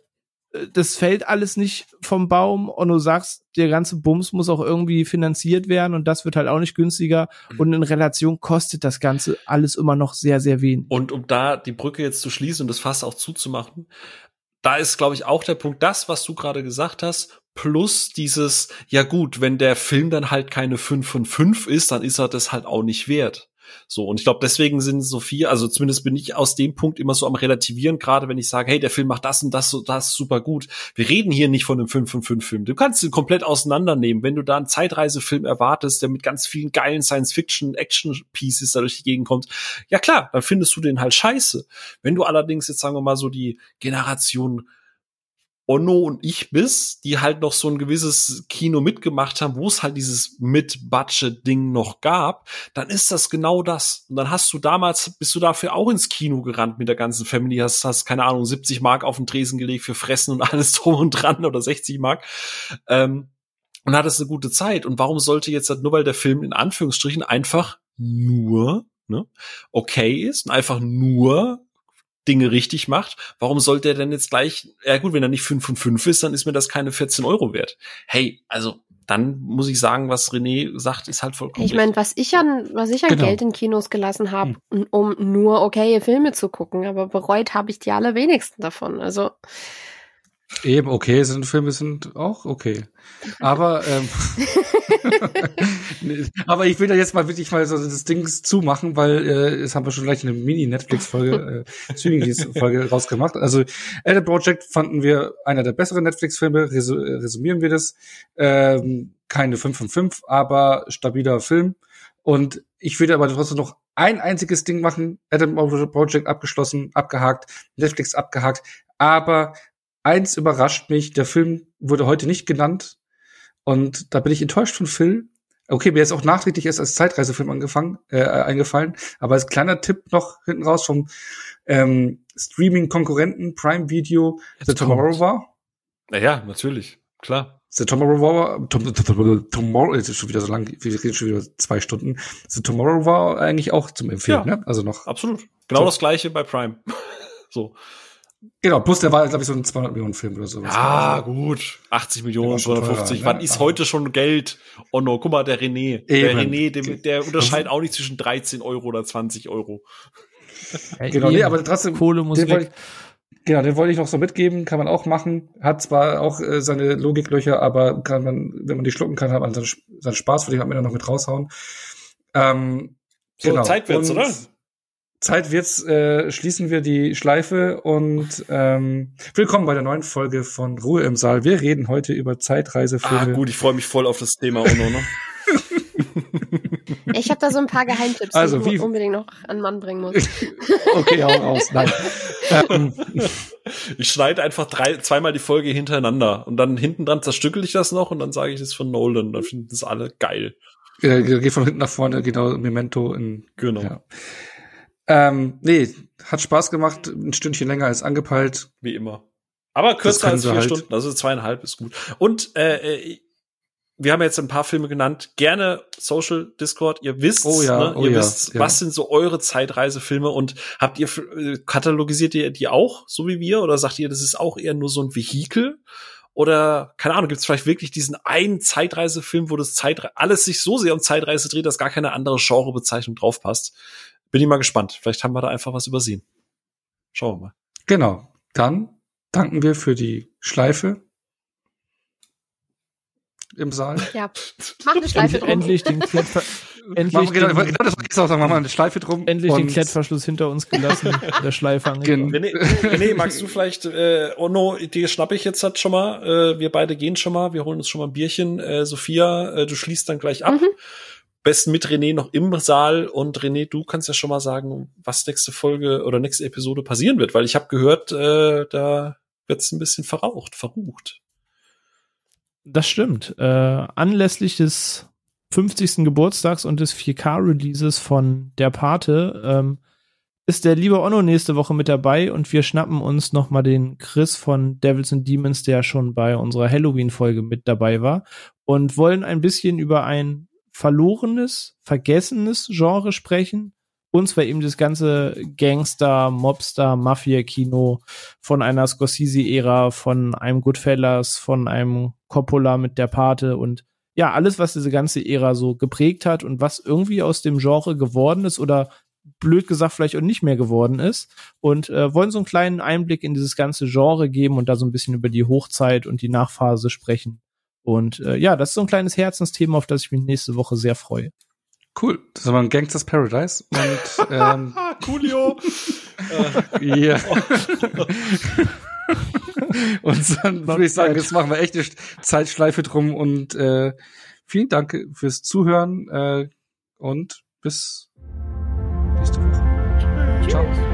äh, das fällt alles nicht vom Baum und du sagst, der ganze Bums muss auch irgendwie finanziert werden und das wird halt auch nicht günstiger Mhm. und in Relation kostet das Ganze alles immer noch sehr, sehr wenig. Und um da die Brücke jetzt zu schließen und das Fass auch zuzumachen, da ist, glaube ich, auch der Punkt, das, was du gerade gesagt hast, plus dieses, ja gut, wenn der Film dann halt keine 5 von 5 ist, dann ist er das halt auch nicht wert. So, und ich glaube, deswegen sind so viel, also zumindest bin ich aus dem Punkt immer so am Relativieren, gerade wenn ich sage, hey, der Film macht das und das und das super gut. Wir reden hier nicht von einem 5 von 5 Film. Du kannst ihn komplett auseinandernehmen. Wenn du da einen Zeitreisefilm erwartest, der mit ganz vielen geilen Science-Fiction-Action-Pieces da durch die Gegend kommt, ja klar, dann findest du den halt scheiße. Wenn du allerdings jetzt sagen wir mal so die Generation Onno und ich bist, die halt noch so ein gewisses Kino mitgemacht haben, wo es halt dieses Mit-Budget-Ding noch gab, dann ist das genau das. Und dann hast du damals, bist du dafür auch ins Kino gerannt mit der ganzen Family, hast, hast keine Ahnung, 70 Mark auf den Tresen gelegt für Fressen und [LAUGHS] alles drum und dran oder 60 Mark. Ähm, und hattest eine gute Zeit. Und warum sollte jetzt nur, weil der Film in Anführungsstrichen einfach nur ne, okay ist und einfach nur Dinge richtig macht, warum sollte er denn jetzt gleich, ja gut, wenn er nicht 5 von 5 ist, dann ist mir das keine 14 Euro wert. Hey, also dann muss ich sagen, was René sagt, ist halt vollkommen Ich meine, was ich an, was ich an Genau. Geld in Kinos gelassen habe, um nur okaye Filme zu gucken, aber bereut habe ich die allerwenigsten davon. Also Eben, okay, sind Filme sind auch okay. Aber, ähm, Nee, [LAUGHS] [LAUGHS] aber ich will da jetzt mal wirklich mal so das Ding zumachen, weil äh, das haben wir schon gleich eine Mini-Netflix-Folge, [LAUGHS] äh, Streaming-Folge rausgemacht. Also Adam Project fanden wir einer der besseren Netflix-Filme, Resu äh, resümieren wir das. Ähm, keine 5 von 5, aber stabiler Film. Und ich würde aber trotzdem noch ein einziges Ding machen, Adam Project abgeschlossen, abgehakt, Netflix abgehakt, aber eins überrascht mich, der Film wurde heute nicht genannt und da bin ich enttäuscht von Phil. Okay, mir ist auch nachträglich erst als Zeitreisefilm angefangen, äh, eingefallen, aber als kleiner Tipp noch hinten raus vom ähm, Streaming-Konkurrenten Prime Video The Tomorrow. War. Naja, natürlich, klar. The Tomorrow War, tom, tom, Tomorrow, jetzt ist schon wieder so lang, wir reden schon wieder zwei Stunden. The Tomorrow war eigentlich auch zum Empfehlen, Ja. ne? Also noch, Absolut. Genau So. das gleiche bei Prime. [LAUGHS] so. Genau, plus der war, glaube ich, so ein 200 Millionen Film oder sowas. Ja, Also, gut. 80 Der Millionen, war schon 250. teurer, Wann ne? ist Aber- heute schon Geld? Oh no, guck mal, der René. Der Eben. René, der, der unterscheidet auch nicht zwischen 13 Euro oder 20 Euro. Genau, nee, aber trotzdem, Kohle muss den ich, genau, den wollte ich noch so mitgeben, kann man auch machen. Hat zwar auch äh, seine Logiklöcher, aber kann man, wenn man die schlucken kann, hat man seinen, seinen Spaß, würde ich am Ende noch mit raushauen. Ähm, So, Zeit wird's, Und oder? Zeit wird's, äh, schließen wir die Schleife und ähm, willkommen bei der neuen Folge von Ruhe im Saal. Wir reden heute über Ah, Zeitreisefilme. gut, ich freue mich voll auf das Thema, Ono, ne? ich habe da so ein paar Geheimtipps, Also, die wie- ich unbedingt noch an den Mann bringen muss. [LAUGHS] Okay, hau raus. Nein. ähm, Ich schneide einfach drei, zweimal die Folge hintereinander und dann hinten dran zerstückel ich das noch und dann sage ich das von Nolan. Dann finden es alle geil. äh, geht von hinten nach vorne, genau, Memento in Genau. Ja. Ähm, nee, hat Spaß gemacht, ein Stündchen länger als angepeilt. Wie immer. Aber kürzer als vier halt. Stunden, also zweieinhalb ist gut. Und äh, äh, wir haben jetzt ein paar Filme genannt. Gerne Social Discord. Ihr wisst, Oh ja, ne? oh ihr ja, wisst, ja. was sind so eure Zeitreisefilme und habt ihr äh, katalogisiert ihr die auch, so wie wir, oder sagt ihr, das ist auch eher nur so ein Vehikel? Oder keine Ahnung, gibt es vielleicht wirklich diesen einen Zeitreisefilm, wo das Zeitre alles sich so sehr um Zeitreise dreht, dass gar keine andere Genrebezeichnung draufpasst? Bin ich mal gespannt. Vielleicht haben wir da einfach was übersehen. Schauen wir mal. Genau. Dann danken wir für die Schleife im Saal. Ja, mach eine Schleife Endlich, drum. endlich den [LAUGHS] Klettver endlich, genau, den, genau das wollte ich auch sagen, machen wir eine Schleife drum. endlich den Klettverschluss hinter uns gelassen, [LAUGHS] der Schleife angekommen. Gen- René, René, magst du vielleicht, äh, Ono, die schnappe ich jetzt halt schon mal. Äh, wir beide gehen schon mal, wir holen uns schon mal ein Bierchen. Äh, Sophia, äh, du schließt dann gleich ab. Mhm. Besten mit René noch im Saal. Und René, du kannst ja schon mal sagen, was nächste Folge oder nächste Episode passieren wird, weil ich habe gehört, äh, da wird's ein bisschen verraucht, verrucht. Das stimmt. Äh, anlässlich des 50. Geburtstags und des 4K-Releases von Der Pate ähm, ist der liebe Onno nächste Woche mit dabei und wir schnappen uns noch mal den Chris von Devils and Demons, der schon bei unserer Halloween-Folge mit dabei war und wollen ein bisschen über ein verlorenes, vergessenes Genre sprechen. Und zwar eben das ganze Gangster, Mobster, Mafia-Kino von einer Scorsese-Ära, von einem Goodfellas, von einem Coppola mit der Pate und ja, alles, was diese ganze Ära so geprägt hat und was irgendwie aus dem Genre geworden ist oder blöd gesagt vielleicht auch nicht mehr geworden ist und äh, wollen so einen kleinen Einblick in dieses ganze Genre geben und da so ein bisschen über die Hochzeit und die Nachphase sprechen. Und äh, ja, das ist so ein kleines Herzensthema, auf das ich mich nächste Woche sehr freue. Cool. Das ist aber ein Gangsters Paradise. Und, [LAUGHS] ähm, Coolio. [LAUGHS] ja. [LAUGHS] und dann würde ich sagen, jetzt machen wir echt eine Zeitschleife drum und äh, vielen Dank fürs Zuhören äh, und bis nächste Woche. Ciao.